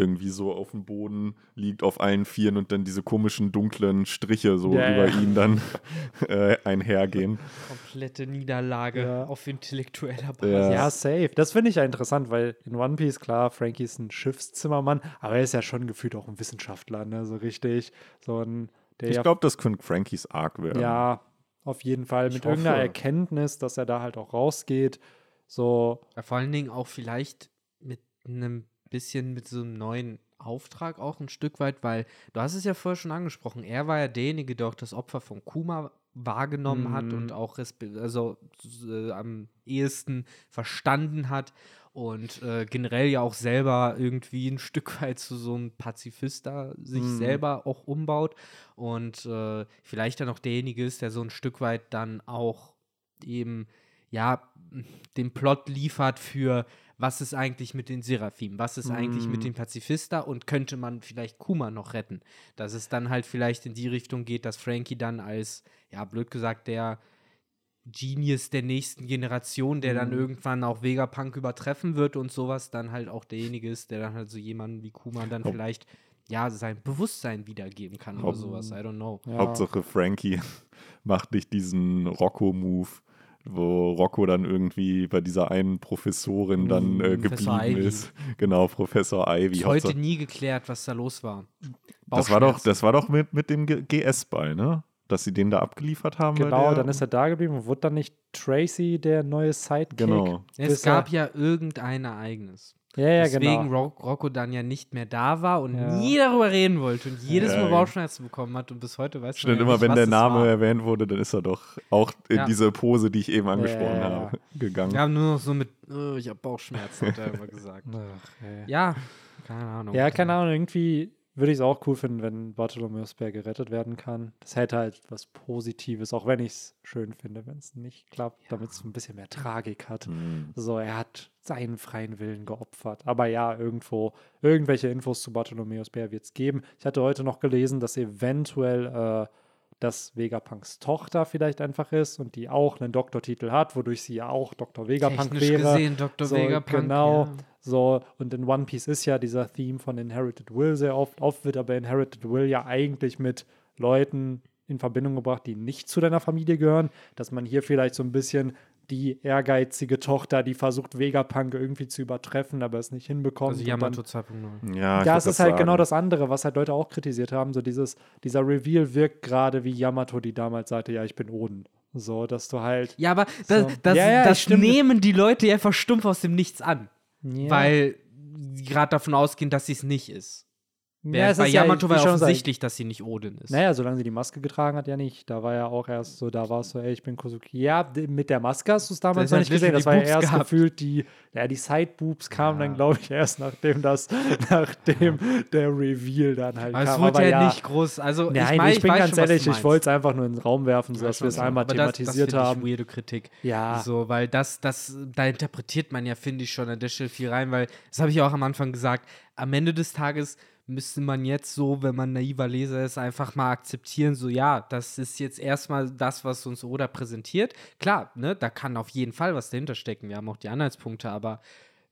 irgendwie so auf dem Boden liegt auf allen Vieren und dann diese komischen dunklen Striche so Ja, über ja. ihn dann äh, einhergehen. Komplette Niederlage Ja. auf intellektueller. Basis. Ja, safe. Das finde ich ja interessant, weil in One Piece, klar, Frankie ist ein Schiffszimmermann, aber er ist ja schon gefühlt auch ein Wissenschaftler, ne? So richtig. So ein, der Ich glaube, das könnte Frankies Arc werden. Ja, auf jeden Fall. Ich Mit irgendeiner hoffe. Erkenntnis, dass er da halt auch rausgeht. So, Ja, Vor allen Dingen auch vielleicht mit einem bisschen mit so einem neuen Auftrag auch ein Stück weit, weil du hast es ja vorher schon angesprochen, er war ja derjenige, der auch das Opfer von Kuma wahrgenommen hat Mhm. und auch also äh, am ehesten verstanden hat und äh, generell ja auch selber irgendwie ein Stück weit zu so einem Pazifist da sich Mhm. selber auch umbaut und äh, vielleicht dann auch derjenige ist, der so ein Stück weit dann auch eben ja den Plot liefert für was ist eigentlich mit den Seraphim, was ist eigentlich mit Mm. den Pazifista und könnte man vielleicht Kuma noch retten, dass es dann halt vielleicht in die Richtung geht, dass Frankie dann als ja blöd gesagt der Genius der nächsten Generation, der dann Mhm. irgendwann auch Vegapunk übertreffen wird und sowas, dann halt auch derjenige ist, der dann halt so jemanden wie Kuma dann Haupt- vielleicht ja sein Bewusstsein wiedergeben kann oder Haupt- sowas. I don't know. ja. Hauptsache Frankie macht nicht diesen Rocco-Move, wo Rocco dann irgendwie bei dieser einen Professorin dann äh, Professor geblieben Ivy. ist. Genau, Professor Ivy. Ist heute nie geklärt, was da los war. das war doch, das war doch mit, mit dem GS-Ball, ne? Dass sie den da abgeliefert haben. Genau, der- dann ist er da geblieben und wurde dann nicht Tracy der neue Sidekick. Genau. Es er- gab ja irgendein Ereignis. Ja, ja, Deswegen genau. Ro Rocco dann ja nicht mehr da war und Ja. nie darüber reden wollte und jedes Ja, Mal. Bauchschmerzen bekommen hat und bis heute weiß man Stimmt, ja immer nicht, wenn was der Name war. erwähnt wurde, dann ist er doch auch in Ja. diese Pose, die ich eben angesprochen Ja, ja, ja. habe, gegangen. Wir haben nur noch so mit, oh, ich habe Bauchschmerzen, hat er immer gesagt. Ach. Ja, keine Ahnung. Ja, keine Ahnung, irgendwie würde ich es auch cool finden, wenn Bartholomew Speer gerettet werden kann. Das hätte halt was Positives, auch wenn ich es schön finde, wenn es nicht klappt, damit es ein bisschen mehr Tragik hat. Hm. So, er hat seinen freien Willen geopfert. Aber ja, irgendwo, irgendwelche Infos zu Bartholomeus Bär wird es geben. Ich hatte heute noch gelesen, dass eventuell äh, dass Vegapunks Tochter vielleicht einfach ist und die auch einen Doktortitel hat, wodurch sie ja auch Dr. Vegapunk Technisch wäre. gesehen, Dr. So, Vegapunk. genau. Ja. So, und in One Piece ist ja dieser Theme von Inherited Will sehr oft. Oft wird aber Inherited Will ja eigentlich mit Leuten in Verbindung gebracht, die nicht zu deiner Familie gehören. Dass man hier vielleicht so ein bisschen die ehrgeizige Tochter, die versucht, Vegapunk irgendwie zu übertreffen, aber es nicht hinbekommt. Also Yamato 2.0. Ja, das ist halt genau sagen. das andere, was halt Leute auch kritisiert haben. So dieses, dieser Reveal wirkt gerade wie Yamato, die damals sagte, ja, ich bin Oden. So, dass du halt. Ja, aber das, So. das, Ja, ja, das nehmen die Leute einfach stumpf aus dem Nichts an. Ja. Weil sie gerade davon ausgehen, dass sie es nicht ist. Ja, Während es bei ist ja, Yamato wie war ja offensichtlich, dass sie nicht Odin ist. Naja, solange sie die Maske getragen hat, ja nicht. Da war ja auch erst so, da war es so, ey, ich bin Kosuki. Ja, mit der Maske hast du es damals Das noch nicht gesehen. Das war ja erst gehabt. gefühlt die, ja, die Side-Boobs kamen Ja. dann, glaube ich, erst nachdem das, nachdem der Reveal dann halt aber es kam. wurde Aber ja, ja, nicht groß. Also, Nein, ich, mein, ich bin weiß ganz schon, ehrlich, ich wollte es einfach nur in den Raum werfen, Ja, sodass wir es einmal aber das- thematisiert das find haben. Ich weirde Kritik. Ja. So, weil das, das, da interpretiert man ja, finde ich, schon an der Stelle viel rein, weil, das habe ich auch am Anfang gesagt, am Ende des Tages müsste man jetzt so, wenn man naiver Leser ist, einfach mal akzeptieren, so ja, das ist jetzt erstmal das, was uns Oda präsentiert. Klar, ne, da kann auf jeden Fall was dahinter stecken. Wir haben auch die Anhaltspunkte, aber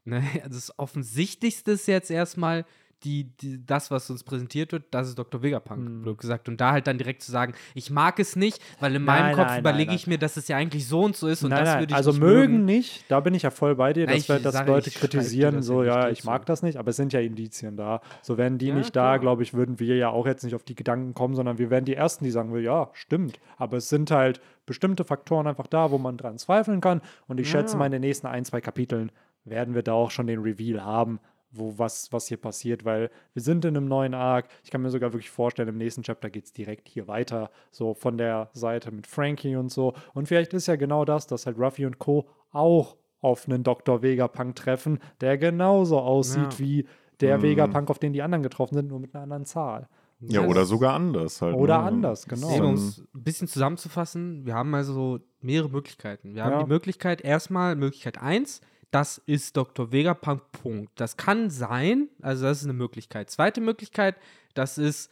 ne, das Offensichtlichste ist jetzt erstmal die, die, das, was uns präsentiert wird, das ist Dr. Vegapunk, Hm. blöd gesagt. Und da halt dann direkt zu sagen, ich mag es nicht, weil in Nein, meinem Kopf nein, überlege nein, ich mir, dass es ja eigentlich so und so ist und das würde ich also nicht mögen nicht, da bin ich ja voll bei dir, dass, ich wir, dass sage, Leute kritisieren, das so, ja ich mag das nicht, aber es sind ja Indizien da. So wären die Ja, nicht da, klar. glaube ich, würden wir ja auch jetzt nicht auf die Gedanken kommen, sondern wir wären die Ersten, die sagen, ja, stimmt. Aber es sind halt bestimmte Faktoren einfach da, wo man dran zweifeln kann. Und ich schätze Ja. mal, in den nächsten ein, zwei Kapiteln werden wir da auch schon den Reveal haben, wo was, was hier passiert, weil wir sind in einem neuen Arc. Ich kann mir sogar wirklich vorstellen, im nächsten Chapter geht es direkt hier weiter, so von der Seite mit Frankie und so. Und vielleicht ist ja genau das, dass halt Ruffy und Co. auch auf einen Dr. Vegapunk treffen, der genauso aussieht Ja. wie der Mhm. Vegapunk, auf den die anderen getroffen sind, nur mit einer anderen Zahl. Ja, Das- oder sogar anders halt. Oder ne? anders, genau. Eben, um ein- es ein bisschen zusammenzufassen, wir haben also mehrere Möglichkeiten. Wir haben Ja. die Möglichkeit, erstmal Möglichkeit 1, das ist Dr. Vegapunk, Punkt. Das kann sein, also das ist eine Möglichkeit. Zweite Möglichkeit, das ist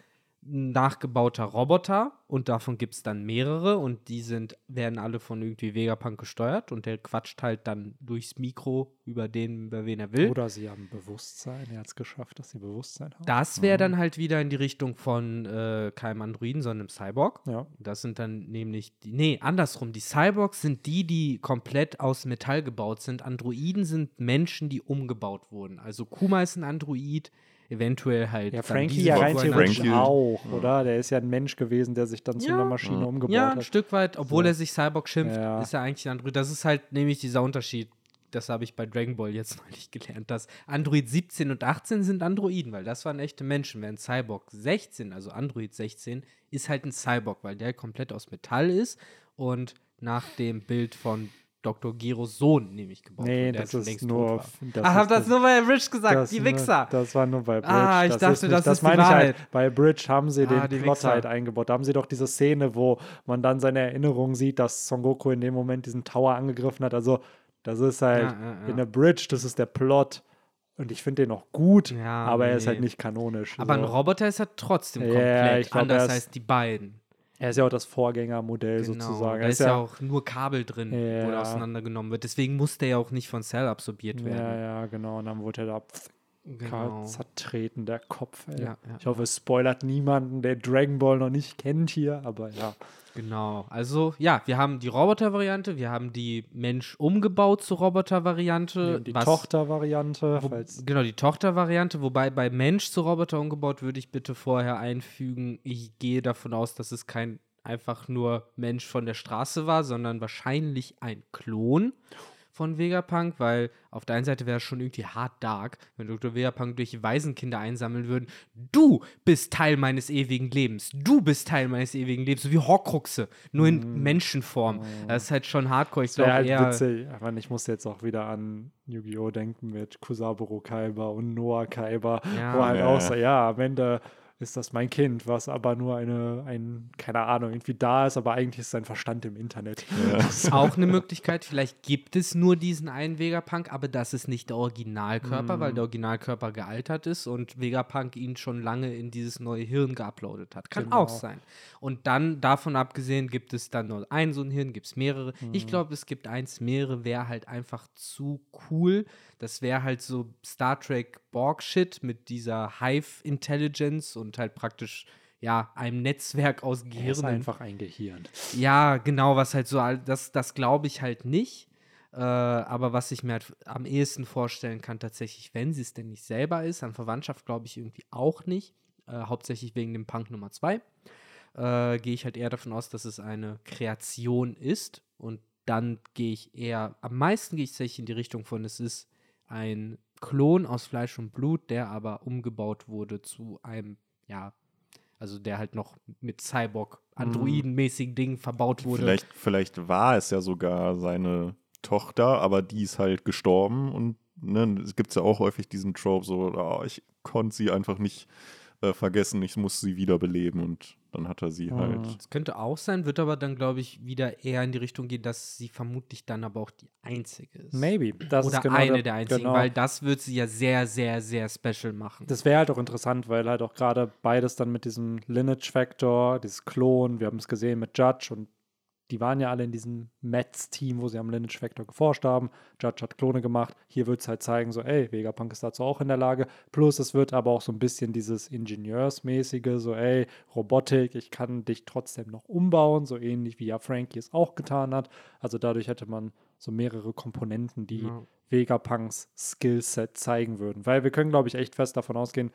nachgebauter Roboter und davon gibt es dann mehrere und die sind, werden alle von irgendwie Vegapunk gesteuert und der quatscht halt dann durchs Mikro über den, über wen er will. Oder sie haben Bewusstsein. Er hat es geschafft, dass sie Bewusstsein haben. Das wäre dann halt wieder in die Richtung von äh, keinem Androiden, sondern einem Cyborg. Ja. Das sind dann nämlich die, nee, andersrum. Die Cyborgs sind die, die komplett aus Metall gebaut sind. Androiden sind Menschen, die umgebaut wurden. Also Kuma ist ein Android, eventuell halt. Ja, Frankie ja rein theoretisch Frankie. auch, oder? Der ist ja ein Mensch gewesen, der sich dann zu Ja. einer Maschine Ja. umgebaut Ja, ein hat. Stück weit, obwohl So. er sich Cyborg schimpft, Ja. ist er eigentlich ein Android. Das ist halt nämlich dieser Unterschied. Das habe ich bei Dragon Ball jetzt neulich gelernt, dass Android 17 und 18 sind Androiden, weil das waren echte Menschen. Während Cyborg 16, also Android 16, ist halt ein Cyborg, weil der komplett aus Metall ist und nach dem Bild von Dr. Geros Sohn nämlich gebaut Nee, das ist nur. das Ach, ist hab das nur bei Rich gesagt, das die nur- Wichser. Das war nur bei Bridge. Ah, ich das dachte, ist nicht, das das ist die meine ich halt. Wahrheit. Bei Bridge haben sie Ah, die den Plot Wichser. halt eingebaut. Da haben sie doch diese Szene, wo man dann seine Erinnerung sieht, dass Son Goku in dem Moment diesen Tower angegriffen hat. Also, das ist halt Ja, ja, ja. in der Bridge, das ist der Plot. Und ich finde den auch gut, Ja, aber er ist halt nee. nicht kanonisch. Aber ein so. Roboter ist ja trotzdem Ja, komplett ich glaub, anders er als die beiden. Er ist ja auch das Vorgängermodell Genau, sozusagen. Da Er ist ja auch nur Kabel drin, wo Ja. der auseinandergenommen wird. Deswegen muss der ja auch nicht von Cell absorbiert Ja, werden. ja, genau. Und dann wurde er da pff, Genau. zertreten, der Kopf. Ey. Ja, ja, ich hoffe, es spoilert niemanden, der Dragon Ball noch nicht kennt hier, aber ja. Genau. Also, ja, wir haben die Roboter-Variante, wir haben die Mensch umgebaut zur Roboter-Variante. die Tochter-Variante, genau, die Tochter-Variante, wobei bei Mensch zu Roboter umgebaut würde ich bitte vorher einfügen, ich gehe davon aus, dass es kein einfach nur Mensch von der Straße war, sondern wahrscheinlich ein Klon von Vegapunk, weil auf der einen Seite wäre es schon irgendwie hart dark, wenn Dr. Vegapunk durch Waisenkinder einsammeln würden. Du bist Teil meines ewigen Lebens. Du bist Teil meines ewigen Lebens, so wie Horcruxe, nur in Menschenform. Das ist halt schon hardcore. Ich glaube halt eher. witzig. Aber ich muss jetzt auch wieder an Yu-Gi-Oh! denken mit Kusaburo Kaiba und Noah Kaiba, Ja. wo halt Ja. auch so, ja, am Ende ist das mein Kind, was aber nur eine, ein, keine Ahnung, irgendwie da ist, aber eigentlich ist sein Verstand im Internet. auch eine Möglichkeit. Vielleicht gibt es nur diesen einen Vegapunk, aber das ist nicht der Originalkörper, Mhm. weil der Originalkörper gealtert ist und Vegapunk ihn schon lange in dieses neue Hirn geuploadet hat. Kann Genau. auch sein. Und dann, davon abgesehen, gibt es dann nur ein so ein Hirn, gibt es mehrere. Mhm. Ich glaube, es gibt eins, mehrere, wäre halt einfach zu cool. Das wäre halt so Star Trek Borg-Shit mit dieser Hive-Intelligence und halt praktisch. Ja, einem Netzwerk aus Er ist Gehirnen. einfach ein Gehirn. Ja, genau, was halt so, all- das, das glaube ich halt nicht. Äh, aber was ich mir halt am ehesten vorstellen kann, tatsächlich, wenn sie es denn nicht selber ist, an Verwandtschaft glaube ich irgendwie auch nicht. Äh, hauptsächlich wegen dem Punk Nummer 2. Äh, gehe ich halt eher davon aus, dass es eine Kreation ist. Und dann gehe ich eher, am meisten gehe ich tatsächlich in die Richtung von, es ist ein Klon aus Fleisch und Blut, der aber umgebaut wurde zu einem, ja, also der halt noch mit Cyborg, Androiden-mäßigen Dingen verbaut wurde. Vielleicht, vielleicht war es ja sogar seine Tochter, aber die ist halt gestorben und ne, es gibt ja auch häufig diesen Trope, so, ah, ich konnte sie einfach nicht äh, vergessen, ich muss sie wiederbeleben und dann hat er sie Mhm. halt. Das könnte auch sein, wird aber dann, glaube ich, wieder eher in die Richtung gehen, dass sie vermutlich dann aber auch die einzige ist. Maybe. Das Oder ist genau eine der einzigen, genau. weil das wird sie ja sehr, sehr, sehr special machen. Das wäre halt auch interessant, weil halt auch gerade beides dann mit diesem Lineage Factor, dieses Klon, wir haben es gesehen mit Judge und die waren ja alle in diesem Mets-Team, wo sie am Lineage Factor geforscht haben. Judge hat Klone gemacht. Hier wird es halt zeigen, so, ey, Vegapunk ist dazu auch in der Lage. Plus, es wird aber auch so ein bisschen dieses Ingenieursmäßige, so, ey, Robotik, ich kann dich trotzdem noch umbauen, so ähnlich wie ja Frankie es auch getan hat. Also dadurch hätte man so mehrere Komponenten, die Ja. Vegapunks Skillset zeigen würden. Weil wir können, glaube ich, echt fest davon ausgehen,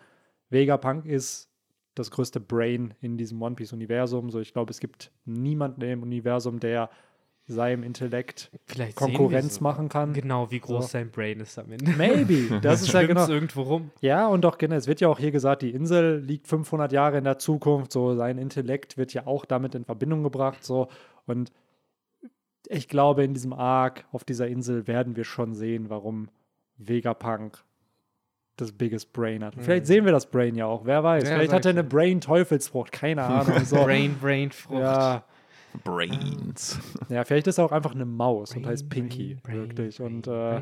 Vegapunk ist das größte Brain in diesem One Piece-Universum. So, ich glaube, es gibt niemanden im Universum, der seinem Intellekt Vielleicht Konkurrenz sie. machen kann. Genau, wie groß So. sein Brain ist am Ende. Maybe. Das ist ja genau. irgendwo rum. Ja, und auch genau, es wird ja auch hier gesagt, die Insel liegt 500 Jahre in der Zukunft. So, sein Intellekt wird ja auch damit in Verbindung gebracht. So, und ich glaube, in diesem Arc auf dieser Insel werden wir schon sehen, warum Vegapunk das biggest Brain hat. Vielleicht sehen wir das Brain ja auch, wer weiß. Ja, Vielleicht hat er eine Brain-Teufelsfrucht, keine Ahnung. So. Brain, Brain, Frucht. Ja, Brains. Ja, vielleicht ist er auch einfach eine Maus und Brain, heißt Pinky, Brain, wirklich. Brain, und äh.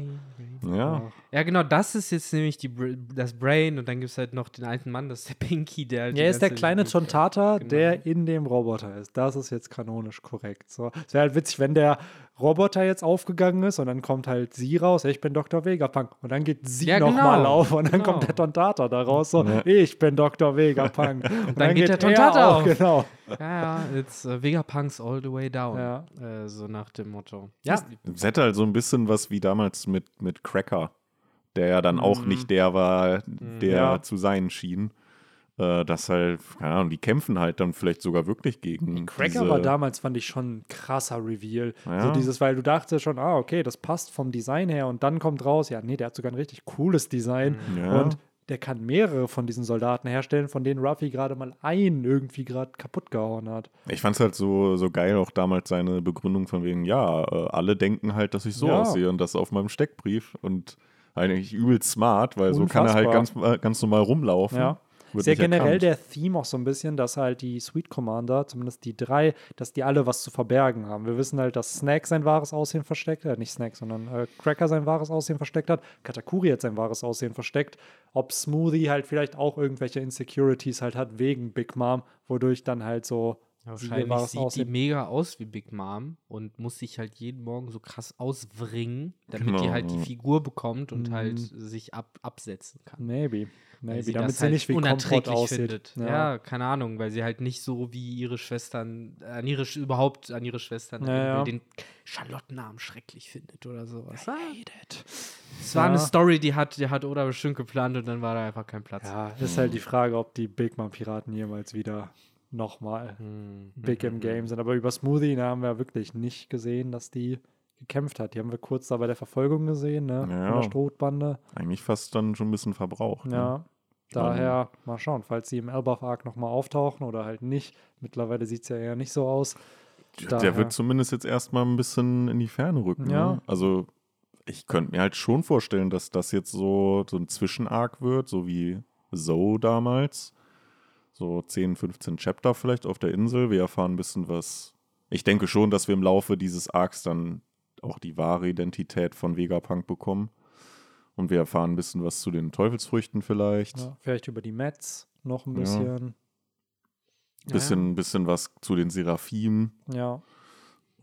Ja. Ja, genau, das ist jetzt nämlich die, das Brain und dann gibt es halt noch den alten Mann, das ist der Pinky, der halt er ist der kleine Tontata, Genau. der in dem Roboter ist. Das ist jetzt kanonisch korrekt. So. Es wäre halt witzig, wenn der Roboter jetzt aufgegangen ist und dann kommt halt sie raus, ich bin Dr. Vegapunk. Und dann geht sie Ja, nochmal genau, auf und dann genau. kommt der Tontata da raus, so, Ja. ich bin Dr. Vegapunk. und dann geht der er Tontata auch, auf. Genau. Ja, ja, it's uh, Vegapunks all the way down. Ja. Äh, so nach dem Motto. Ja, Es hätte halt so ein bisschen was wie damals mit, mit Cracker, der ja dann auch Mhm. nicht der war, der Ja. zu sein schien. Äh, das halt, keine Ahnung, die kämpfen halt dann vielleicht sogar wirklich gegen. Cracker war damals, fand ich schon ein krasser Reveal. Ja. So dieses, weil du dachtest schon, ah, okay, das passt vom Design her und dann kommt raus, ja, nee, der hat sogar ein richtig cooles Design Ja. und der kann mehrere von diesen Soldaten herstellen, von denen Ruffy gerade mal einen irgendwie gerade kaputt gehauen hat. Ich fand es halt so, so geil, auch damals seine Begründung von wegen, ja, äh, alle denken halt, dass ich so Ja. aussehe und das auf meinem Steckbrief und eigentlich übel smart, weil so kann er halt ganz, Unfassbar. äh, ganz normal rumlaufen. Ja. Wird nicht generell erkannt. der Theme auch so ein bisschen, dass halt die Sweet Commander, zumindest die drei, dass die alle was zu verbergen haben. Wir wissen halt, dass Snack sein wahres Aussehen versteckt hat, nicht Snack, sondern äh, Cracker sein wahres Aussehen versteckt hat, Katakuri hat sein wahres Aussehen versteckt, ob Smoothie halt vielleicht auch irgendwelche Insecurities halt hat wegen Big Mom, wodurch dann halt so Wahrscheinlich sieht die Aussehen- mega aus wie Big Mom und muss sich halt jeden Morgen so krass auswringen, damit die Genau, halt die ja. Figur bekommt und Mhm. halt sich ab, absetzen kann. Maybe. Maybe. sie Damit sie halt nicht wie unerträglich aussieht. findet. Ja. keine Ahnung, weil sie halt nicht so wie ihre Schwestern, an ihre, überhaupt an ihre Schwestern Ja, ja. den Charlottennamen schrecklich findet oder sowas. Ah. Es war eine Ja. Story, die hat, die hat Oda bestimmt geplant und dann war da einfach kein Platz. Ja, ist halt die Frage, ob die Big Mom Piraten jemals wieder nochmal Hm. big im Game sind. Aber über Smoothie da haben wir wirklich nicht gesehen, dass die gekämpft hat. Die haben wir kurz da bei der Verfolgung gesehen, ne? Von Ja. der Strohbande. Eigentlich fast dann schon ein bisschen verbraucht. ne? Ja. Daher mal schauen, falls sie im Elbaf Arc nochmal auftauchen oder halt nicht. Mittlerweile sieht es ja eher nicht so aus. Der Daher- wird zumindest jetzt erstmal ein bisschen in die Ferne rücken. Ja. Ne? Also ich könnte mir halt schon vorstellen, dass das jetzt so, so ein Zwischenarc wird, so wie Zoe damals. So 10, 15 Chapter vielleicht auf der Insel. Wir erfahren ein bisschen was. Ich denke schon, dass wir im Laufe dieses Arcs dann auch die wahre Identität von Vegapunk bekommen. Und wir erfahren ein bisschen was zu den Teufelsfrüchten vielleicht. Ja, vielleicht über die Mets noch ein Ja. bisschen. Bisschen, bisschen was zu den Seraphim. Ja.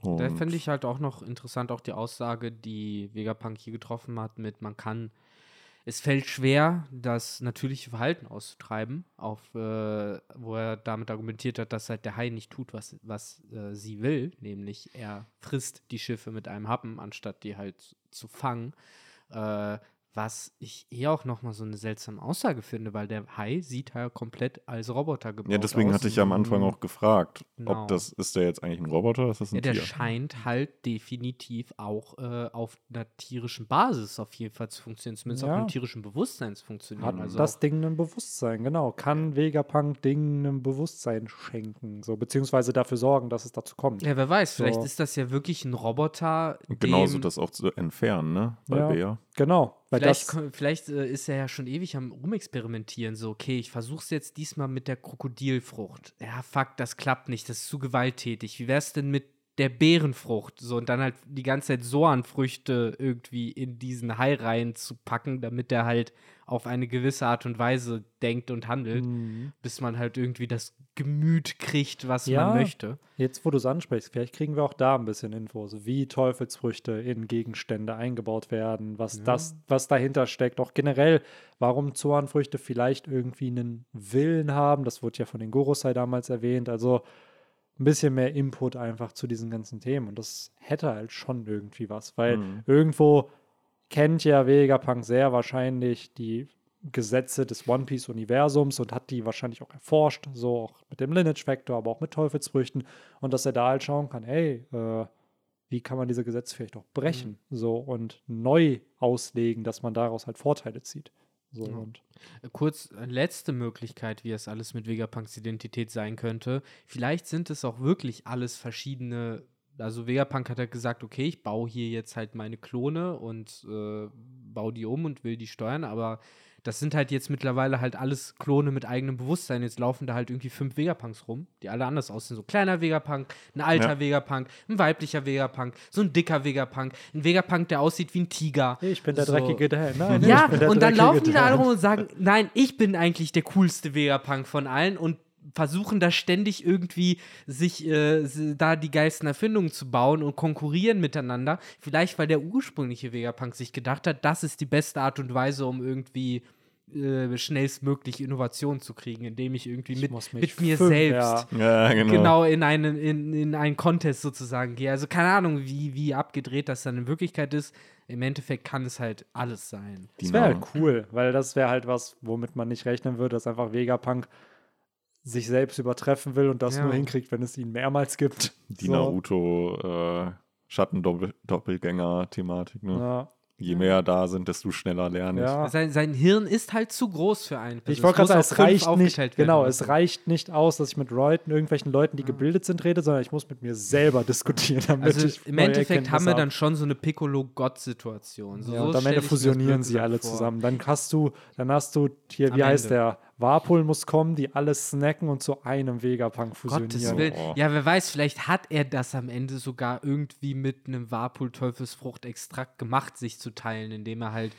Da Und- fände ich halt auch noch interessant, auch die Aussage, die Vegapunk hier getroffen hat, mit man kann, es fällt schwer, das natürliche Verhalten auszutreiben, auf, äh, wo er damit argumentiert hat, dass halt der Hai nicht tut, was, was äh, sie will, nämlich er frisst die Schiffe mit einem Happen, anstatt die halt zu fangen. Äh, was ich eher auch nochmal so eine seltsame Aussage finde, weil der Hai sieht halt komplett als Roboter gebaut Ja, deswegen aus. hatte ich ja am Anfang auch gefragt, Genau. ob das, ist der jetzt eigentlich ein Roboter? Ist das ein Ja, der Tier? scheint halt definitiv auch äh, auf einer tierischen Basis auf jeden Fall zu funktionieren, zumindest auf Ja. einem tierischen Bewusstsein zu funktionieren. Hat also das Ding ein Bewusstsein, genau. Kann Vegapunk Ding ein Bewusstsein schenken, so beziehungsweise dafür sorgen, dass es dazu kommt. ja, wer weiß, vielleicht So. ist das ja wirklich ein Roboter, Und genauso das auch zu entfernen, ne? Bei Ja. Bär. Genau, weil Vielleicht, das vielleicht äh, ist er ja schon ewig am Rumexperimentieren. So, okay, ich versuch's jetzt diesmal mit der Krokodilfrucht. Ja, fuck, das klappt nicht, das ist zu gewalttätig. Wie wär's denn mit der Beerenfrucht? So, und dann halt die ganze Zeit Soanfrüchte irgendwie in diesen Hai reinzupacken, damit er halt auf eine gewisse Art und Weise denkt und handelt, Mhm. bis man halt irgendwie das Gemüt kriegt, was Ja. man möchte. Jetzt, wo du es ansprichst, vielleicht kriegen wir auch da ein bisschen Infos, wie Teufelsfrüchte in Gegenstände eingebaut werden, was Ja. das, was dahinter steckt. Auch generell, warum Zoanfrüchte vielleicht irgendwie einen Willen haben. Das wurde ja von den Gorosei damals erwähnt. Also ein bisschen mehr Input einfach zu diesen ganzen Themen. Und das hätte halt schon irgendwie was, weil Mhm. irgendwo kennt ja Vegapunk sehr wahrscheinlich die Gesetze des One Piece Universums und hat die wahrscheinlich auch erforscht, so auch mit dem Lineage Factor, aber auch mit Teufelsfrüchten und dass er da halt schauen kann, hey, äh, wie kann man diese Gesetze vielleicht auch brechen, so und neu auslegen, dass man daraus halt Vorteile zieht. So Ja. Äh, Kurz, äh, letzte Möglichkeit, wie es alles mit Vegapunks Identität sein könnte. Vielleicht sind es auch wirklich alles verschiedene. Also Vegapunk hat ja gesagt, okay, ich baue hier jetzt halt meine Klone und äh, baue die um und will die steuern, aber das sind halt jetzt mittlerweile halt alles Klone mit eigenem Bewusstsein. Jetzt laufen da halt irgendwie fünf Vegapunks rum, die alle anders aussehen. So ein kleiner Vegapunk, ein alter Ja. Vegapunk, ein weiblicher Vegapunk, so ein dicker Vegapunk, ein Vegapunk, der aussieht wie ein Tiger. Ich bin der So. dreckige Dan. Nein, Ja, ich bin der und dann laufen die da alle rum und sagen, nein, ich bin eigentlich der coolste Vegapunk von allen und versuchen da ständig irgendwie sich äh, da die geilsten Erfindungen zu bauen und konkurrieren miteinander. Vielleicht, weil der ursprüngliche Vegapunk sich gedacht hat, das ist die beste Art und Weise, um irgendwie äh, schnellstmöglich Innovation zu kriegen, indem ich irgendwie Ich mit, mit mir fünf- selbst ja. Ja, genau. genau in einen, in, in einen Contest sozusagen gehe. Also keine Ahnung, wie, wie abgedreht das dann in Wirklichkeit ist. Im Endeffekt kann es halt alles sein. Das wäre halt cool, weil das wäre halt was, womit man nicht rechnen würde, dass einfach Vegapunk sich selbst übertreffen will und das Ja. nur hinkriegt, wenn es ihn mehrmals gibt. Die So. Naruto äh, Schattendoppelgänger-Thematik. Ne? Ja. Je mehr da sind, desto schneller lerne ich. Ja. Sein, sein Hirn ist halt zu groß für einen. Ich wollte es gerade sagen, es reicht nicht, genau, es reicht nicht aus, dass ich mit Leuten, irgendwelchen Leuten, die gebildet sind, rede, sondern ich muss mit mir selber diskutieren, damit Also ich im Endeffekt haben wir dann schon so eine Piccolo-Gott-Situation. So, ja, so und am Ende fusionieren sie alle vor. zusammen. Dann hast du, dann hast du hier, Am wie heißt Ende. der? Warpol muss kommen, die alles snacken und zu einem Vegapunk Gottes fusionieren. Willen. Oh. Ja, wer weiß, vielleicht hat er das am Ende sogar irgendwie mit einem Warpul-Teufelsfrucht-Extrakt gemacht, sich zu teilen, indem er halt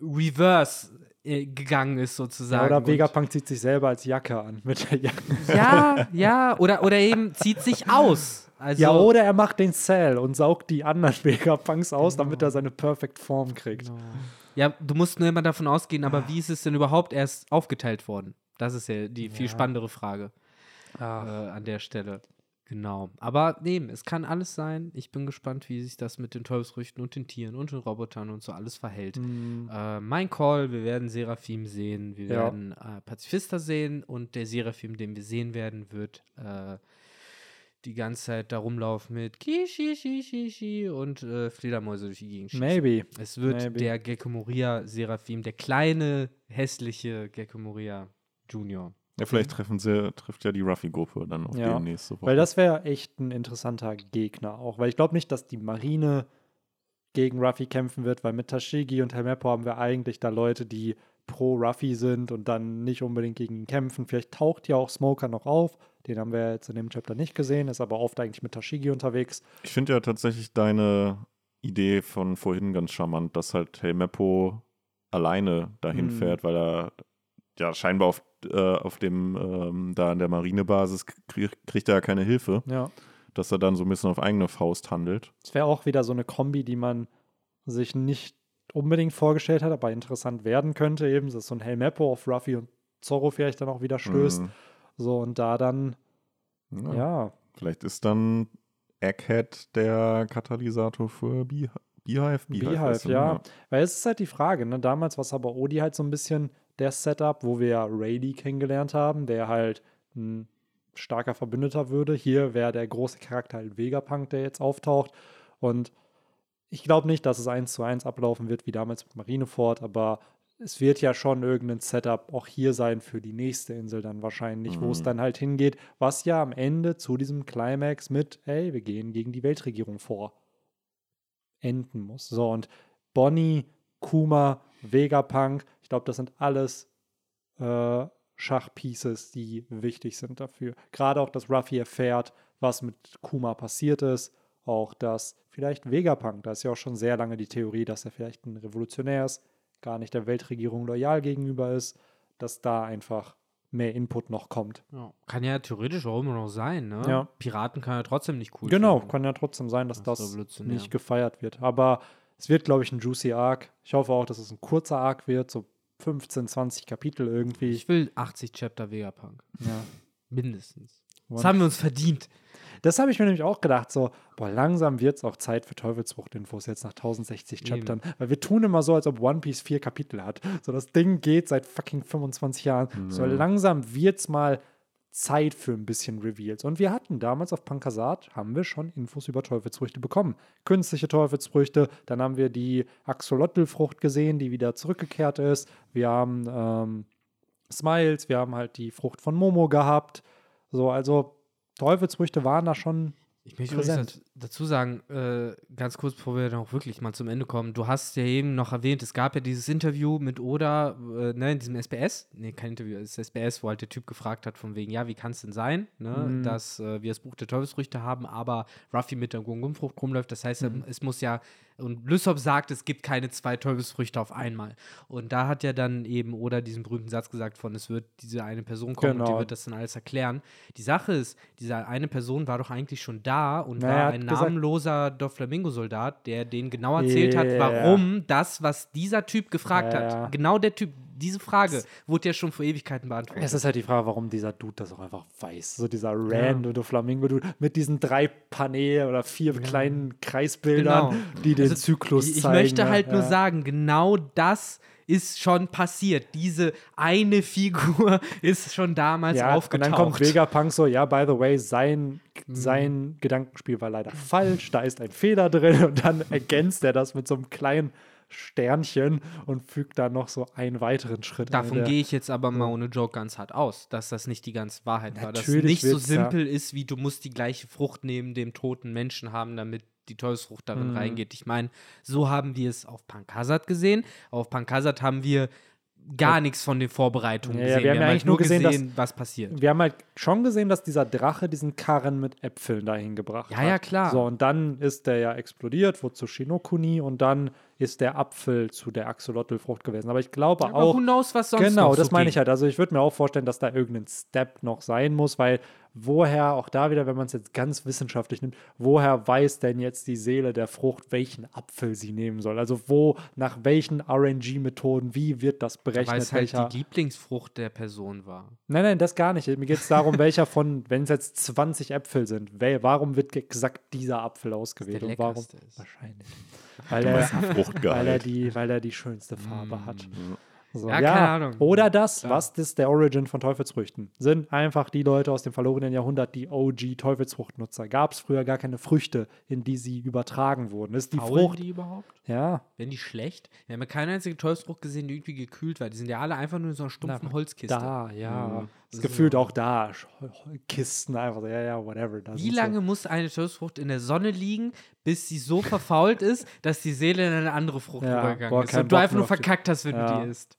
reverse äh, gegangen ist, sozusagen. Ja, oder Vegapunk zieht sich selber als Jacke an mit der Jacke. Ja, ja, oder, oder eben zieht sich aus. Also, ja, oder er macht den Cell und saugt die anderen Vegapunks aus, damit er seine Perfect Form kriegt. Ja, du musst nur immer davon ausgehen, aber wie ist es denn überhaupt erst aufgeteilt worden? Das ist ja die viel Ja. spannendere Frage äh, an der Stelle. Genau. Aber nee, es kann alles sein. Ich bin gespannt, wie sich das mit den Teufelsfrüchten und den Tieren und den Robotern und so alles verhält. Mhm. Äh, mein Call, wir werden Seraphim sehen, wir Ja. werden äh, Pazifista sehen und der Seraphim, den wir sehen werden, wird äh, die ganze Zeit da rumlaufen mit Kishi, Shi, Shi, Shi und äh, Fledermäuse durch die Gegend schießen. Maybe. Es wird Maybe. der Gecko Moria Seraphim, der kleine, hässliche Gecko Moria Junior. Ja, vielleicht treffen sie, trifft ja die Ruffy-Gruppe dann auf Ja, den nächste Woche. Weil das wäre echt ein interessanter Gegner auch. Weil ich glaube nicht, dass die Marine gegen Ruffy kämpfen wird, weil mit Tashigi und Helmeppo haben wir eigentlich da Leute, die pro Ruffy sind und dann nicht unbedingt gegen ihn kämpfen. Vielleicht taucht ja auch Smoker noch auf. Den haben wir jetzt in dem Chapter nicht gesehen, ist aber oft eigentlich mit Tashigi unterwegs. Ich finde ja tatsächlich deine Idee von vorhin ganz charmant, dass halt Helmeppo alleine dahin Mhm. fährt, weil er ja scheinbar auf, äh, auf dem, ähm, da an der Marinebasis krieg, kriegt er ja keine Hilfe, Ja. dass er dann so ein bisschen auf eigene Faust handelt. Es wäre auch wieder so eine Kombi, die man sich nicht unbedingt vorgestellt hat, aber interessant werden könnte. Eben, dass so ein Helmeppo auf Ruffy und Zorro vielleicht dann auch wieder stößt. Mhm. So, und da dann, Ja. ja, Vielleicht ist dann Egghead der Katalysator für Bee Beehive. Beehive, heißt er, ne? ja. Weil es ist halt die Frage, ne? Damals war Sabaody halt so ein bisschen der Setup, wo wir ja Rayleigh kennengelernt haben, der halt ein starker Verbündeter würde. Hier wäre der große Charakter halt Vegapunk, der jetzt auftaucht. Und ich glaube nicht, dass es eins zu eins ablaufen wird wie damals mit Marineford, aber es wird ja schon irgendein Setup auch hier sein für die nächste Insel dann wahrscheinlich, wo es Mhm. dann halt hingeht, was ja am Ende zu diesem Climax mit, ey, wir gehen gegen die Weltregierung vor, enden muss. So, und Bonnie, Kuma, Vegapunk, ich glaube, das sind alles äh, Schachpieces, die wichtig sind dafür. Gerade auch, dass Ruffy erfährt, was mit Kuma passiert ist. Auch, dass vielleicht Vegapunk, da ist ja auch schon sehr lange die Theorie, dass er vielleicht ein Revolutionär ist, gar nicht der Weltregierung loyal gegenüber ist, dass da einfach mehr Input noch kommt. Ja. Kann ja theoretisch auch immer noch sein, ne? Ja. Piraten kann ja trotzdem nicht cool genau, finden. kann ja trotzdem sein, dass Das das nicht gefeiert wird. Aber es wird, glaube ich, ein juicy Arc. Ich hoffe auch, dass es ein kurzer Arc wird, so 15, 20 Kapitel irgendwie. Ich will 80 Chapter Vegapunk. ja. Mindestens. Das haben wir uns verdient. Das habe ich mir nämlich auch gedacht, so, boah, langsam wird es auch Zeit für Teufelsfrucht-Infos jetzt nach 1060 Eben. Chaptern. Weil wir tun immer so, als ob One Piece vier Kapitel hat. So, das Ding geht seit fucking 25 Jahren. So langsam wird es mal Zeit für ein bisschen Reveals. Und wir hatten damals auf Pankasat, haben wir schon Infos über Teufelsfrüchte bekommen. Künstliche Teufelsfrüchte, dann haben wir die Axolotl-Frucht gesehen, die wieder zurückgekehrt ist. Wir haben ähm, Smiles, wir haben halt die Frucht von Momo gehabt. So, also Teufelsfrüchte waren da schon Ich möchte präsent. dazu sagen, äh, ganz kurz, bevor wir dann auch wirklich mal zum Ende kommen, du hast ja eben noch erwähnt, es gab ja dieses Interview mit Oda, äh, ne, in diesem SBS, nee, kein Interview, es ist SBS, wo halt der Typ gefragt hat, von wegen, ja, wie kann es denn sein, ne, Mhm. dass äh, wir das Buch der Teufelsfrüchte haben, aber Ruffy mit der Gungumfrucht rumläuft, das heißt, Mhm. es muss ja, und Lysop sagt, es gibt keine zwei Teufelsfrüchte auf einmal. Und da hat ja dann eben Oda diesen berühmten Satz gesagt von, es wird diese eine Person kommen und die Genau. wird das dann alles erklären. Die Sache ist, diese eine Person war doch eigentlich schon da und Na, war hat ein namenloser Doflamingo-Soldat, der denen genau erzählt hat, Ja. warum das, was dieser Typ gefragt Ja. hat, genau der Typ, diese Frage wurde ja schon vor Ewigkeiten beantwortet. Es ist halt die Frage, warum dieser Dude das auch einfach weiß. So dieser random Flamingo-Dude mit diesen drei Paneelen oder vier kleinen Kreisbildern, Genau. die den Also, Zyklus ich, ich zeigen. möchte ne? halt nur Ja. sagen, genau das ist schon passiert. Diese eine Figur ist schon damals Ja, und aufgetaucht. dann kommt Vegapunk so, ja, by the way, sein, sein Gedankenspiel war leider falsch, da ist ein Fehler drin und dann ergänzt er das mit so einem kleinen Sternchen und fügt da noch so einen weiteren Schritt. Davon gehe ich jetzt aber mal ohne Joke ganz hart aus, dass das nicht die ganze Wahrheit war. Dass es nicht so wird's, ja. simpel ist, wie du musst die gleiche Frucht neben dem toten Menschen haben, damit die Teufelsfrucht darin Mhm. reingeht. Ich meine, so haben wir es auf Pankasat gesehen. Auf Pankasat haben wir gar nichts von den Vorbereitungen Ja, ja, gesehen. wir haben ja halt eigentlich nur gesehen, dass- was passiert. Wir haben halt schon gesehen, dass dieser Drache diesen Karren mit Äpfeln dahin gebracht Ja, hat. ja, klar. So, und dann ist der ja explodiert, wurde zu Shinokuni und dann ist der Apfel zu der Axolotl-Frucht gewesen. Aber ich glaube Aber auch. who knows, was sonst Genau, noch das meine ich halt. Also ich würde mir auch vorstellen, dass da irgendein Step noch sein muss, weil woher, auch da wieder, wenn man es jetzt ganz wissenschaftlich nimmt, woher weiß denn jetzt die Seele der Frucht, welchen Apfel sie nehmen soll? Also wo, nach welchen RNG-Methoden, wie wird das Weil berechnet? es halt welcher, die Lieblingsfrucht der Person war. nein, nein, das gar nicht. Mir geht es darum, welcher von, wenn es jetzt 20 Äpfel sind, wel, warum wird exakt dieser Apfel ausgewählt? der und warum? ist. Wahrscheinlich. Weil er, weil, er die, weil er die schönste Farbe hat. So, Ja, keine Ahnung. Oder das, was ist der Origin von Teufelsfrüchten? Sind einfach die Leute aus dem verlorenen Jahrhundert, die OG-Teufelsfruchtnutzer. Gab es früher gar keine Früchte, in die sie übertragen wurden. Ist die Faulen Frucht. die überhaupt? Ja, Werden die schlecht? Wir haben ja keine einzige Teufelsfrucht gesehen, die irgendwie gekühlt war. Die sind ja alle einfach nur in so einer stumpfen Holzkiste. da, ja. Mhm. Das So. gefühlt auch da. Kisten einfach, so, ja, ja, whatever. Da Wie lange muss eine Teufelsfrucht in der Sonne liegen, bis sie so verfault ist, dass die Seele in eine andere Frucht Ja, übergegangen boah, ist und du einfach nur verkackt hast, wenn Ja. du die isst?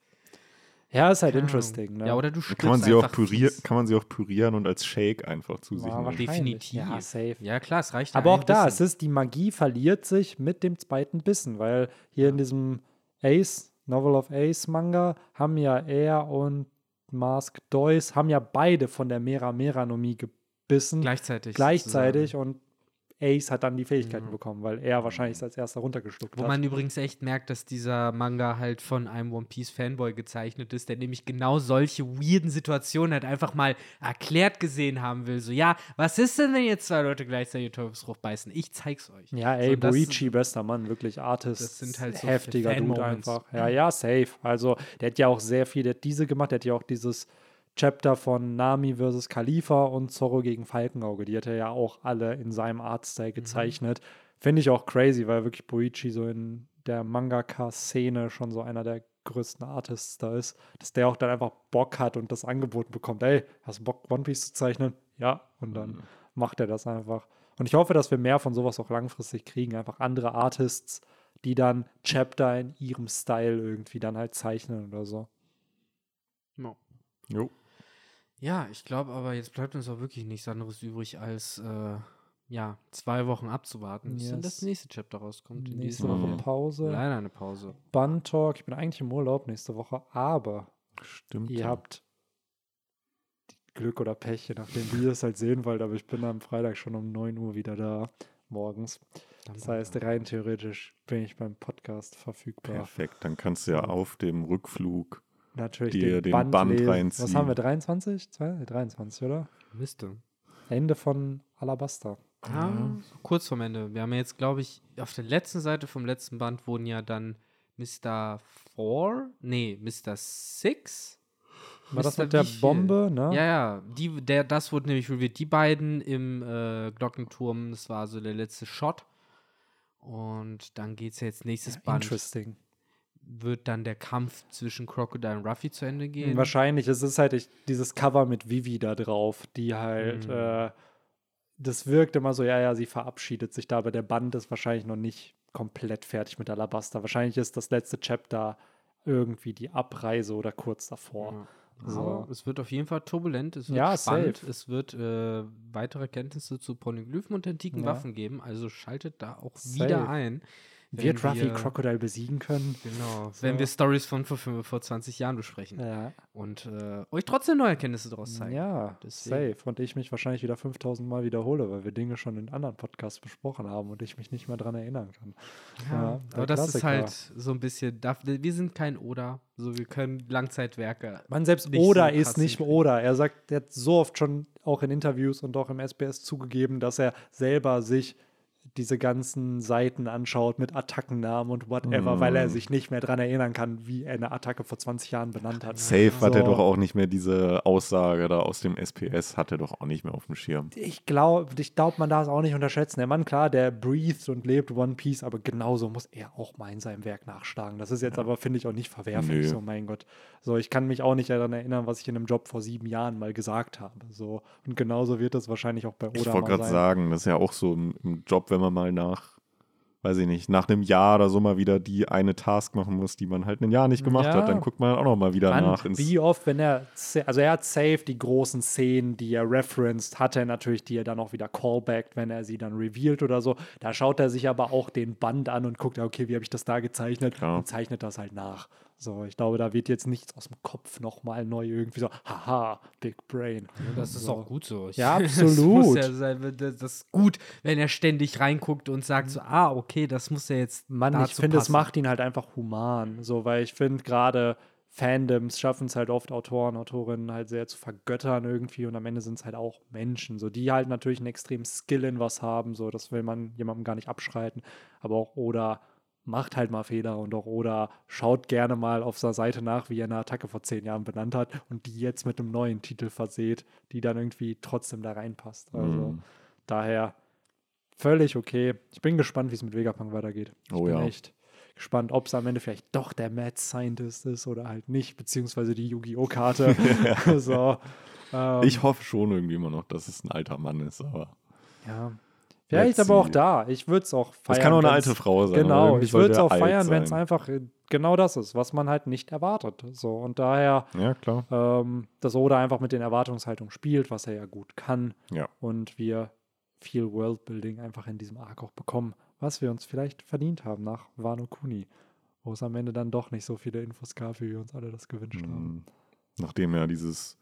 Ja, ist halt interesting. Ne? Ja, oder du kann man sie auch fies. kann man sie auch pürieren und als Shake einfach zu sich Ja, nehmen. Definitiv. Ja, safe. Ja, klar, es reicht ja Aber auch da, es bisschen. ist, die Magie verliert sich mit dem zweiten Bissen, weil hier in diesem Ace, Novel of Ace Manga, haben ja er und Mask Dois, haben ja beide von der Mera Meranomie gebissen, gleichzeitig. gleichzeitig und Ace hat dann die Mhm. Fähigkeiten bekommen, weil er wahrscheinlich als erster runtergeschluckt Wo hat. man übrigens echt merkt, dass dieser Manga halt von einem One Piece Fanboy gezeichnet ist, der nämlich genau solche weirden Situationen halt einfach mal erklärt gesehen haben will. So, ja, was ist denn, wenn jetzt zwei Leute gleichzeitig Teufelsfrucht beißen? Ich zeig's euch. Ja, So, ey, das- Boichi, bester Mann, wirklich Artist. Das sind halt so heftiger Dude einfach. Ja, ja, safe. Also, der hat ja auch sehr viel, der hat diese gemacht, der hat ja auch dieses Chapter von Nami versus Khalifa und Zorro gegen Falkenauge. Die hat er ja auch alle in seinem Artstyle gezeichnet. Finde ich auch crazy, weil wirklich Boichi so in der Mangaka-Szene schon so einer der größten Artists da ist, dass der auch dann einfach Bock hat und das angeboten bekommt. Ey, hast du Bock, One Piece zu zeichnen? Ja, und dann macht er das einfach. Und ich hoffe, dass wir mehr von sowas auch langfristig kriegen. Einfach andere Artists, die dann Chapter in ihrem Style irgendwie dann halt zeichnen oder so. No. Jo. Ja, ich glaube aber, jetzt bleibt uns auch wirklich nichts anderes übrig, als äh, ja, zwei Wochen abzuwarten, bis dann das Yes. nächste Chapter rauskommt. In Nächste dieser Woche. Pause. Leider eine Pause. Bun-Talk. Ich bin eigentlich im Urlaub nächste Woche, aber Stimmt. ihr ja. habt Glück oder Pech, je nachdem, wie ihr es halt sehen wollt. Aber ich bin am Freitag schon um 9 Uhr wieder da, morgens. Das heißt, rein theoretisch bin ich beim Podcast verfügbar. Perfekt. Dann kannst du ja auf dem Rückflug. Natürlich dir den, den Band, Band lesen. Was reinziehen. haben wir, 23? Zwei- 23, oder? Müsste. Ende von Alabasta. Ja, so kurz vorm Ende. Wir haben ja jetzt, glaube ich, auf der letzten Seite vom letzten Band wurden ja dann Mr. Four, nee, Mr. Six. War das Mr. mit der wie viel? Bombe, ne? Ja, ja, die, der, das wurde nämlich revealed. Die beiden im äh, Glockenturm, das war so der letzte Shot. Und dann geht es ja jetzt nächstes Band. Interesting. Wird dann der Kampf zwischen Crocodile und Ruffy zu Ende gehen? Wahrscheinlich. Es ist halt ich, dieses Cover mit Vivi da drauf, die halt Mhm. äh, das wirkt immer so, ja, ja, sie verabschiedet sich da, aber der Band ist wahrscheinlich noch nicht komplett fertig mit Alabaster. Wahrscheinlich ist das letzte Chapter irgendwie die Abreise oder kurz davor. Ja. So. Aber es wird auf jeden Fall turbulent, es wird Ja, spannend, safe. es wird äh, weitere Kenntnisse zu Polyglyphen und antiken Ja. Waffen geben, also schaltet da auch Safe. wieder ein. Wird Ruffy Crocodile besiegen können? Genau, So. wenn wir Stories von vor, vor 20 Jahren besprechen Ja. und äh, euch trotzdem neue Erkenntnisse daraus zeigen. Ja, Deswegen. safe. Und ich mich wahrscheinlich wieder 5000 Mal wiederhole, weil wir Dinge schon in anderen Podcasts besprochen haben und ich mich nicht mehr dran erinnern kann. Ja, Ja, aber das ist Klassiker. halt so ein bisschen, wir sind kein Oder, so wir können Langzeitwerke. Man selbst Oda so ist nicht. Oda. Er sagt, er hat so oft schon auch in Interviews und auch im SBS zugegeben, dass er selber sich diese ganzen Seiten anschaut mit Attackennamen und whatever, Mm. weil er sich nicht mehr dran erinnern kann, wie er eine Attacke vor 20 Jahren benannt hat. Safe hat er So. doch auch nicht mehr diese Aussage da aus dem SPS, hat er doch auch nicht mehr auf dem Schirm. Ich glaube, ich glaub, man darf es auch nicht unterschätzen. Der Mann, klar, der breathed und lebt One Piece, aber genauso muss er auch mal in seinem Werk nachschlagen. Das ist jetzt aber, finde ich, auch nicht verwerflich. Nö. So, mein Gott. So, ich kann mich auch nicht daran erinnern, was ich in einem Job vor sieben Jahren mal gesagt habe. So, und genauso wird das wahrscheinlich auch bei Oda Ich wollte gerade sagen, das ist ja auch so im, im Job, wenn man mal nach, weiß ich nicht, nach einem Jahr oder so mal wieder die eine Task machen muss, die man halt ein Jahr nicht gemacht Ja. hat, dann guckt man auch noch mal wieder Mann, nach. Wie oft, wenn er, also er hat safe die großen Szenen, die er referenced, hat er natürlich, die er dann auch wieder callbackt, wenn er sie dann revealed oder so. Da schaut er sich aber auch den Band an und guckt, okay, wie habe ich das da gezeichnet Klar. und zeichnet das halt nach. So, ich glaube, da wird jetzt nichts aus dem Kopf nochmal neu irgendwie so, haha, Big Brain. Das ist So. auch gut so. Ich- Ja, Das, muss absolut. ja sein, das das ist gut, wenn er ständig reinguckt und sagt so, ah, okay, das muss ja jetzt Mann, ich finde, es macht ihn halt einfach human. So, weil ich finde, gerade Fandoms schaffen es halt oft, Autoren, Autorinnen halt sehr zu vergöttern irgendwie und am Ende sind es halt auch Menschen, so die halt natürlich einen extremen Skill in was haben, so das will man jemandem gar nicht abschreiten, aber auch Oda macht halt mal Fehler und auch Oda schaut gerne mal auf seiner Seite nach, wie er eine Attacke vor zehn Jahren benannt hat und die jetzt mit einem neuen Titel verseht, die dann irgendwie trotzdem da reinpasst. Also Mhm. daher völlig okay. Ich bin gespannt, wie es mit Vegapunk weitergeht. Ich Oh bin ja. echt gespannt, ob es am Ende vielleicht doch der Mad Scientist ist oder halt nicht, beziehungsweise die Yu-Gi-Oh! Karte. so, ähm, ich hoffe schon irgendwie immer noch, dass es ein alter Mann ist, aber ja. Vielleicht aber auch da. Ich würde es auch feiern. das kann auch eine alte Frau sein. Genau, ich würde es auch er feiern, wenn es einfach genau das ist, was man halt nicht erwartet. So, und daher, Ja, klar. ähm, dass Oda einfach mit den Erwartungshaltungen spielt, was er ja gut kann. Ja. Und wir viel Worldbuilding einfach in diesem Arc auch bekommen, was wir uns vielleicht verdient haben nach Wano Kuni, wo es am Ende dann doch nicht so viele Infos gab, wie wir uns alle das gewünscht haben. Mhm. Nachdem ja dieses,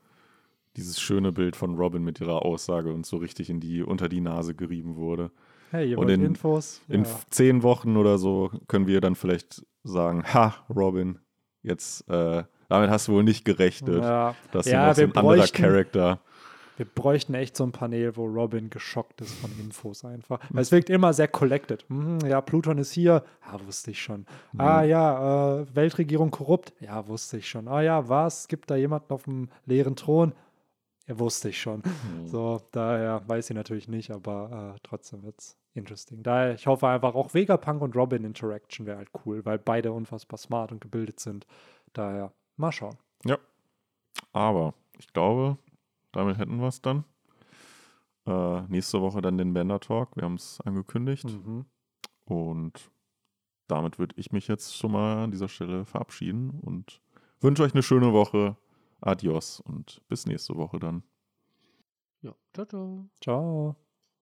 dieses schöne Bild von Robin mit ihrer Aussage uns so richtig in die, unter die Nase gerieben wurde. Hey, ihr Und in- Infos? In Ja. f- zehn Wochen oder so können wir dann vielleicht sagen, ha, Robin, jetzt, äh, damit hast du wohl nicht gerechnet, Ja, dass Ja, wir ein anderer Charakter. wir bräuchten echt so ein Panel, wo Robin geschockt ist von Infos einfach. Weil es wirkt immer sehr collected. Mhm, ja, Pluton ist hier. Ja, wusste ich schon. Ah ja, äh, Weltregierung korrupt. Ja, wusste ich schon. Ah ja, was? Gibt da jemanden auf dem leeren Thron? Ja, wusste ich schon. So, daher weiß ich natürlich nicht, aber äh, trotzdem wird's interesting. Daher, ich hoffe einfach auch Vegapunk und Robin Interaction wäre halt cool, weil beide unfassbar smart und gebildet sind. Daher, mal schauen. Ja. Aber ich glaube, damit hätten wir es dann. Äh, nächste Woche dann den Bender Talk. Wir haben es angekündigt. Mhm. Und damit würde ich mich jetzt schon mal an dieser Stelle verabschieden und wünsche euch eine schöne Woche. Adios und bis nächste Woche dann. Ja, ciao, ciao. Ciao.